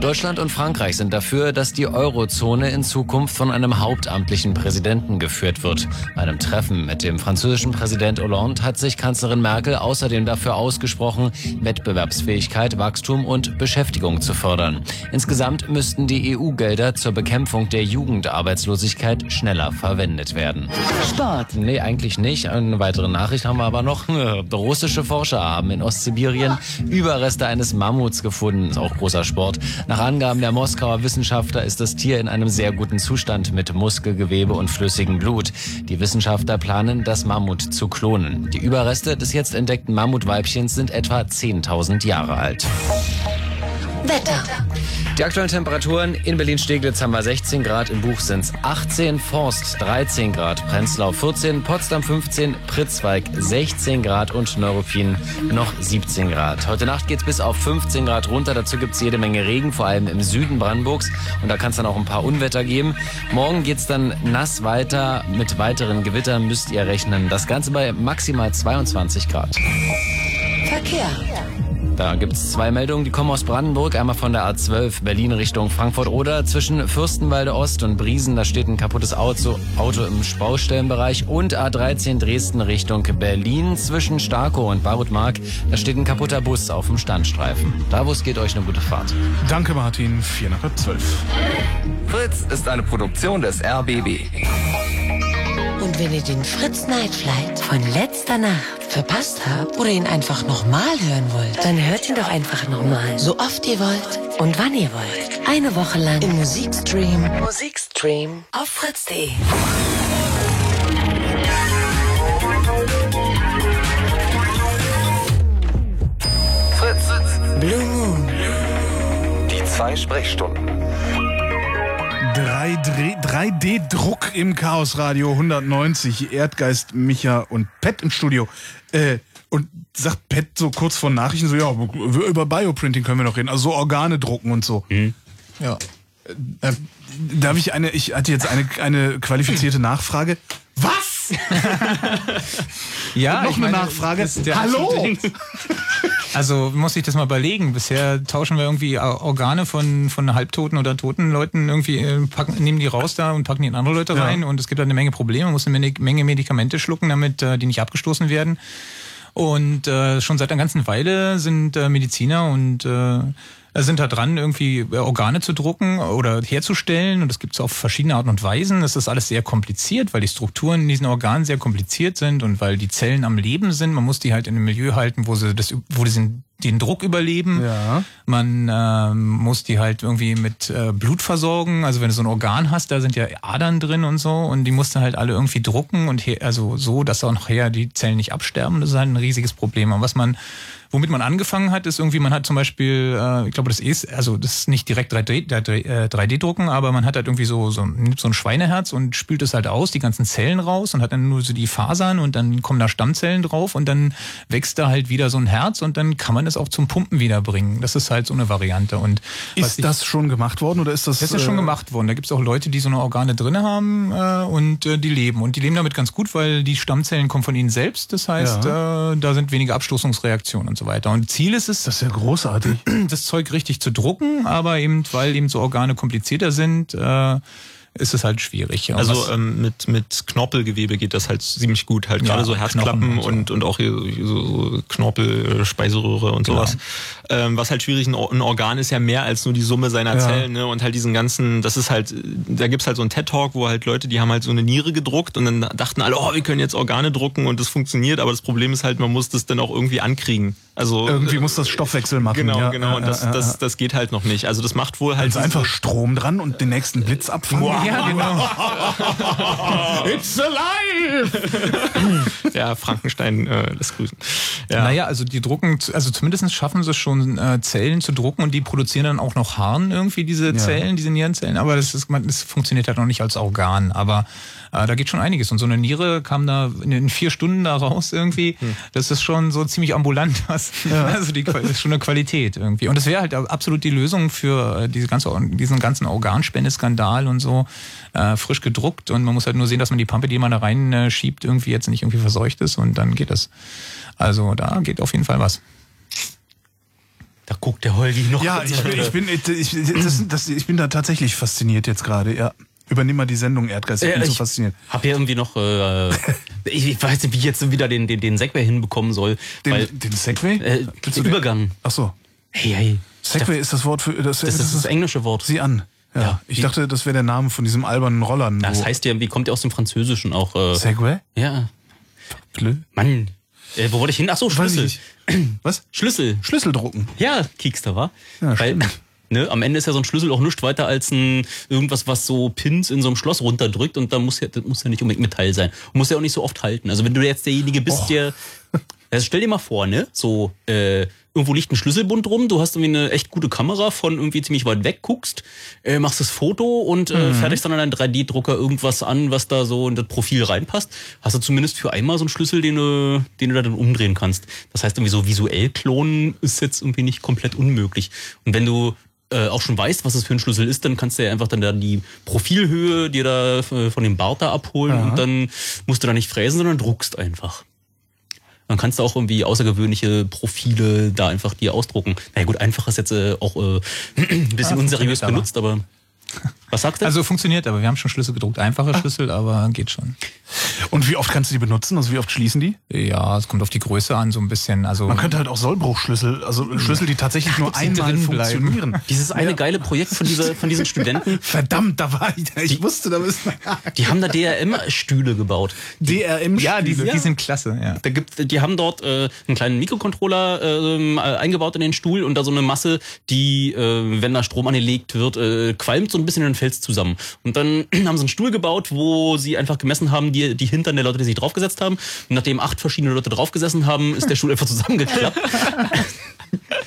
Deutschland und Frankreich sind dafür, dass die Eurozone in Zukunft von einem hauptamtlichen Präsidenten geführt wird. Bei einem Treffen mit dem französischen Präsident Hollande hat sich Kanzlerin Merkel außerdem dafür ausgesprochen, Wettbewerbsfähigkeit, Wachstum und Beschäftigung zu fördern. Insgesamt müssten die EU-Gelder zur Bekämpfung der Jugendarbeitslosigkeit schneller verwendet werden. Sport? Nee, eigentlich nicht. Eine weitere Nachricht haben wir aber noch. Russische Forscher haben in Ostsibirien Überreste eines Mammuts gefunden. Ist auch großer Sport. Nach Angaben der Moskauer Wissenschaftler ist das Tier in einem sehr guten Zustand mit Muskelgewebe und flüssigem Blut. Die Wissenschaftler planen, das Mammut zu klonen. Die Überreste des jetzt entdeckten Mammutweibchens sind etwa 10.000 Jahre alt. Wetter. Die aktuellen Temperaturen in Berlin-Steglitz haben wir 16 Grad, im Buch sind es 18, Forst 13 Grad, Prenzlau 14, Potsdam 15, Pritzwalk 16 Grad und Neuruppin noch 17 Grad. Heute Nacht geht's bis auf 15 Grad runter, dazu gibt's jede Menge Regen, vor allem im Süden Brandenburgs und da kann es dann auch ein paar Unwetter geben. Morgen geht's dann nass weiter, mit weiteren Gewittern müsst ihr rechnen. Das Ganze bei maximal 22 Grad. Verkehr. Da gibt's zwei Meldungen, die kommen aus Brandenburg. Einmal von der A12 Berlin Richtung Frankfurt oder zwischen Fürstenwalde Ost und Briesen. Da steht ein kaputtes Auto, Auto im Baustellenbereich. Und A13 Dresden Richtung Berlin zwischen Starkow und Barutmark. Da steht ein kaputter Bus auf dem Standstreifen. Da wo es geht, euch eine gute Fahrt. Danke, Martin. Vier nach halb zwölf. Fritz ist eine Produktion des RBB. Und wenn ihr den Fritz Night Flight von letzter Nacht verpasst habt oder ihn einfach nochmal hören wollt, dann hört ihn doch einfach nochmal. So oft ihr wollt und wann ihr wollt. Eine Woche lang im Musikstream. Musikstream auf fritz.de. Fritz. Blue Moon. Die zwei Sprechstunden. 3D 3D-Druck im Chaosradio 190. Erdgeist, Micha und Pet im Studio. Äh, und sagt Pet so kurz vor Nachrichten so, ja, über Bioprinting können wir noch reden. Also so Organe drucken und so. Ja. Äh, darf ich eine, ich hatte jetzt eine, eine qualifizierte Nachfrage. Was? Ja, Und noch ich eine meine, Nachfrage. das ist der Hallo? Also muss ich das mal überlegen. Bisher tauschen wir irgendwie Organe von, von halbtoten oder toten Leuten irgendwie, äh, packen, nehmen die raus da und packen die in andere Leute Ja. rein und es gibt da eine Menge Probleme. Man muss eine Menge, Menge Medikamente schlucken, damit äh, die nicht abgestoßen werden. Und äh, schon seit einer ganzen Weile sind äh, Mediziner und äh, sind da dran, irgendwie äh, Organe zu drucken oder herzustellen. Und das gibt es auf verschiedene Arten und Weisen. Das ist alles sehr kompliziert, weil die Strukturen in diesen Organen sehr kompliziert sind und weil die Zellen am Leben sind. Man muss die halt in einem Milieu halten, wo sie das, wo sie den Druck überleben. Ja. Man ähm, muss die halt irgendwie mit äh, Blut versorgen. Also wenn du so ein Organ hast, da sind ja Adern drin und so und die musst du halt alle irgendwie drucken und also so, dass auch nachher die Zellen nicht absterben. Das ist halt ein riesiges Problem. Und was man Womit man angefangen hat, ist irgendwie, man hat zum Beispiel, äh, ich glaube, das ist, also das ist nicht direkt 3D, äh, 3D-Drucken, aber man hat halt irgendwie so, so, nimmt so ein Schweineherz und spült es halt aus, die ganzen Zellen raus und hat dann nur so die Fasern und dann kommen da Stammzellen drauf und dann wächst da halt wieder so ein Herz und dann kann man es auch zum Pumpen wiederbringen. Das ist halt so eine Variante. Und Ist ich- das schon gemacht worden oder ist das? das ist schon äh, gemacht worden. Da gibt es auch Leute, die so eine Organe drin haben äh, und äh, die leben. Und die leben damit ganz gut, weil die Stammzellen kommen von ihnen selbst. Das heißt, äh, da sind weniger Abstoßungsreaktionen und so weiter. Und Ziel ist es, Das ist ja großartig. das Zeug richtig zu drucken, aber eben, weil eben so Organe komplizierter sind, äh, ist es halt schwierig. Und Also ähm, mit, mit Knorpelgewebe geht das halt ziemlich gut. Halt Ja, gerade so Herzklappen Knochen und, und, auch hier so, so Knorpel, Speiseröhre und Genau. sowas. Ähm, was halt schwierig, ein Organ ist ja mehr als nur die Summe seiner Ja. Zellen. Ne? Und halt diesen ganzen, das ist halt, da gibt's halt so einen TED-Talk, wo halt Leute, die haben halt so eine Niere gedruckt und dann dachten alle, oh, wir können jetzt Organe drucken und das funktioniert. Aber das Problem ist halt, man muss das dann auch irgendwie ankriegen. Also Irgendwie muss das Stoffwechsel machen. Genau, ja, genau. ja, Und das, ja, das, ja. das geht halt noch nicht. Also das macht wohl halt Also einfach Strom dran und den nächsten Blitz abfangen. ja, genau. It's alive! ja, Frankenstein äh, lässt grüßen. Ja. Naja, also die drucken, also zumindest schaffen sie es schon, äh, Zellen zu drucken und die produzieren dann auch noch Harn irgendwie, diese Zellen, diese Nierenzellen, aber das, ist, man- das funktioniert halt noch nicht als Organ. Aber äh, da geht schon einiges. Und so eine Niere kam da in, vier Stunden da raus irgendwie. Das ist schon so ziemlich ambulant, was. Also die, das ist schon eine Qualität irgendwie. Und das wäre halt absolut die Lösung für äh, diese ganze, diesen ganzen Organspendeskandal und so. Äh, frisch gedruckt und man muss halt nur sehen, dass man die Pampe, die man da rein äh, schiebt, irgendwie jetzt nicht irgendwie verseucht ist und dann geht es. Also da geht auf jeden Fall was. Da guckt der Holgi noch Ja, ich bin, ich bin, ich, das, das, ich bin da tatsächlich fasziniert jetzt gerade, ja. Übernimm mal die Sendung Erdgeist, ich bin so ich fasziniert. hab ja irgendwie noch, äh, ich, ich weiß nicht, wie ich jetzt wieder den, den, den Segway hinbekommen soll. Den, weil, den Segway? äh, den Übergang. Ach so. Hey, hey. Segway ist das Wort für, das, Das ist das englische Wort. Sieh an. Ja, Ja, ich die- dachte, das wäre der Name von diesem albernen Rollern. Das heißt ja, wie kommt ja aus dem Französischen auch. Äh, Segway? ja, Blö? Mann. Äh, wo wollte ich hin? Ach so, Schlüssel. Was? Schlüssel. Schlüssel drucken. Ja, Kiekster, war. Ja, Weil, stimmt. Ne, am Ende ist ja so ein Schlüssel auch nichts weiter als ein irgendwas, was so Pins in so einem Schloss runterdrückt und da muss ja, das muss ja nicht unbedingt Metall sein. Und muss ja auch nicht so oft halten. Also wenn du jetzt derjenige bist, der. Also stell dir mal vor, ne? So, äh, irgendwo liegt ein Schlüsselbund rum, du hast irgendwie eine echt gute Kamera von irgendwie ziemlich weit weg, guckst, äh, machst das Foto und äh, fertigst dann an deinen 3D-Drucker irgendwas an, was da so in das Profil reinpasst. Hast du zumindest für einmal so einen Schlüssel, den du, den du da dann umdrehen kannst. Das heißt, irgendwie so visuell klonen ist jetzt irgendwie nicht komplett unmöglich. Und wenn du äh, auch schon weißt, was das für ein Schlüssel ist, dann kannst du ja einfach dann da die Profilhöhe dir da äh, von dem Bart da abholen und dann musst du da nicht fräsen, sondern druckst einfach. Dann kannst du auch irgendwie außergewöhnliche Profile da einfach dir ausdrucken. Na ja, gut, einfach ist jetzt äh, auch äh, ein bisschen Ah, unseriös funktioniert aber. benutzt, aber Was sagst du? Also funktioniert, aber wir haben schon Schlüssel gedruckt. Einfache Schlüssel, aber geht schon. Und wie oft kannst du die benutzen? Also wie oft schließen die? Ja, es kommt auf die Größe an, so ein bisschen. Also Man könnte halt auch Sollbruchschlüssel, also Schlüssel, die tatsächlich nur einmal bleiben. funktionieren. Dieses eine geile Projekt von, dieser, von diesen Studenten, Verdammt, da war ich, ich wusste, da müssen die haben da DRM-Stühle gebaut. DRM ja, die, Ja. die sind klasse, ja. Da gibt, die haben dort äh, einen kleinen Mikrocontroller ähm, äh, eingebaut in den Stuhl und da so eine Masse, die, äh, wenn da Strom angelegt wird, äh, qualmt so ein bisschen in den Fels zusammen. Und dann haben sie einen Stuhl gebaut, wo sie einfach gemessen haben, die, die Hintern der Leute, die sich draufgesetzt haben. Und nachdem acht verschiedene Leute draufgesessen haben, ist der Stuhl einfach zusammengeklappt.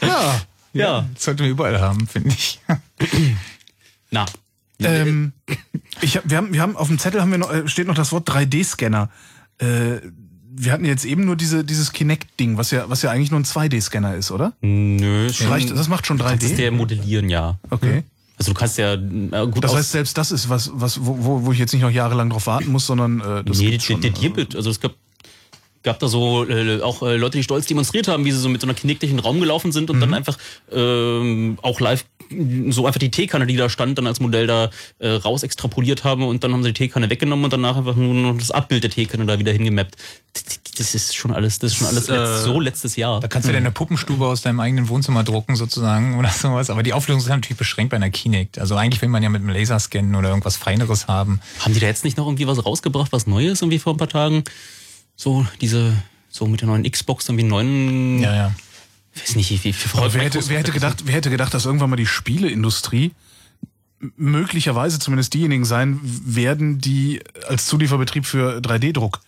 Ja. ja. Das sollten wir überall haben, finde ich. Na. Ähm, ich hab, wir, haben, wir haben auf dem Zettel haben wir noch, äh, steht noch das Wort 3D-Scanner. Äh, wir hatten jetzt eben nur diese, dieses Kinect-Ding, was ja, was ja eigentlich nur ein 2D-Scanner ist, oder? Nö, Das, reicht, das macht schon Du kannst es 3D. der modellieren, ja. Okay. Also du kannst ja äh, gut Das heißt, selbst das ist was, was wo, wo, wo ich jetzt nicht noch jahrelang drauf warten muss, sondern äh, das nee, gibt's der, schon. der Dirbit, also es gab gab da so äh, auch äh, Leute, die stolz demonstriert haben, wie sie so mit so einer Kinect durch den Raum gelaufen sind und Mhm. dann einfach ähm, auch live so einfach die Teekanne, die da stand, dann als Modell da äh, raus extrapoliert haben und dann haben sie die Teekanne weggenommen und danach einfach nur noch das Abbild der Teekanne da wieder hingemappt. Das ist schon alles, das ist schon alles Das, letzt, äh, so letztes Jahr. Da kannst du deine Puppenstube aus deinem eigenen Wohnzimmer drucken sozusagen oder sowas. Aber die Auflösung ist natürlich beschränkt bei einer Kinect. Also eigentlich will man ja mit einem Laser scannen oder irgendwas Feineres haben. Haben die da jetzt nicht noch irgendwie was rausgebracht, was Neues irgendwie vor ein paar Tagen? So diese, so mit der neuen Xbox irgendwie einen neuen. Ja, ja. Weiß nicht, wie, Aber wer hätte, wer hätte gedacht, wer hätte gedacht, dass irgendwann mal die Spieleindustrie möglicherweise zumindest diejenigen sein werden, die als Zulieferbetrieb für 3D-Druck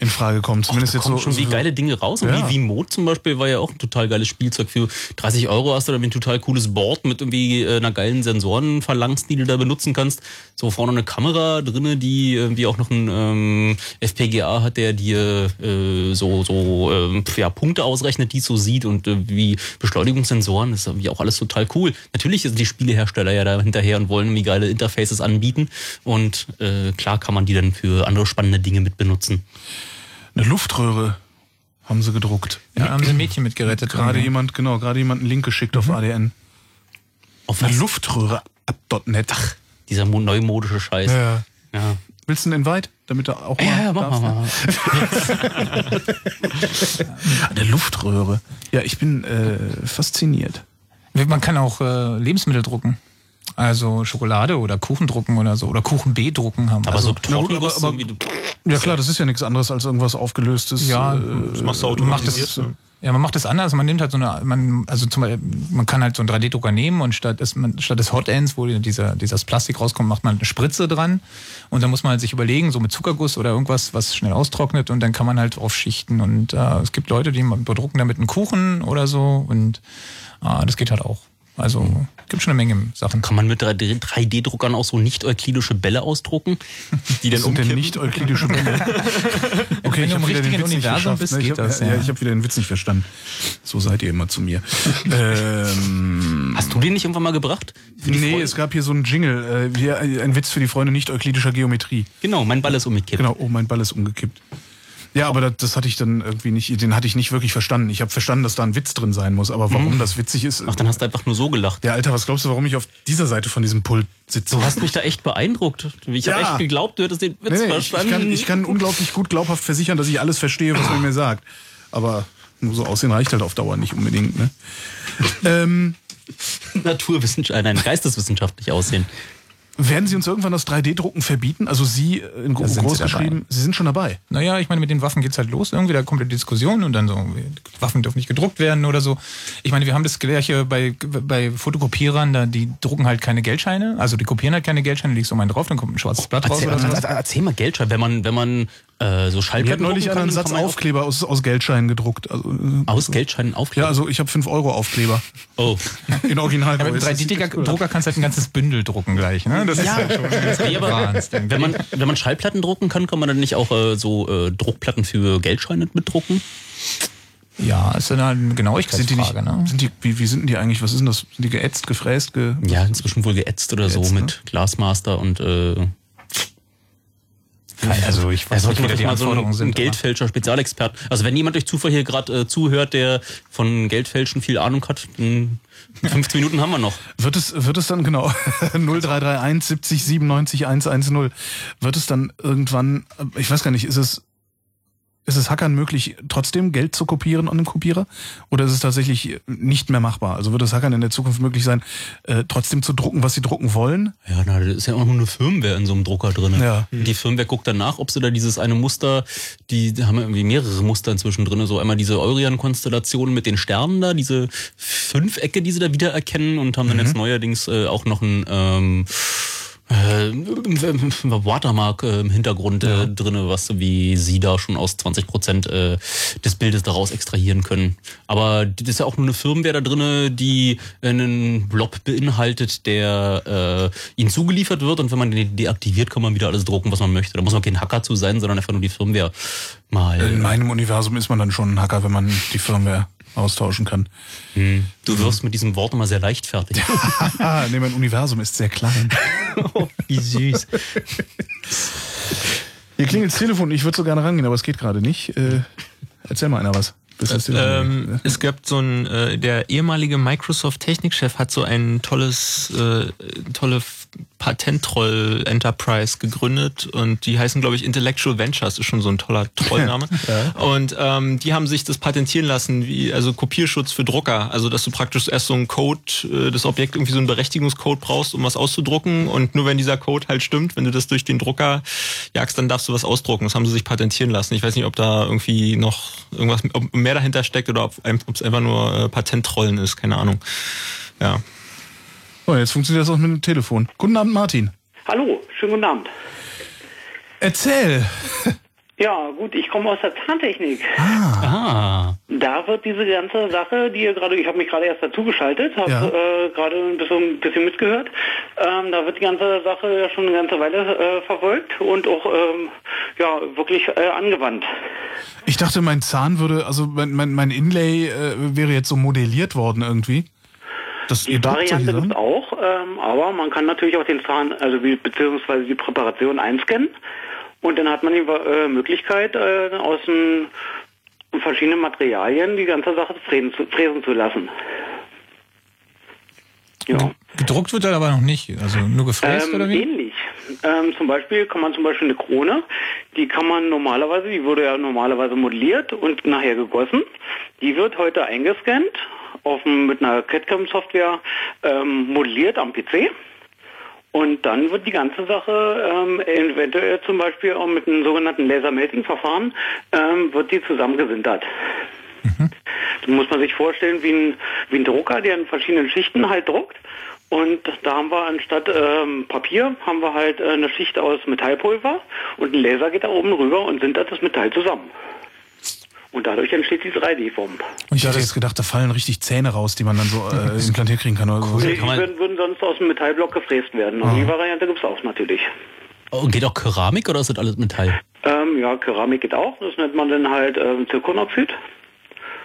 in Frage kommen. Zumindest da jetzt so, schon wie so geile Dinge raus. Ja. wie, wie Mode zum Beispiel war ja auch ein total geiles Spielzeug. Für 30 Euro hast du dann ein total cooles Board mit irgendwie äh, einer geilen Sensorenphalanx, die du da benutzen kannst. So vorne eine Kamera drinne, die irgendwie auch noch ein ähm, FPGA hat, der dir äh, so, so ähm, ja, Punkte ausrechnet, die es so sieht und äh, wie Beschleunigungssensoren. Das ist irgendwie auch alles total cool. Natürlich sind die Spielehersteller ja da hinterher und wollen irgendwie geile Interfaces anbieten. Und äh, klar kann man die dann für andere spannende Dinge mit benutzen. Eine Luftröhre haben sie gedruckt. Ja, haben sie ein Mädchen mitgerettet. Gerade jemand, genau, gerade jemand einen Link geschickt auf ADN. Auf Eine was? Luftröhre ab .net. Ach, Dieser mo- neumodische Scheiß. ja. Ja. Willst du einen Invite, damit er auch mal Ja, ja, mach darfst, mal, ne? Eine Luftröhre. Ja, ich bin äh, fasziniert. Man kann auch äh, Lebensmittel drucken. Also Schokolade oder Kuchen drucken oder so. Oder Kuchen B drucken haben. Aber also, so trockenes, aber- aber- irgendwie- Ja klar, das ist ja nichts anderes als irgendwas aufgelöstes. Ja, äh, Das machst du macht das, automatisiert. ja, man macht das anders. Man nimmt halt so eine, man, also zum Beispiel, man kann halt so einen 3D-Drucker nehmen und statt des, man, statt des Hot Ends, wo dieser, dieses Plastik rauskommt, macht man eine Spritze dran. Und dann muss man halt sich überlegen, so mit Zuckerguss oder irgendwas, was schnell austrocknet und dann kann man halt drauf schichten. Und äh, es gibt Leute, die bedrucken damit einen Kuchen oder so und äh, das geht halt auch. Also gibt schon eine Menge Sachen. Kann man mit 3D 3D-Druckern auch so nicht-euklidische Bälle ausdrucken? Die dann sind denn umkippen. nicht euklidische Bälle. Okay, Wenn ich du im habe wieder den richtigen Witz nicht bist, ne? ich hab, ja, ja. ich habe wieder den Witz nicht verstanden. So seid ihr immer zu mir. ähm, Hast du den nicht irgendwann mal gebracht? Nee, Freunde? es gab hier so einen Jingle. Äh, hier, ein Witz für die Freunde nicht euklidischer Geometrie. Genau, mein Ball ist umgekippt. Genau, oh, mein Ball ist umgekippt. Ja, aber das, das hatte ich dann irgendwie nicht, den hatte ich nicht wirklich verstanden. Ich habe verstanden, dass da ein Witz drin sein muss, aber warum das witzig ist. Ach, dann hast du einfach nur so gelacht. Ja, Alter, was glaubst du, warum ich auf dieser Seite von diesem Pult sitze? Du hast mich da echt beeindruckt. Ich Ja. habe echt geglaubt, du hättest den Witz Nee, nee, ich, verstanden. ich, kann, ich kann unglaublich gut glaubhaft versichern, dass ich alles verstehe, was man mir sagt. Aber nur so aussehen reicht halt auf Dauer nicht unbedingt. Ne? ähm, Naturwissenschaft, nein, geisteswissenschaftlich aussehen. Werden Sie uns irgendwann das 3D-Drucken verbieten? Also Sie äh, in Da groß Sie dabei. geschrieben, Sie sind schon dabei. Naja, ich meine, mit den Waffen geht's halt los. Irgendwie, da kommt die Diskussion und dann so, Waffen dürfen nicht gedruckt werden oder so. Ich meine, wir haben das gleiche bei, bei Fotokopierern, da, die drucken halt keine Geldscheine. Also die kopieren halt keine Geldscheine, legst du mal einen drauf, dann kommt ein schwarzes Blatt raus Erzähl, oder so. erzähl, erzähl mal Geldschein, wenn man, wenn man äh, so Schallplatten hat neulich drucken einer einen kann, Satz kann Aufkleber aus, aus Geldscheinen gedruckt. Also, äh, Aus Geldscheinen Aufkleber? Ja, also ich habe 5 Euro Aufkleber. Oh. In Original. Ja, mit dem 3D-Drucker kannst du halt ein ganzes Bündel drucken gleich. Ne? Das ist halt schon Wahnsinn. wenn man, wenn man Schallplatten drucken kann, kann man dann nicht auch äh, so äh, Druckplatten für Geldscheine mitdrucken? Ja, ist eine Sind die nicht, Genauigkeitsfrage. Ne? sind die, wie, wie sind denn die eigentlich? Was ist denn das? Sind die geätzt, gefräst? Ge Ja, inzwischen wohl geätzt oder so Geätzt, ne? mit Glasmaster und äh, Also ich weiß Ja, nicht, sollte wie die mal so Anforderungen ein, sind. ein Geldfälscher Spezialexpert. Also wenn jemand durch Zufall hier gerade äh, zuhört, der von Geldfälschen viel Ahnung hat, dann 15 Minuten haben wir noch. Wird es, wird es dann genau 0331 70 97 110? Wird es dann irgendwann, ich weiß gar nicht, ist es, ist es Hackern möglich, trotzdem Geld zu kopieren an den Kopierer? Oder ist es tatsächlich nicht mehr machbar? Also wird es Hackern in der Zukunft möglich sein, äh, trotzdem zu drucken, was sie drucken wollen? Ja, na, das ist ja auch nur eine Firmware in so einem Drucker drin. Ja. Die Firmware guckt dann nach, ob sie da dieses eine Muster, die, haben ja irgendwie mehrere Muster inzwischen drin. So einmal diese Eurian-Konstellation mit den Sternen da, diese Fünfecke, die sie da wiedererkennen und haben dann jetzt neuerdings äh, auch noch ein ähm, äh, Watermark äh, im Hintergrund äh, drinne, was so wie sie da schon aus 20 Prozent äh, des Bildes daraus extrahieren können. Aber das ist ja auch nur eine Firmware da drinne, die einen Blob beinhaltet, der äh, ihnen zugeliefert wird und wenn man den deaktiviert, kann man wieder alles drucken, was man möchte. Da muss man kein Hacker zu sein, sondern einfach nur die Firmware mal. In meinem Universum ist man dann schon ein Hacker, wenn man die Firmware austauschen kann. Du wirst mit diesem Wort immer sehr leichtfertig. Nee, mein Universum ist sehr klein. Wie süß. Hier klingelt das Telefon, ich würde so gerne rangehen, aber es geht gerade nicht. Äh, erzähl mal einer was. Das Ähm, es gab so ein, äh, der ehemalige Microsoft-Technikchef hat so ein tolles, äh, tolle Patent-Troll Enterprise gegründet und die heißen, glaube ich, Intellectual Ventures, ist schon so ein toller Trollname. Und ähm, die haben sich das patentieren lassen, wie also Kopierschutz für Drucker. Also dass du praktisch erst so einen Code, äh, das Objekt irgendwie so einen Berechtigungscode brauchst, um was auszudrucken und nur wenn dieser Code halt stimmt, wenn du das durch den Drucker jagst, dann darfst du was ausdrucken. Das haben sie sich patentieren lassen. Ich weiß nicht, ob da irgendwie noch irgendwas mehr dahinter steckt oder ob es einfach nur äh, Patenttrollen ist, keine Ahnung. Ja. Oh, jetzt funktioniert das auch mit dem Telefon. Guten Abend, Martin. Hallo, schönen guten Abend. Erzähl. Ja, gut, ich komme aus der Zahntechnik. Ah. Da wird diese ganze Sache, die ihr gerade, ich habe mich gerade erst dazugeschaltet, habe Ja. äh, gerade ein bisschen, ein bisschen mitgehört. Ähm, da wird die ganze Sache ja schon eine ganze Weile äh, verfolgt und auch ähm, ja wirklich äh, angewandt. Ich dachte, mein Zahn würde, also mein, mein, mein Inlay äh, wäre jetzt so modelliert worden irgendwie. Das Die Variante gibt es auch, ähm, aber man kann natürlich auch den Zahn, also wie, beziehungsweise die Präparation einscannen und dann hat man die äh, Möglichkeit, äh, aus den verschiedenen Materialien die ganze Sache fräsen zu, fräsen zu lassen. Ja. Gedruckt wird er aber noch nicht, also nur gefräst Ähm, oder wie? ähnlich. Ähm, zum Beispiel kann man zum Beispiel eine Krone, die kann man normalerweise, die wurde ja normalerweise modelliert und nachher gegossen. Die wird heute eingescannt auf, dem- mit einer CAD-CAM-Software ähm, modelliert am PC. Und dann wird die ganze Sache ähm, eventuell zum Beispiel auch mit einem sogenannten Laser-Melting-Verfahren ähm, wird die zusammengesintert. Da muss man sich vorstellen wie ein, wie ein Drucker, der in verschiedenen Schichten halt druckt. Und da haben wir anstatt ähm, Papier, haben wir halt äh, eine Schicht aus Metallpulver und ein Laser geht da oben rüber und sintert das Metall zusammen. Und dadurch entsteht die 3D-Form. Und ich hatte jetzt gedacht, da fallen richtig Zähne raus, die man dann so äh, implantiert kriegen kann. Oder so. Die würden, würden sonst aus dem Metallblock gefräst werden. Und Ah. die Variante gibt's auch natürlich. Und geht auch Keramik oder ist das alles Metall? Ähm, ja, Keramik geht auch. Das nennt man dann halt ähm, Zirkonoxid.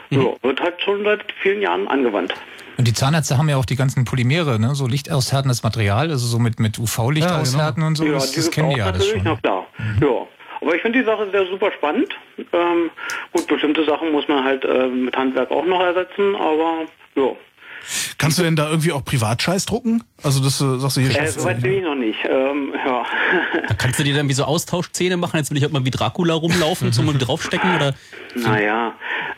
Mhm. Ja, wird halt schon seit vielen Jahren angewandt. Und die Zahnärzte haben ja auch die ganzen Polymere, ne? so lichtaushärtendes Material, also so mit, mit UV-Licht Ja, genau. aushärten und so, Ja, das, die das kennen die alles natürlich, schon. na klar. Ja. Aber ich finde die Sache sehr super spannend. Ähm, gut, bestimmte Sachen muss man halt äh, mit Handwerk auch noch ersetzen, aber ja. Kannst du denn da irgendwie auch Privatscheiß drucken? Also das äh, sagst du hier. Äh, Soweit bin ich noch nicht. Ähm, ja. Da kannst du dir dann wie so Austauschzähne machen? Jetzt will ich halt mal wie Dracula rumlaufen, zum draufstecken oder? Naja,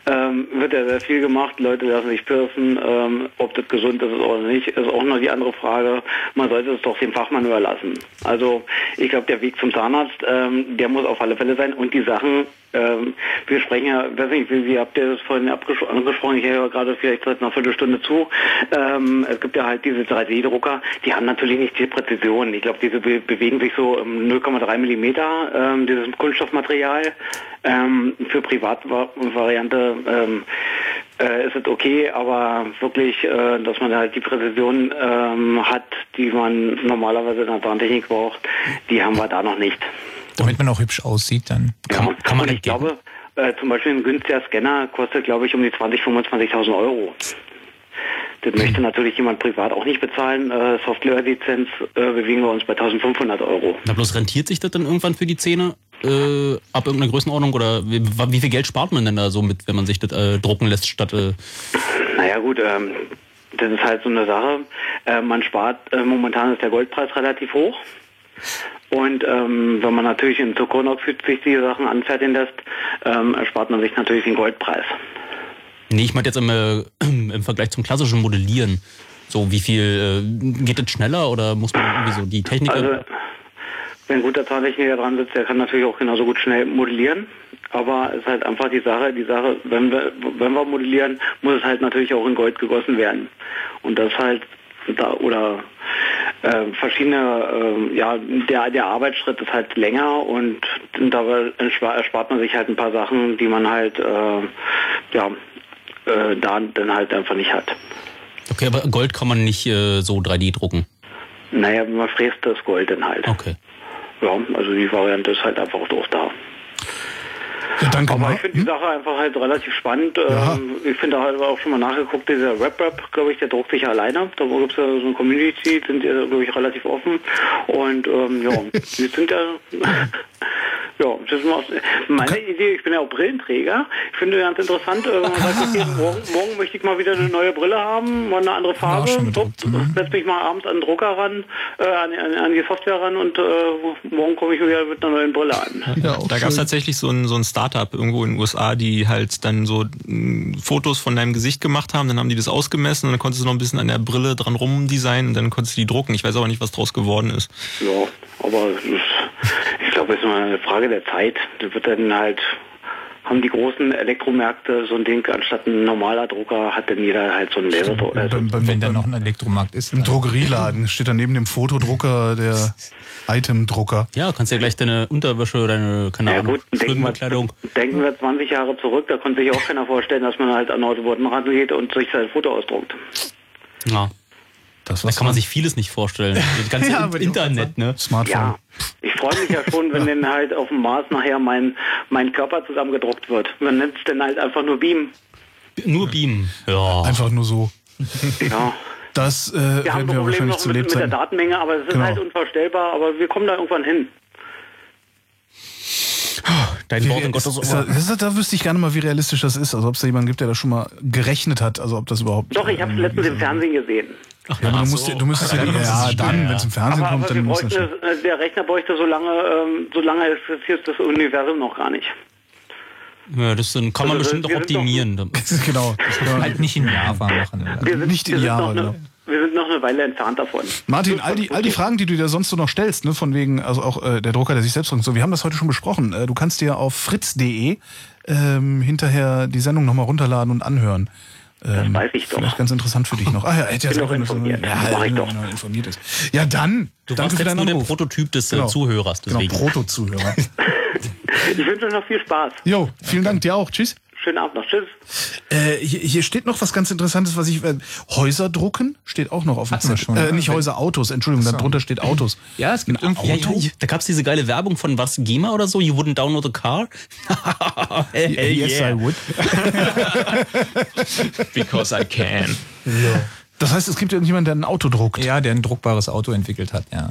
ähm, wird ja sehr viel gemacht. Leute lassen sich piercen. Ähm, ob das gesund ist oder nicht, ist auch noch die andere Frage. Man sollte es doch dem Fachmann überlassen. Also ich glaube, der Weg zum Zahnarzt, ähm, der muss auf alle Fälle sein. Und die Sachen, ähm, wir sprechen ja, weiß nicht, wie, wie habt ihr das vorhin angesprochen? Ich höre gerade vielleicht seit einer Viertelstunde zu. Ähm, es gibt ja halt diese 3D-Drucker, die haben natürlich nicht die Präzision. Ich glaube, diese be bewegen sich so um 0,3 Millimeter, ähm, dieses Kunststoffmaterial. Ähm, für Privatvariante ähm, äh, ist es okay, aber wirklich, äh, dass man halt die Präzision ähm, hat, die man normalerweise in der Zahntechnik braucht, die haben wir da noch nicht. Damit man auch hübsch aussieht dann. Ja. Und ich glaube, äh, zum Beispiel ein günstiger Scanner kostet, glaube ich, um die 20.000, 25.000 Euro. Das möchte natürlich jemand privat auch nicht bezahlen. Äh, Software-Lizenz äh, bewegen wir uns bei 1.500 Euro. Na bloß rentiert sich das dann irgendwann für die Zähne? äh, ab irgendeiner Größenordnung oder wie, wie viel Geld spart man denn da so mit, wenn man sich das äh, drucken lässt statt äh, Naja gut, ähm, das ist halt so eine Sache. Äh, man spart, äh, momentan ist der Goldpreis relativ hoch. Und ähm, wenn man natürlich in zuckernoxidpflichtige Sachen anfertigen lässt, ähm, erspart man sich natürlich den Goldpreis. Nee, ich meinte jetzt im, äh, im Vergleich zum klassischen Modellieren. So, wie viel äh, geht das schneller oder muss man irgendwie so die Technik. Also, wenn ein guter Zahntechniker dran sitzt, der kann natürlich auch genauso gut schnell modellieren. Aber es ist halt einfach die Sache, die Sache, wenn wir, wenn wir modellieren, muss es halt natürlich auch in Gold gegossen werden. Und das halt da, oder äh, verschiedene, äh, ja, der, der Arbeitsschritt ist halt länger und dabei erspart man sich halt ein paar Sachen, die man halt, äh, ja, äh, da dann halt einfach nicht hat. Okay, aber Gold kann man nicht äh, so 3D drucken. Naja, man fräst das Gold dann halt. Okay. Ja, also die Variante ist halt einfach auch da. Ja, danke Aber mal. ich finde die Sache einfach halt relativ spannend. Ähm, ich finde halt auch schon mal nachgeguckt, dieser Rap-Rap, glaube ich, der druckt sich alleine. Da gibt es ja so eine Community, sind ja, glaube ich, relativ offen. Und ähm, ja, die sind ja... Ja, das ist mal, meine Idee, ich bin ja auch Brillenträger. Ich finde ganz interessant, äh, wenn man sagt, okay, morgen, morgen möchte ich mal wieder eine neue Brille haben, mal eine andere Farbe. Druck, setz mich mal abends an den Drucker ran, äh, an, an, an die Software ran und äh, morgen komme ich wieder mit einer neuen Brille an. da gab es tatsächlich so ein, so ein Startup irgendwo in den USA, die halt dann so mh, Fotos von deinem Gesicht gemacht haben, dann haben die das ausgemessen und dann konntest du noch ein bisschen an der Brille dran rumdesignen und dann konntest du die drucken. Ich weiß aber nicht, was draus geworden ist. Ja, aber ich glaube, es ist mal eine Frage der Zeit. Das wird dann halt, haben die großen Elektromärkte so ein Ding, anstatt ein normaler Drucker hat dann jeder halt so ein Laserdrucker. Also, Wenn da noch ein Elektromarkt ist. Im Drogerieladen steht da neben dem Fotodrucker der Itemdrucker. Ja, kannst ja gleich deine Unterwäsche oder deine, keine Ja Ahnung, gut, denken wir, denken wir 20 Jahre zurück, da konnte sich auch keiner vorstellen, dass man halt an Autoboten rangeht und sich sein Foto ausdruckt. Ja. Das da kann man sich vieles nicht vorstellen. Das ganze Ja, Internet, ne? Ja, ich freue mich ja schon, wenn denn halt auf dem Mars nachher mein, mein Körper zusammengedruckt wird. Man nennt es dann halt einfach nur Beam. Nur Beam. Ja. Einfach nur so. Ja. Das äh, Wir haben werden wir wahrscheinlich noch zu mit, mit der Lebzeiten. Datenmenge, aber es ist Genau. halt unvorstellbar, aber wir kommen da irgendwann hin. Dein Wie Wort in Gottes ist, Ohr. ist, das- da wüsste ich gerne mal, wie realistisch das ist. Also ob es da jemanden gibt, der das schon mal gerechnet hat. Also ob das überhaupt. Doch, ich habe es letztens im Fernsehen gesehen. Ja, aber du, musst, du müsstest ja, ja, dann, wenn es im Fernsehen aber, kommt, aber dann muss das schon. es- äh, der Rechner bräuchte so lange, ähm, so lange existiert das Universum noch gar nicht. Ja, das sind, kann man Also, bestimmt auch optimieren. genau. Das kann man halt nicht in Java machen. Wir sind, Nicht wir in sind Java, noch eine, genau. Wir sind noch eine Weile entfernt davon. Martin, all die, all die Fragen, die du dir sonst so noch stellst, ne, von wegen, also auch äh, der Drucker, der sich selbst druckt, so, wir haben das heute schon besprochen. Äh, du kannst dir auf fritz.de ähm, hinterher die Sendung nochmal runterladen und anhören. Ähm, weiß ich doch. Vielleicht ganz interessant für dich noch. Ah ja, hätte ja auch doch informiert. Ja, ich doch. informiert ist. Ja, dann. Du danke warst für jetzt nur der. Prototyp des äh, Genau. Zuhörers. Deswegen. Genau, Proto-Zuhörer. Ich wünsche euch noch viel Spaß. Jo, vielen Dank dir auch. Tschüss. Schönen Abend noch. Tschüss. Äh, hier, hier steht noch was ganz Interessantes, was ich. Äh, Häuser drucken steht auch noch auf dem Zettel. schon. Äh, nicht Häuser, Autos, Entschuldigung, Ach so. darunter steht Autos. Ja, es gibt irgendwie. Ja, ja, ja, da gab's diese geile Werbung von was, GEMA oder so? You wouldn't download a car? hey, hey, yes, yeah. I would. Because I can. Das heißt, es gibt irgendjemanden, der ein Auto druckt. Ja, der ein druckbares Auto entwickelt hat, ja.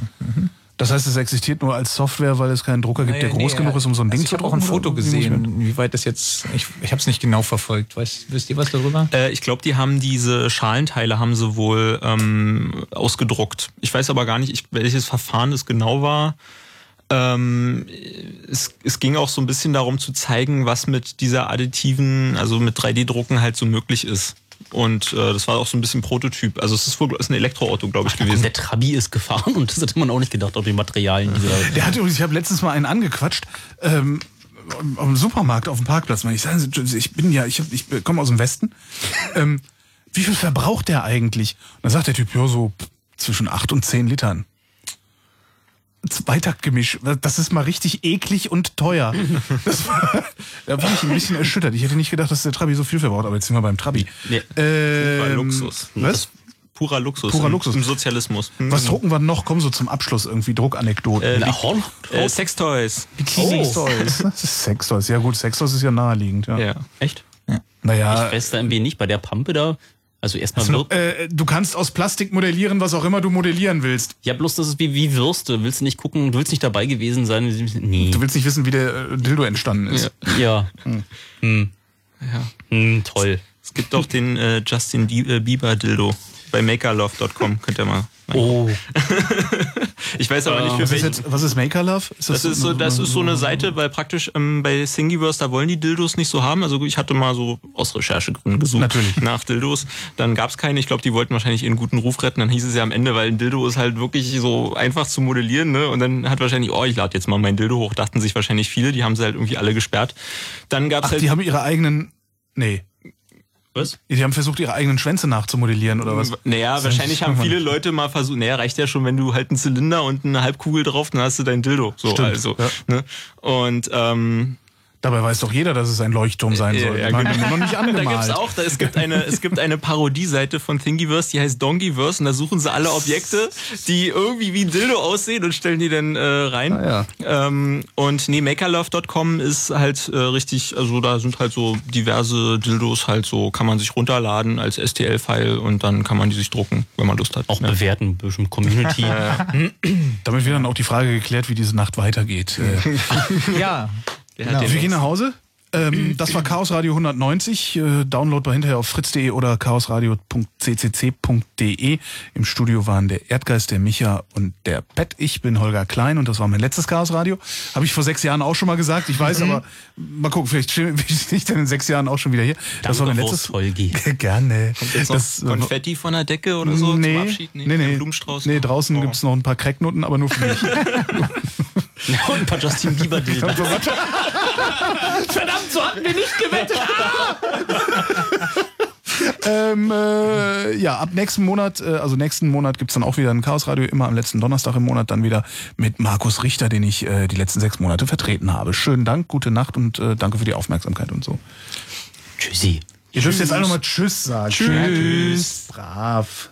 Das heißt, es existiert nur als Software, weil es keinen Drucker gibt, der groß nee, genug ist, um so ein Ding also zu Ich habe auch ein drucken, Foto gesehen, wie weit das jetzt. Ich, ich habe es nicht genau verfolgt. Weißt, wisst ihr was darüber? Äh, ich glaube, die haben diese Schalenteile haben sie wohl ähm, ausgedruckt. Ich weiß aber gar nicht, ich, welches Verfahren es genau war. Ähm, es, es ging auch so ein bisschen darum zu zeigen, was mit dieser additiven, also mit 3D-Drucken halt so möglich ist. Und äh, das war auch so ein bisschen Prototyp. Also es ist wohl ist ein Elektroauto, glaube ich, gewesen. Der Trabi ist gefahren und das hätte man auch nicht gedacht, auf die Materialien dieser. Der hat übrigens, ich habe letztens mal einen angequatscht, ähm, am Supermarkt auf dem Parkplatz. Ich sage, ich bin ja, ich, hab- ich komme aus dem Westen. Ähm, wie viel verbraucht der eigentlich? Und dann sagt der Typ, ja, so zwischen acht und zehn Litern. Zweitaktgemisch, das ist mal richtig eklig und teuer. Das war, da war ich ein bisschen erschüttert. Ich hätte nicht gedacht, dass der Trabi so viel verbraucht, aber jetzt sind wir beim Trabi. Nee. Ähm, Purer Luxus. Was? Purer Luxus. Purer im, Luxus. Im Sozialismus. Was drucken wir noch? Komm so zum Abschluss irgendwie Druckanekdoten. Äh, Na, Horn? Äh, Sextoys. Sextoys. Das ist Sextoys. Ja gut, Sextoys ist ja naheliegend. Ja. Ja. Echt? Naja, Ich weiß da irgendwie nicht, bei der Pampe da, Also erstmal Also, äh, du kannst aus Plastik modellieren, was auch immer du modellieren willst. Ja, bloß das ist wie, wie Würste. Willst du nicht gucken, du willst nicht dabei gewesen sein? Nee. Du willst nicht wissen, wie der äh, Dildo entstanden ist. Ja. Hm. Hm. Ja. Hm, toll. Es gibt auch den äh, Justin äh, Bieber Dildo bei makerlove.com. Könnt ihr mal. Oh. ich weiß aber nicht, für was, ist jetzt, was ist Maker Love? Ist Das ist so, das ist so eine Seite, weil praktisch ähm, bei Thingiverse, da wollen die Dildos nicht so haben. Also ich hatte mal so aus Recherchegründen gesucht Natürlich. nach Dildos. Dann gab es keine. Ich glaube, die wollten wahrscheinlich ihren guten Ruf retten. Dann hieß es ja am Ende, weil ein Dildo ist halt wirklich so einfach zu modellieren. Ne? Und dann hat wahrscheinlich, oh, ich lade jetzt mal mein Dildo hoch. Dachten sich wahrscheinlich viele. Die haben sie halt irgendwie alle gesperrt. Dann gab es Ach, halt... die haben ihre eigenen. Nee. Was? Die haben versucht, ihre eigenen Schwänze nachzumodellieren, oder was? Naja, wahrscheinlich haben viele Leute mal versucht, naja, reicht ja schon, wenn du halt einen Zylinder und eine Halbkugel drauf, dann hast du dein Dildo. So, Stimmt, also. ja. Ne? Und ähm, Dabei weiß doch jeder, dass es ein Leuchtturm sein soll. Ja, Ich meine, genau. noch nicht Da angemalt. gibt's auch, da, es gibt eine, es gibt eine Parodieseite von Thingiverse, die heißt Donkeyverse und da suchen sie alle Objekte, die irgendwie wie ein Dildo aussehen und stellen die dann äh, rein. Ah, ähm, und nee, makerlove.com ist halt äh, richtig, also da sind halt so diverse Dildos halt so, kann man sich runterladen als STL-File und dann kann man die sich drucken, wenn man Lust hat. Auch bewerten, ein bisschen Community. Damit wird dann auch die Frage geklärt, wie diese Nacht weitergeht. Äh, Ja. Genau. Wir gehen nach Hause. Ähm, das war Chaos Radio 190. Äh, downloadbar hinterher auf fritz.de oder chaosradio.ccc.de. Im Studio waren der Erdgeist, der Micha und der Pet. Ich bin Holger Klein und das war mein letztes Chaos Radio. Habe ich vor sechs Jahren auch schon mal gesagt. Ich weiß aber, mal gucken, vielleicht bin ich dann in sechs Jahren auch schon wieder hier. Das war mein letztes. Holgi. Gerne. Kommt jetzt noch Das, Konfetti von der Decke oder so nee, zum Abschied? nee, nee. Blumenstrauß? Nee, draußen gibt's noch ein paar Cracknutten, aber nur für mich. Und ein paar Justin Bieber. Verdammt, so hatten wir nicht gewettet. ähm, äh, ja, ab nächsten Monat, äh, also nächsten Monat gibt's dann auch wieder ein Chaos Radio, immer am letzten Donnerstag im Monat, dann wieder mit Markus Richter, den ich äh, die letzten sechs Monate vertreten habe. Schönen Dank, gute Nacht und äh, danke für die Aufmerksamkeit und so. Tschüssi. Ihr dürft jetzt alle nochmal Tschüss sagen. Tschüss. Brav.